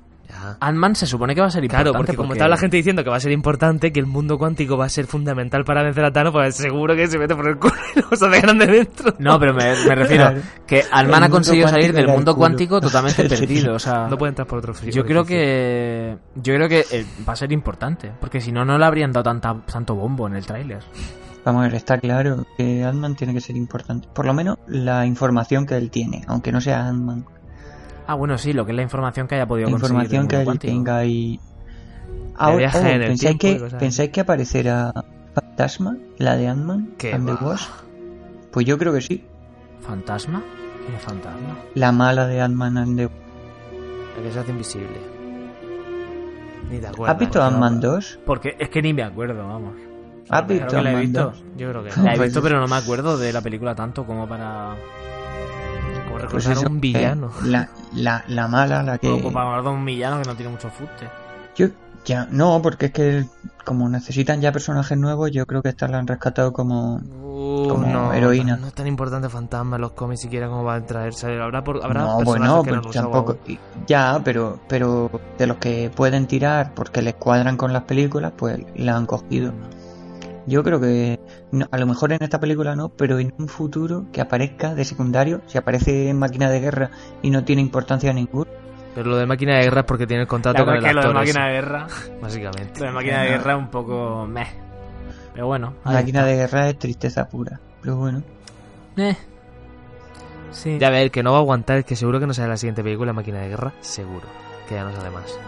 Ant-Man se supone que va a ser importante. Claro, porque como está la gente diciendo que va a ser importante, que el mundo cuántico va a ser fundamental para vencer a Thanos, pues seguro que se mete por el culo y hace grande dentro. No, pero me, me refiero que Ant-Man ha conseguido salir del mundo cuántico totalmente perdido. O sea, No puede entrar por otro frío. yo creo que yo creo que eh, va a ser importante, porque si no no le habrían dado tanta, tanto bombo en el tráiler. Vamos a ver, está claro que Ant-Man tiene que ser importante. Por lo menos la información que él tiene, aunque no sea Ant-Man. Ah, bueno, sí, lo que es la información que haya podido La conseguir. información que él tenga y... Ahora, oh, ¿pensáis, que. ¿Pensáis que aparecerá Fantasma, la de Ant-Man? And the. Wasp? Pues yo creo que sí. ¿Fantasma? ¿Quién es fantasma? La mala de Ant-Man and the La que se hace invisible. Ni te acuerdas. ¿Has visto Ant-Man no- 2? Porque es que ni me acuerdo, vamos. ¿Has visto Ant-Man visto. 2? Yo creo que La he Pues visto, pero no me acuerdo de la película tanto como para. Pues un villano. la, la, la mala, la que... Como para hablar de un villano que no tiene mucho fuste. Yo, ya, no, porque es que como necesitan ya personajes nuevos, yo creo que esta la han rescatado como... Uh, como no, heroína. No es tan importante Fantasma en los cómics siquiera como va a traerse. Habrá, por, habrá no, personajes bueno, que no pues tampoco... aún. Ya, pero, pero de los que pueden tirar porque les cuadran con las películas, pues la han cogido. Yo creo que no, a lo mejor en esta película no, pero en un futuro que aparezca de secundario, si aparece en máquina de guerra y no tiene importancia ninguna, Pero lo de máquina de guerra es porque tiene el contrato Claro, con es el que lo de actor. máquina ese, de guerra. Básicamente. Lo de máquina de guerra es un poco. meh. Pero bueno. ahí máquina está. de guerra es tristeza pura. Pero bueno, Eh. Sí. Ya ver, que no va a aguantar, es que seguro que no sale la siguiente película Máquina de Guerra, seguro. Que ya no sale más.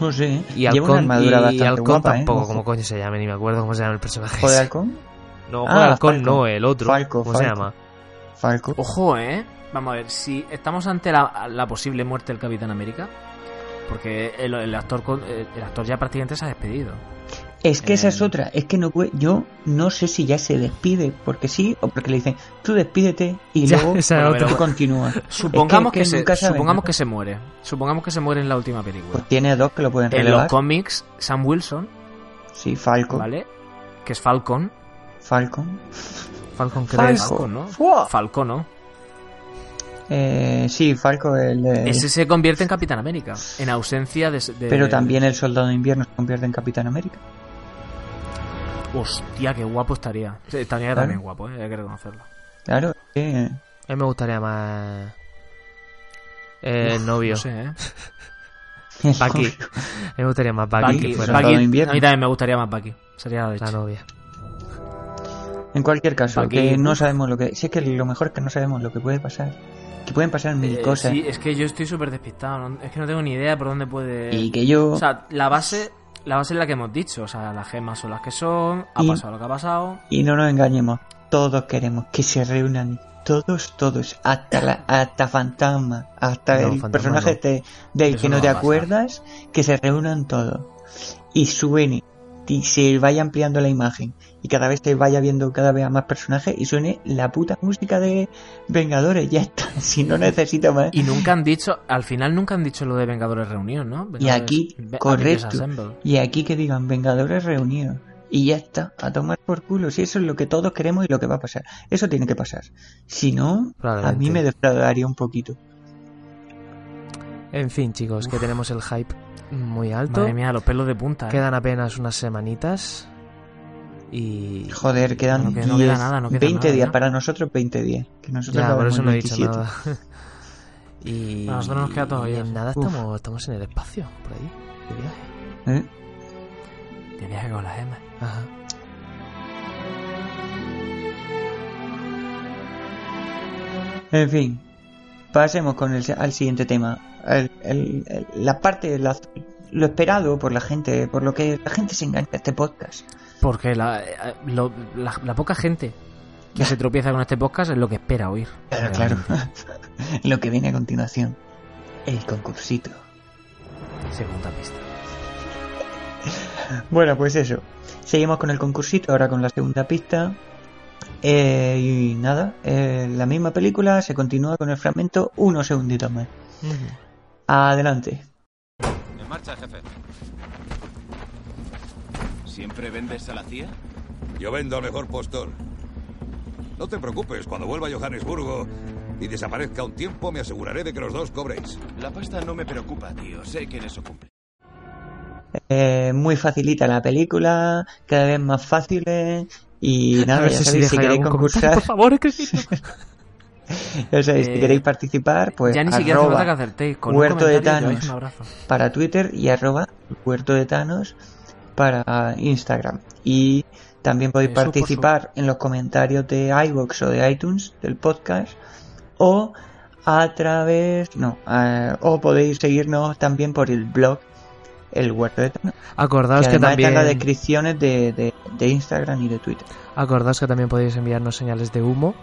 No sé. ¿eh? Y una Halcón, armadura y bastante Halcón guapa, ¿eh? tampoco, Ojo. como coño se llama, ni me acuerdo cómo se llama el personaje. ¿Ojo de ese. halcón? No, Ah, de Halcón Falco. no, el otro. Falco, ¿Cómo se llama? Falco. Ojo, eh. Vamos a ver, si estamos ante la, la posible muerte del Capitán América. Porque el, el actor el actor ya prácticamente se ha despedido. Es que esa es Eh, otra, es que no puede, yo no sé si ya se despide porque sí o porque le dicen, tú despídete y Ya, luego esa Bueno, otra. pero- tú continúas. Supongamos, que que, se, supongamos que se muere. Supongamos que se muere en la última película. Pues tiene dos que lo pueden en los relevar. cómics, Sam Wilson, Sí, Falco, ¿vale? Que es Falcon. Falcon. Falcon Falco. Crest. Falcon, ¿no? Falcon, ¿no? Eh, sí, Falco el. Ese se convierte en Capitán América. En ausencia de. de- Pero también el Soldado de Invierno se convierte en Capitán América. Hostia, qué guapo estaría. Sí, Estaría Claro. también guapo, ¿eh? hay que reconocerlo. Claro, que A mí me gustaría más. Eh, el novio. No sé, ¿eh? novio. A mí me gustaría más Bucky, Bucky, que fuera a mí también me gustaría más Bucky. Sería la leche. la novia. En cualquier caso, Bucky, que no sabemos lo que... Si es que lo mejor es que no sabemos lo que puede pasar. Que pueden pasar mil Eh, cosas. Sí, es que yo estoy súper despistado. ¿no? Es que no tengo ni idea por dónde puede. Y que yo... O sea, la base, la base es la que hemos dicho. O sea, las gemas son las que son. Ha Y- pasado lo que ha pasado. Y no nos engañemos, todos queremos que se reúnan, todos, todos, hasta la, hasta Fantasma, hasta No, el Fantasma personaje no. de- del Eso que no no, te acuerdas, que se reúnan todos y suene y se vaya ampliando la imagen y cada vez se vaya viendo cada vez a más personajes y suene la puta música de Vengadores, ya está, si no necesito más. Y nunca han dicho, al final nunca han dicho lo de Vengadores Reunión, ¿no? Y aquí, correcto. Y aquí que digan Vengadores reunidos. Y ya está, a tomar por culo. Si eso es lo que todos queremos y lo que va a pasar. Eso tiene que pasar. Si no, a mí me defraudaría un poquito. En fin, chicos, que tenemos el hype muy alto. Madre mía, los pelos de punta. ¿eh? Quedan apenas unas semanitas. Y. Joder, quedan No, que no 10, queda nada, no queda 20 nada, días. Para nosotros 20 días. Que nosotros Ya, por eso no he dicho 27. nada. y. A nosotros nos queda todavía, en nada estamos, estamos en el espacio, por ahí, de viaje. ¿Eh? De viaje con la gema. Ajá. En fin, pasemos con el, al siguiente tema. El- el- el- la parte, la- lo esperado por la gente, por lo que la gente se engancha a este podcast. Porque la, eh, lo- la, la poca gente que se tropieza con este podcast es lo que espera oír. Claro, lo que viene a continuación. El concursito. Segunda pista. Bueno, pues eso. Seguimos con el concursito, ahora con la segunda pista. Eh, y nada, eh, la misma película se continúa con el fragmento unos segunditos más. Adelante. ¿Siempre vendes a la CIA? Yo vendo al mejor postor. No te preocupes, cuando vuelva a Johannesburgo y desaparezca un tiempo, me aseguraré de que los dos cobréis. La pasta no me preocupa, tío. Sé que en eso cumple. Eh, muy facilita la película, cada vez más fáciles. Y A nada, ya si sabéis, si deja queréis concursar, Por favor, es que sí. ya sabéis, si Eh, queréis participar, pues ya ni siquiera arroba que acertéis. Con Huerto un de comentario Thanos. lleváis un abrazo. para Twitter y arroba Huerto de Thanos para Instagram. Y también podéis Eso participar en los comentarios de iVoox o de iTunes del podcast o a través, no, eh, o podéis seguirnos también por el blog El Huerto de Thanos. Acordaos que que, además está en las también. descripciones de, de, de Instagram y de Twitter. Acordaos que también podéis enviarnos señales de humo.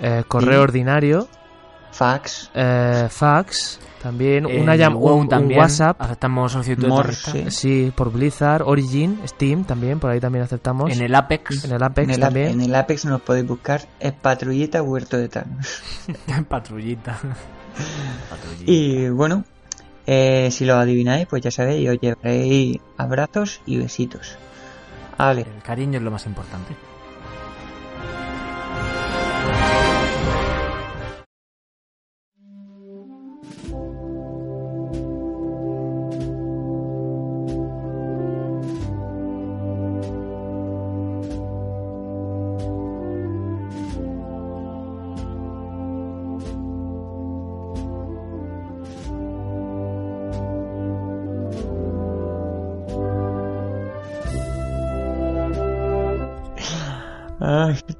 eh, correo ordinario. Fax, eh, fax. También. Una llam- WoW un, un WhatsApp. Aceptamos solicitudes de Morse. Sí, por Blizzard, Origin, Steam también, por ahí también aceptamos. En el Apex. En el Apex en el, también. en el Apex nos podéis buscar es Patrullita Huerto de Thanos. Patrullita. Patrullita. Y bueno, eh, si lo adivináis, pues ya sabéis, os llevaréis abrazos y besitos. Vale, El cariño es lo más importante.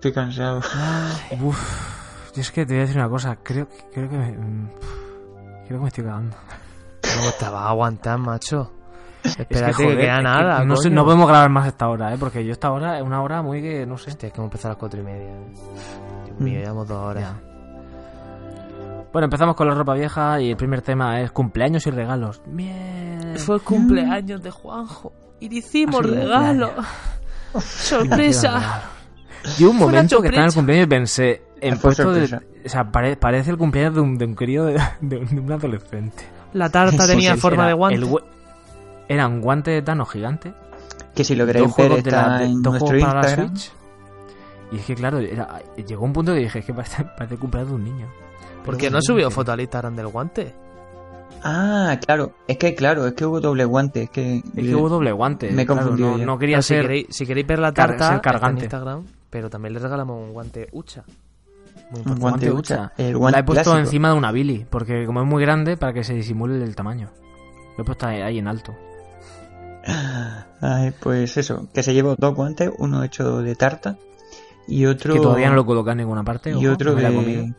Estoy cansado. Uf, yo es que te voy a decir una cosa. Creo, creo que me. mm, Creo que me estoy cagando. ¿Cómo te va a aguantar, macho? Es Espérate que, joder, queda es que nada. no, sé, no podemos grabar más esta hora, ¿eh? Porque yo esta hora es una hora muy que. No sé. Hostia, que hemos empezado a las cuatro y media. ¿eh? Dios mío, llevamos dos horas. Ya. Bueno, empezamos con la ropa vieja y el primer tema es cumpleaños y regalos. Bien. Fue el cumpleaños de Juanjo y le hicimos regalo. Sorpresa. Yo un momento que estaba en el cumpleaños y pensé en puesto de, o sea, pare- parece el cumpleaños de un, de un crío de, de un, de un adolescente. La tarta tenía sí, forma Era de guante. el era un guante de Thanos gigante. Que si lo queréis ver está la, de- en nuestro Instagram. Switch. Y es que claro, era- llegó un punto que dije, es que parece, parece el cumpleaños de un niño. ¿Por qué no subió foto al Instagram del guante? Ah, claro, es que claro, es que hubo doble guante, es que, Es que hubo doble guante. Me he claro, confundido no, no quería si, ser... queréis, si queréis ver la car- tarta, está en cargante. Instagram, pero también le regalamos un guante Ucha. Muy un guante guante Ucha, Ucha. el La guante he puesto clásico. encima de una Billy, porque como es muy grande, para que se disimule el tamaño. Lo he puesto ahí, en alto. Ay, pues eso, que se llevó dos guantes, uno hecho de tarta y otro Que todavía no lo coloca en ninguna parte. y ojo, otro la de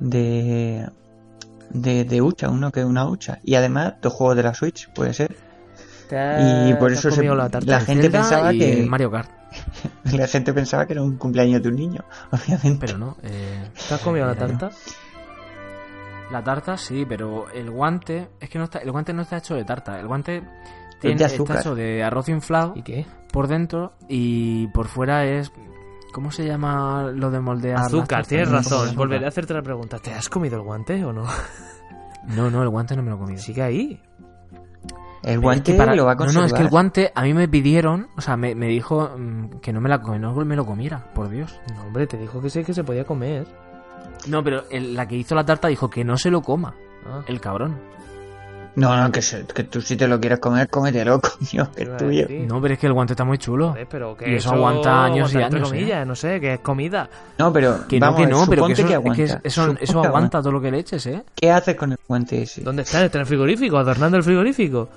de de de hucha, uno que es una hucha y además dos juegos de la Switch, puede ser. Y por ¿Te has eso se- la tarta? la gente pensaba que- Mario Kart, La gente pensaba que era un cumpleaños de un niño, obviamente. pero no. eh, ¿Te has comido la tarta? La tarta sí, pero el guante es que no está, el guante no está hecho de tarta. El guante tiene, de está azúcar. hecho de arroz inflado ¿Y qué? por dentro y por fuera es ¿cómo se llama lo de moldear? Azúcar, tienes No, ¿cómo se razón. Volveré a hacerte la pregunta. ¿Te has comido el guante o no? No, no, el guante no me lo he comido. Sigue ahí. El Es guante que para- lo va a No, conservar. no, es que el guante a mí me pidieron, o sea, me, me dijo mm, que no me, la, que no me lo comiera, por Dios. No, hombre, te dijo que sí que se podía comer. No, pero el- la que hizo la tarta dijo que no se lo coma, Ah. el cabrón. No, no, que, se- que tú si te lo quieres comer, cómetelo, coño, que es tuyo. No, pero es que el guante está muy chulo. Joder, pero que Y eso aguanta años y años, ¿eh? no sé, que es comida. No, pero Que no, vamos, que no, pero que eso, es que aguanta. eso, eso que aguanta todo lo que le eches, ¿eh? ¿Qué haces con el guante ese? ¿Dónde está? ¿Está en el frigorífico? ¿Adornando el frigorífico?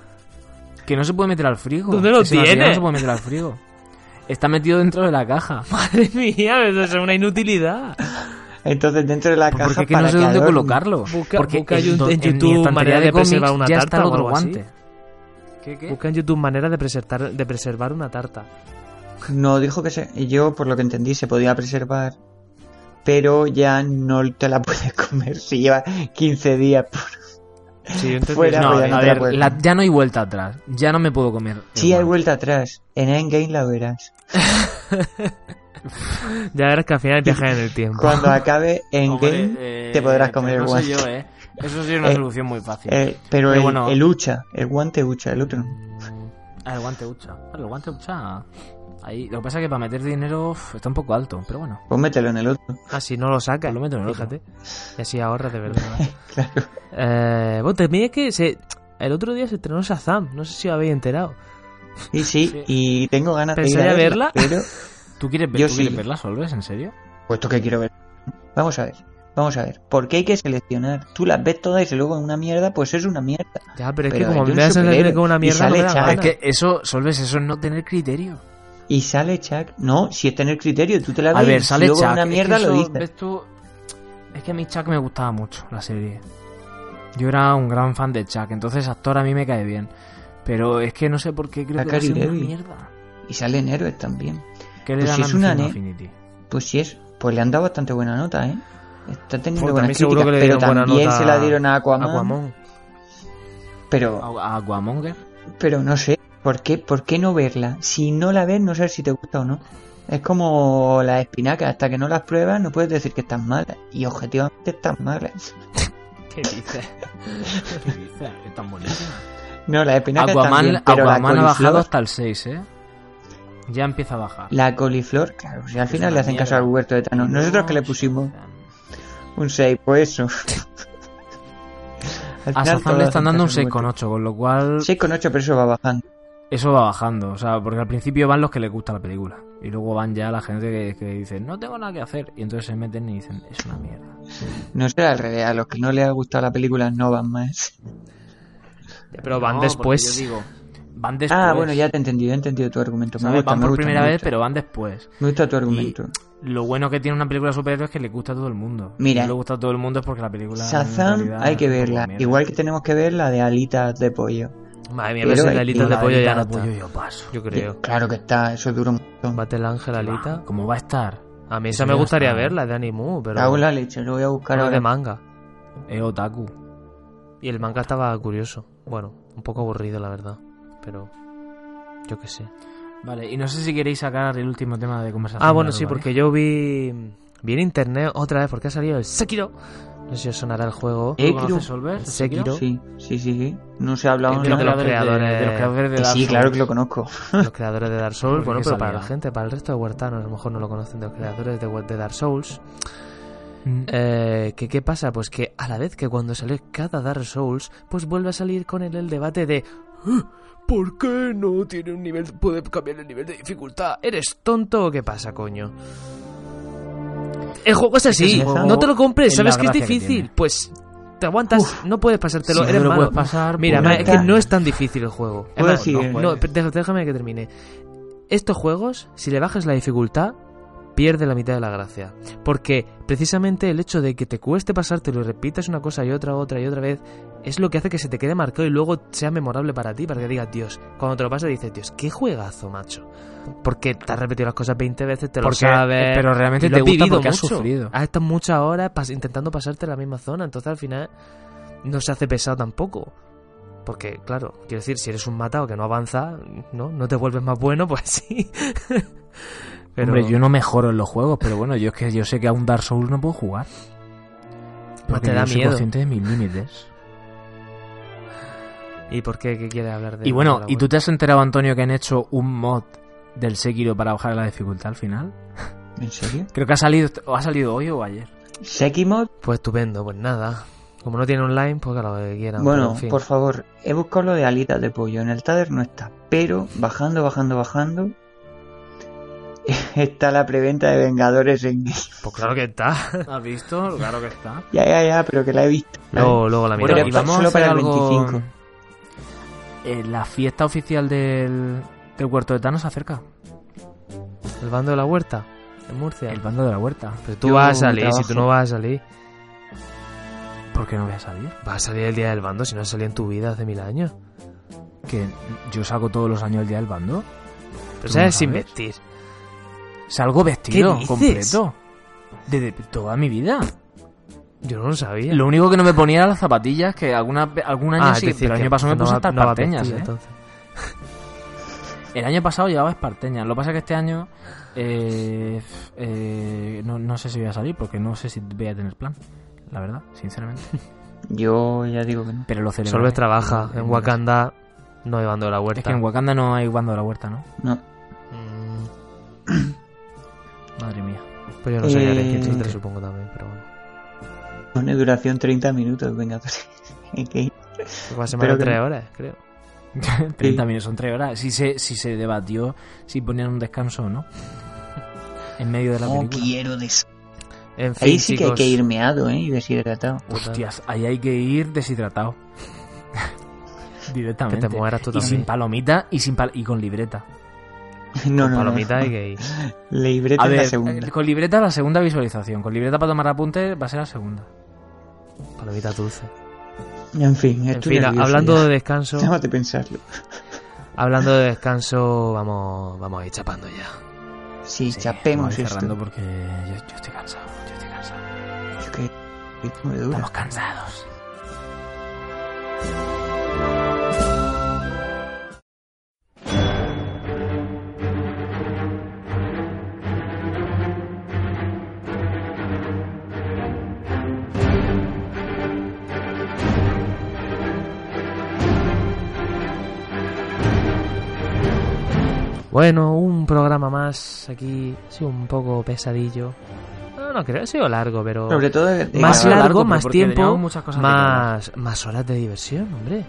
Que no se puede meter al frigo. ¿Dónde lo tiene? No se puede meter al frigo. Está metido dentro de la caja. Madre mía, eso es una inutilidad. Entonces dentro de la caja Porque es que para no sé dónde colocarlo. Busca- Porque busca en- en YouTube estantería manera de preservar una ya tarta o otro algo así. guante. ¿Qué, qué? Busca en YouTube manera de preservar, de preservar una tarta. No, dijo que se, yo por lo que entendí se podía preservar, pero ya no te la puedes comer si lleva 15 días. por- Sí, yo entendí Fuera. No, ya no a te la ver, puedes la- comer. ya no hay vuelta atrás. Ya no me puedo comer. Sí, hay vuelta atrás. En Endgame la verás. Ya verás que al final viajas en el tiempo. Cuando acabe Hombre, Endgame eh, te podrás comer el no guante. yo, ¿eh? Eso sí es una Eh, solución muy fácil. Eh, pero Pero el, bueno. el hucha, el guante hucha, el otro. Ah, el guante ucha. Vale, el guante ucha. Ahí. Lo que pasa es que para meter dinero uf, está un poco alto, pero bueno. Pues mételo en el otro. Ah, si no lo sacas. Pues lo meto en el otro. Fíjate. Y así ahorras de verdad. Claro. Eh, bueno, también es que se, el otro día se estrenó Shazam. No sé si os habéis enterado. Sí, sí, Sí. y tengo ganas de ir ¿Pensáis a a verla, verla? pero ¿Tú quieres, ver, Yo ¿tú sí. quieres verla, Solves? ¿En serio? puesto que quiero ver. Vamos a ver, vamos a ver. ¿Por qué hay que seleccionar? Tú las ves todas y luego en una mierda, pues es una mierda. Ya, pero es Pero que como me das una y mierda, no sale me da Chuck. gana. Es que eso, Solves, eso es no tener criterio. Y sale Chuck. No, si es tener criterio, tú te la A ves ver, y sale luego Chuck. una es que mierda lo eso, dices. ves tú, es que a mí Chuck me gustaba mucho, la serie. Yo era un gran fan de Chuck, entonces actor a mí me cae bien. Pero es que no sé por qué creo que a Zachary ser una mierda. Y salen héroes también. ¿Qué le Pues si a es una Affinity? Pues sí es, pues le han dado bastante buena nota, ¿eh? Está teniendo Pues buenas críticas, que le pero buena también nota se la dieron a Aquaman, Aquaman. pero ¿A Aquamonger? pero no sé, ¿por qué por qué no verla? Si no la ves no sabes si te gusta o no. Es como las espinacas, hasta que no las pruebas no puedes decir que están malas y objetivamente están malas. ¿Qué dices? ¿Qué dices? Es tan buenísima. No, las espinacas están Aquaman, bien, pero Aquaman la ha bajado hasta el 6, ¿eh? Ya empieza a bajar. la coliflor, claro, si al Es final le hacen caso al huerto de Thanos. Nosotros que le pusimos un 6, pues eso. Al A todos le están dando un caso al huerto. 6,8, con lo cual 6,8, pero eso va bajando. Eso va bajando. O sea, porque al principio van los que les gusta la película. Y luego van ya la gente que, que dice, no tengo nada que hacer. Y entonces se meten y dicen, es una mierda. No será al revés, a los que no les ha gustado la película no van más. Pero van No, después. Yo digo, van después. Ah, bueno, ya te he entendido, he entendido tu argumento. Me gusta, Van me por gusta, primera me vez, pero van después. Me gusta tu argumento. Lo bueno que tiene una película de superhéroes es que le gusta a todo el mundo. Mira. Si le gusta a todo el mundo es porque la película. Shazam hay que verla. Igual que tenemos que ver la de alitas de pollo. Madre mía, Pero pero si hay- la alita no, de pollo ya no está. pollo yo paso. Yo creo. Claro que está, eso dura un montón. Bate el ángel alita. ¿Cómo va a estar? A mí esa me gustaría verla, de Animu, pero. Cago en la leche, lo voy a buscar no es ahora. de manga. Es otaku. Y el manga estaba curioso. Bueno, un poco aburrido, la verdad. Pero. Yo qué sé. Vale, y no sé si queréis sacar el último tema de conversación. Ah, bueno, sí, Álvaro, porque yo vi. Vi en internet otra vez, porque ha salido el Sekiro. No sé si os sonará el juego. ¿Tú Eh, Solver? Sekiro. Sí, sí, sí. No se ha hablado De de los, creadores de, los creadores de Dark sí, claro Souls. que lo conozco. Los creadores de Dark Souls. Porque Bueno, pero para la gente, para el resto de huertanos, a lo mejor no lo conocen de los creadores de, de Dark Souls. Mm. Eh, ¿que, ¿Qué pasa? Pues que a la vez que cuando sale cada Dark Souls, pues vuelve a salir con él el debate de "Ah, ¿Por qué no tiene un nivel, puede cambiar el nivel de dificultad? ¿Eres tonto o qué pasa, coño? El juego es así, no te lo compres, es sabes que es que difícil, pues te aguantas, no puedes pasártelo, Si no eres te lo malo. puedes pasar, Mira, pues es que no es tan difícil el juego. Pues no, no, pero déjame que termine. Estos juegos, si le bajas la dificultad, pierde la mitad de la gracia. Porque precisamente el hecho de que te cueste pasártelo y repitas una cosa y otra, otra y otra vez, es lo que hace que se te quede marcado y luego sea memorable para ti, para que digas, Dios, cuando te lo pasas dices, Dios, qué juegazo, macho. Porque te has repetido las cosas 20 veces, te lo Porque- sabes. pero realmente te has gusta porque has mucho. sufrido. Has estado muchas horas pas- intentando pasarte la misma zona, entonces al final no se hace pesado tampoco. Porque, claro, quiero decir, si eres un matado que no avanza, ¿no? No te vuelves más bueno, pues sí. Pero, Hombre, yo no mejoro en los juegos, pero bueno, yo es que yo sé que a un Dark Souls no puedo jugar. Porque te da yo soy miedo. consciente de mis límites. ¿Y por qué? ¿Qué quieres hablar de Y bueno, ¿y tú te has enterado, Antonio, que han hecho un mod del Sekiro para bajar la dificultad al final? ¿En serio? Creo que ha salido, o ha salido hoy o ayer. ¿Sekimod? Pues estupendo, pues nada. Como no tiene online, pues que lo que quieran. Bueno, en fin. por favor, he buscado lo de alitas de pollo. En el Tader no está. Pero bajando, bajando, bajando. Está la preventa de Vengadores en. Pues claro que está. ¿Has visto? Claro que está. ya, ya, ya, pero que la he visto. luego, luego la Bueno, miramos. y vamos solo para el algo... 25. Eh, la fiesta oficial del, del huerto de Thanos se acerca. El bando de la huerta, en Murcia. El bando de la huerta. Pero tú Yo vas a salir, si tú no vas a salir. ¿Por qué no voy a salir? Vas a salir el día del bando si no has salido en tu vida hace mil años. Que yo salgo todos los años el día del bando. Pero ¿Tú sabes no sin sabes? vestir. Salgo vestido completo. Desde toda mi vida. Yo no lo sabía. Lo único que no me ponía eran las zapatillas, que alguna, algún año Ah, sí, decir, pero el año pasado me no puse hasta no va esparteñas, vestido, ¿eh? entonces. El año pasado llevaba esparteñas. Lo que pasa es que este año eh, eh, no, no sé si voy a salir porque no sé si voy a tener plan. La verdad, sinceramente. Yo ya digo que no. Pero lo celebraré. Solves trabaja. En- Wakanda no hay bando de la huerta. Es que en Wakanda no hay bando de la huerta, ¿no? No. Mm, Madre mía. Pues yo no sé Eh, que tendré, supongo también, pero bueno. Pone duración 30 minutos, venga. Hay que ir. Pues va a ser más de Espero que tres no. horas, creo. 30 minutos, son 3 horas. Si se, si se debatió si ponían un descanso o no. En medio de la No película. quiero des... En fin, Ahí sí que hay que ir meado, ¿eh? Y deshidratado. Hostias, ahí hay que ir deshidratado. Que Directamente. te mueras tú y sin palomita y sin pal y con libreta. No, Con no, palomita no. hay que ir. Libreta A la segunda. con libreta la segunda visualización. Con libreta para tomar apuntes va a ser la segunda. Palomita dulce. En fin, En fin, hablando ya. de descanso, Déjame de pensarlo. hablando de descanso, vamos, vamos a ir chapando ya. Sí, Sí, chapemos vamos a ir esto. cerrando porque yo, yo estoy cansado. Yo estoy cansado. Es que ritmo de dura. Estamos cansados. Bueno, un programa más aquí, sí, un poco pesadillo. No, no creo, ha sido largo, pero Sobre todo de, de más largo, más tiempo, muchas cosas más, más horas de diversión, hombre.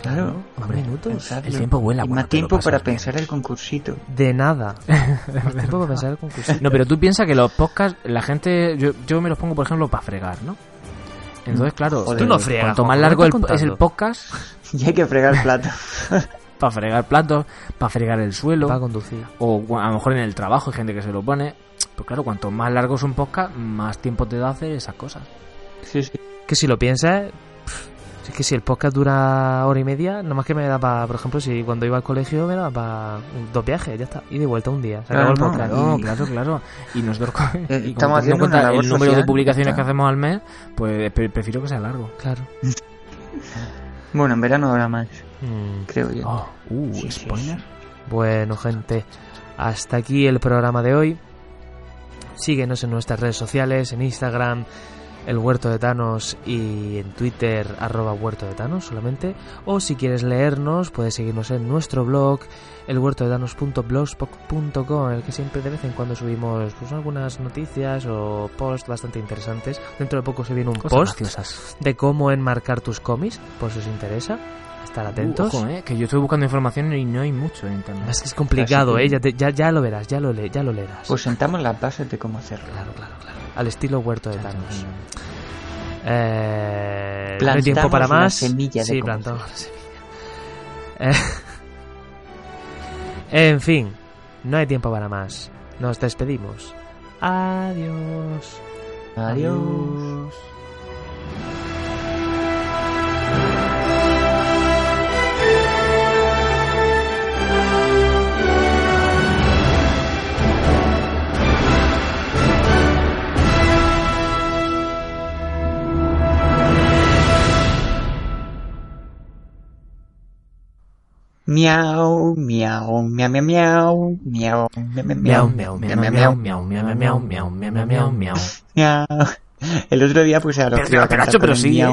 Claro, más hombre, minutos. El tiempo vuela Y más tiempo para bien. pensar el concursito. De nada. Más tiempo para pensar el concurso. No, pero tú piensas que los podcasts, la gente, yo, yo me los pongo, por ejemplo, para fregar, ¿no? Entonces, claro, Joder, Tú no friegas, cuanto más ¿qué largo el- es el podcast, Y hay que fregar el plato. para fregar platos, para fregar el suelo, Para conducir. o a lo mejor en el trabajo hay gente que se lo pone. Pues claro, cuanto más largo es un podcast, más tiempo te da hacer esas cosas. sí, sí. Que si lo piensas, pff, es que si el podcast dura hora y media, nada más que me da para, por ejemplo, si cuando iba al colegio me daba para dos viajes, ya está. Y de vuelta un día. Se acabó Claro, el no, podcast. Claro, Y- claro, claro. Y nosotros, co- y estamos teniendo en haciendo cuenta el número de publicaciones que hacemos al mes, pues pre- prefiero que sea largo. Claro. Bueno, en verano habrá más, Mm. creo yo. Oh, uh, Sí, sí, spoiler. Bueno, gente, hasta aquí el programa de hoy. Síguenos en nuestras redes sociales, en Instagram, el Huerto de Thanos y en Twitter, arroba Huerto de Thanos solamente. O si quieres leernos, puedes seguirnos en nuestro blog, elhuertodedanos.blogspot.com, en el que siempre de vez en cuando subimos pues, algunas noticias o posts bastante interesantes. Dentro de poco se viene un Cosas post graciosas. de cómo enmarcar tus cómics, por si os interesa. Estar atentos. Uh, ojo, eh, que yo estoy buscando información y no hay mucho en internet. Es que es complicado, que- ¿eh? Ya, te- ya, ya lo verás, ya lo, le, ya lo leerás. Pues sentamos las bases de cómo hacerlo. claro, claro, claro. Al estilo huerto de Thanos. Eh, no hay tiempo para más. semilla sí, plantamos la semilla. Eh, en fin, no hay tiempo para más. Nos despedimos. Adiós. Adiós. Miau, miau, miau, miau, miau, miau, miau, Miau, miau, miau, miau, miau, miau, miau, miau, miau, miau, miau, miau, miau. miau. El otro día puse a los Pero, pero, sigue.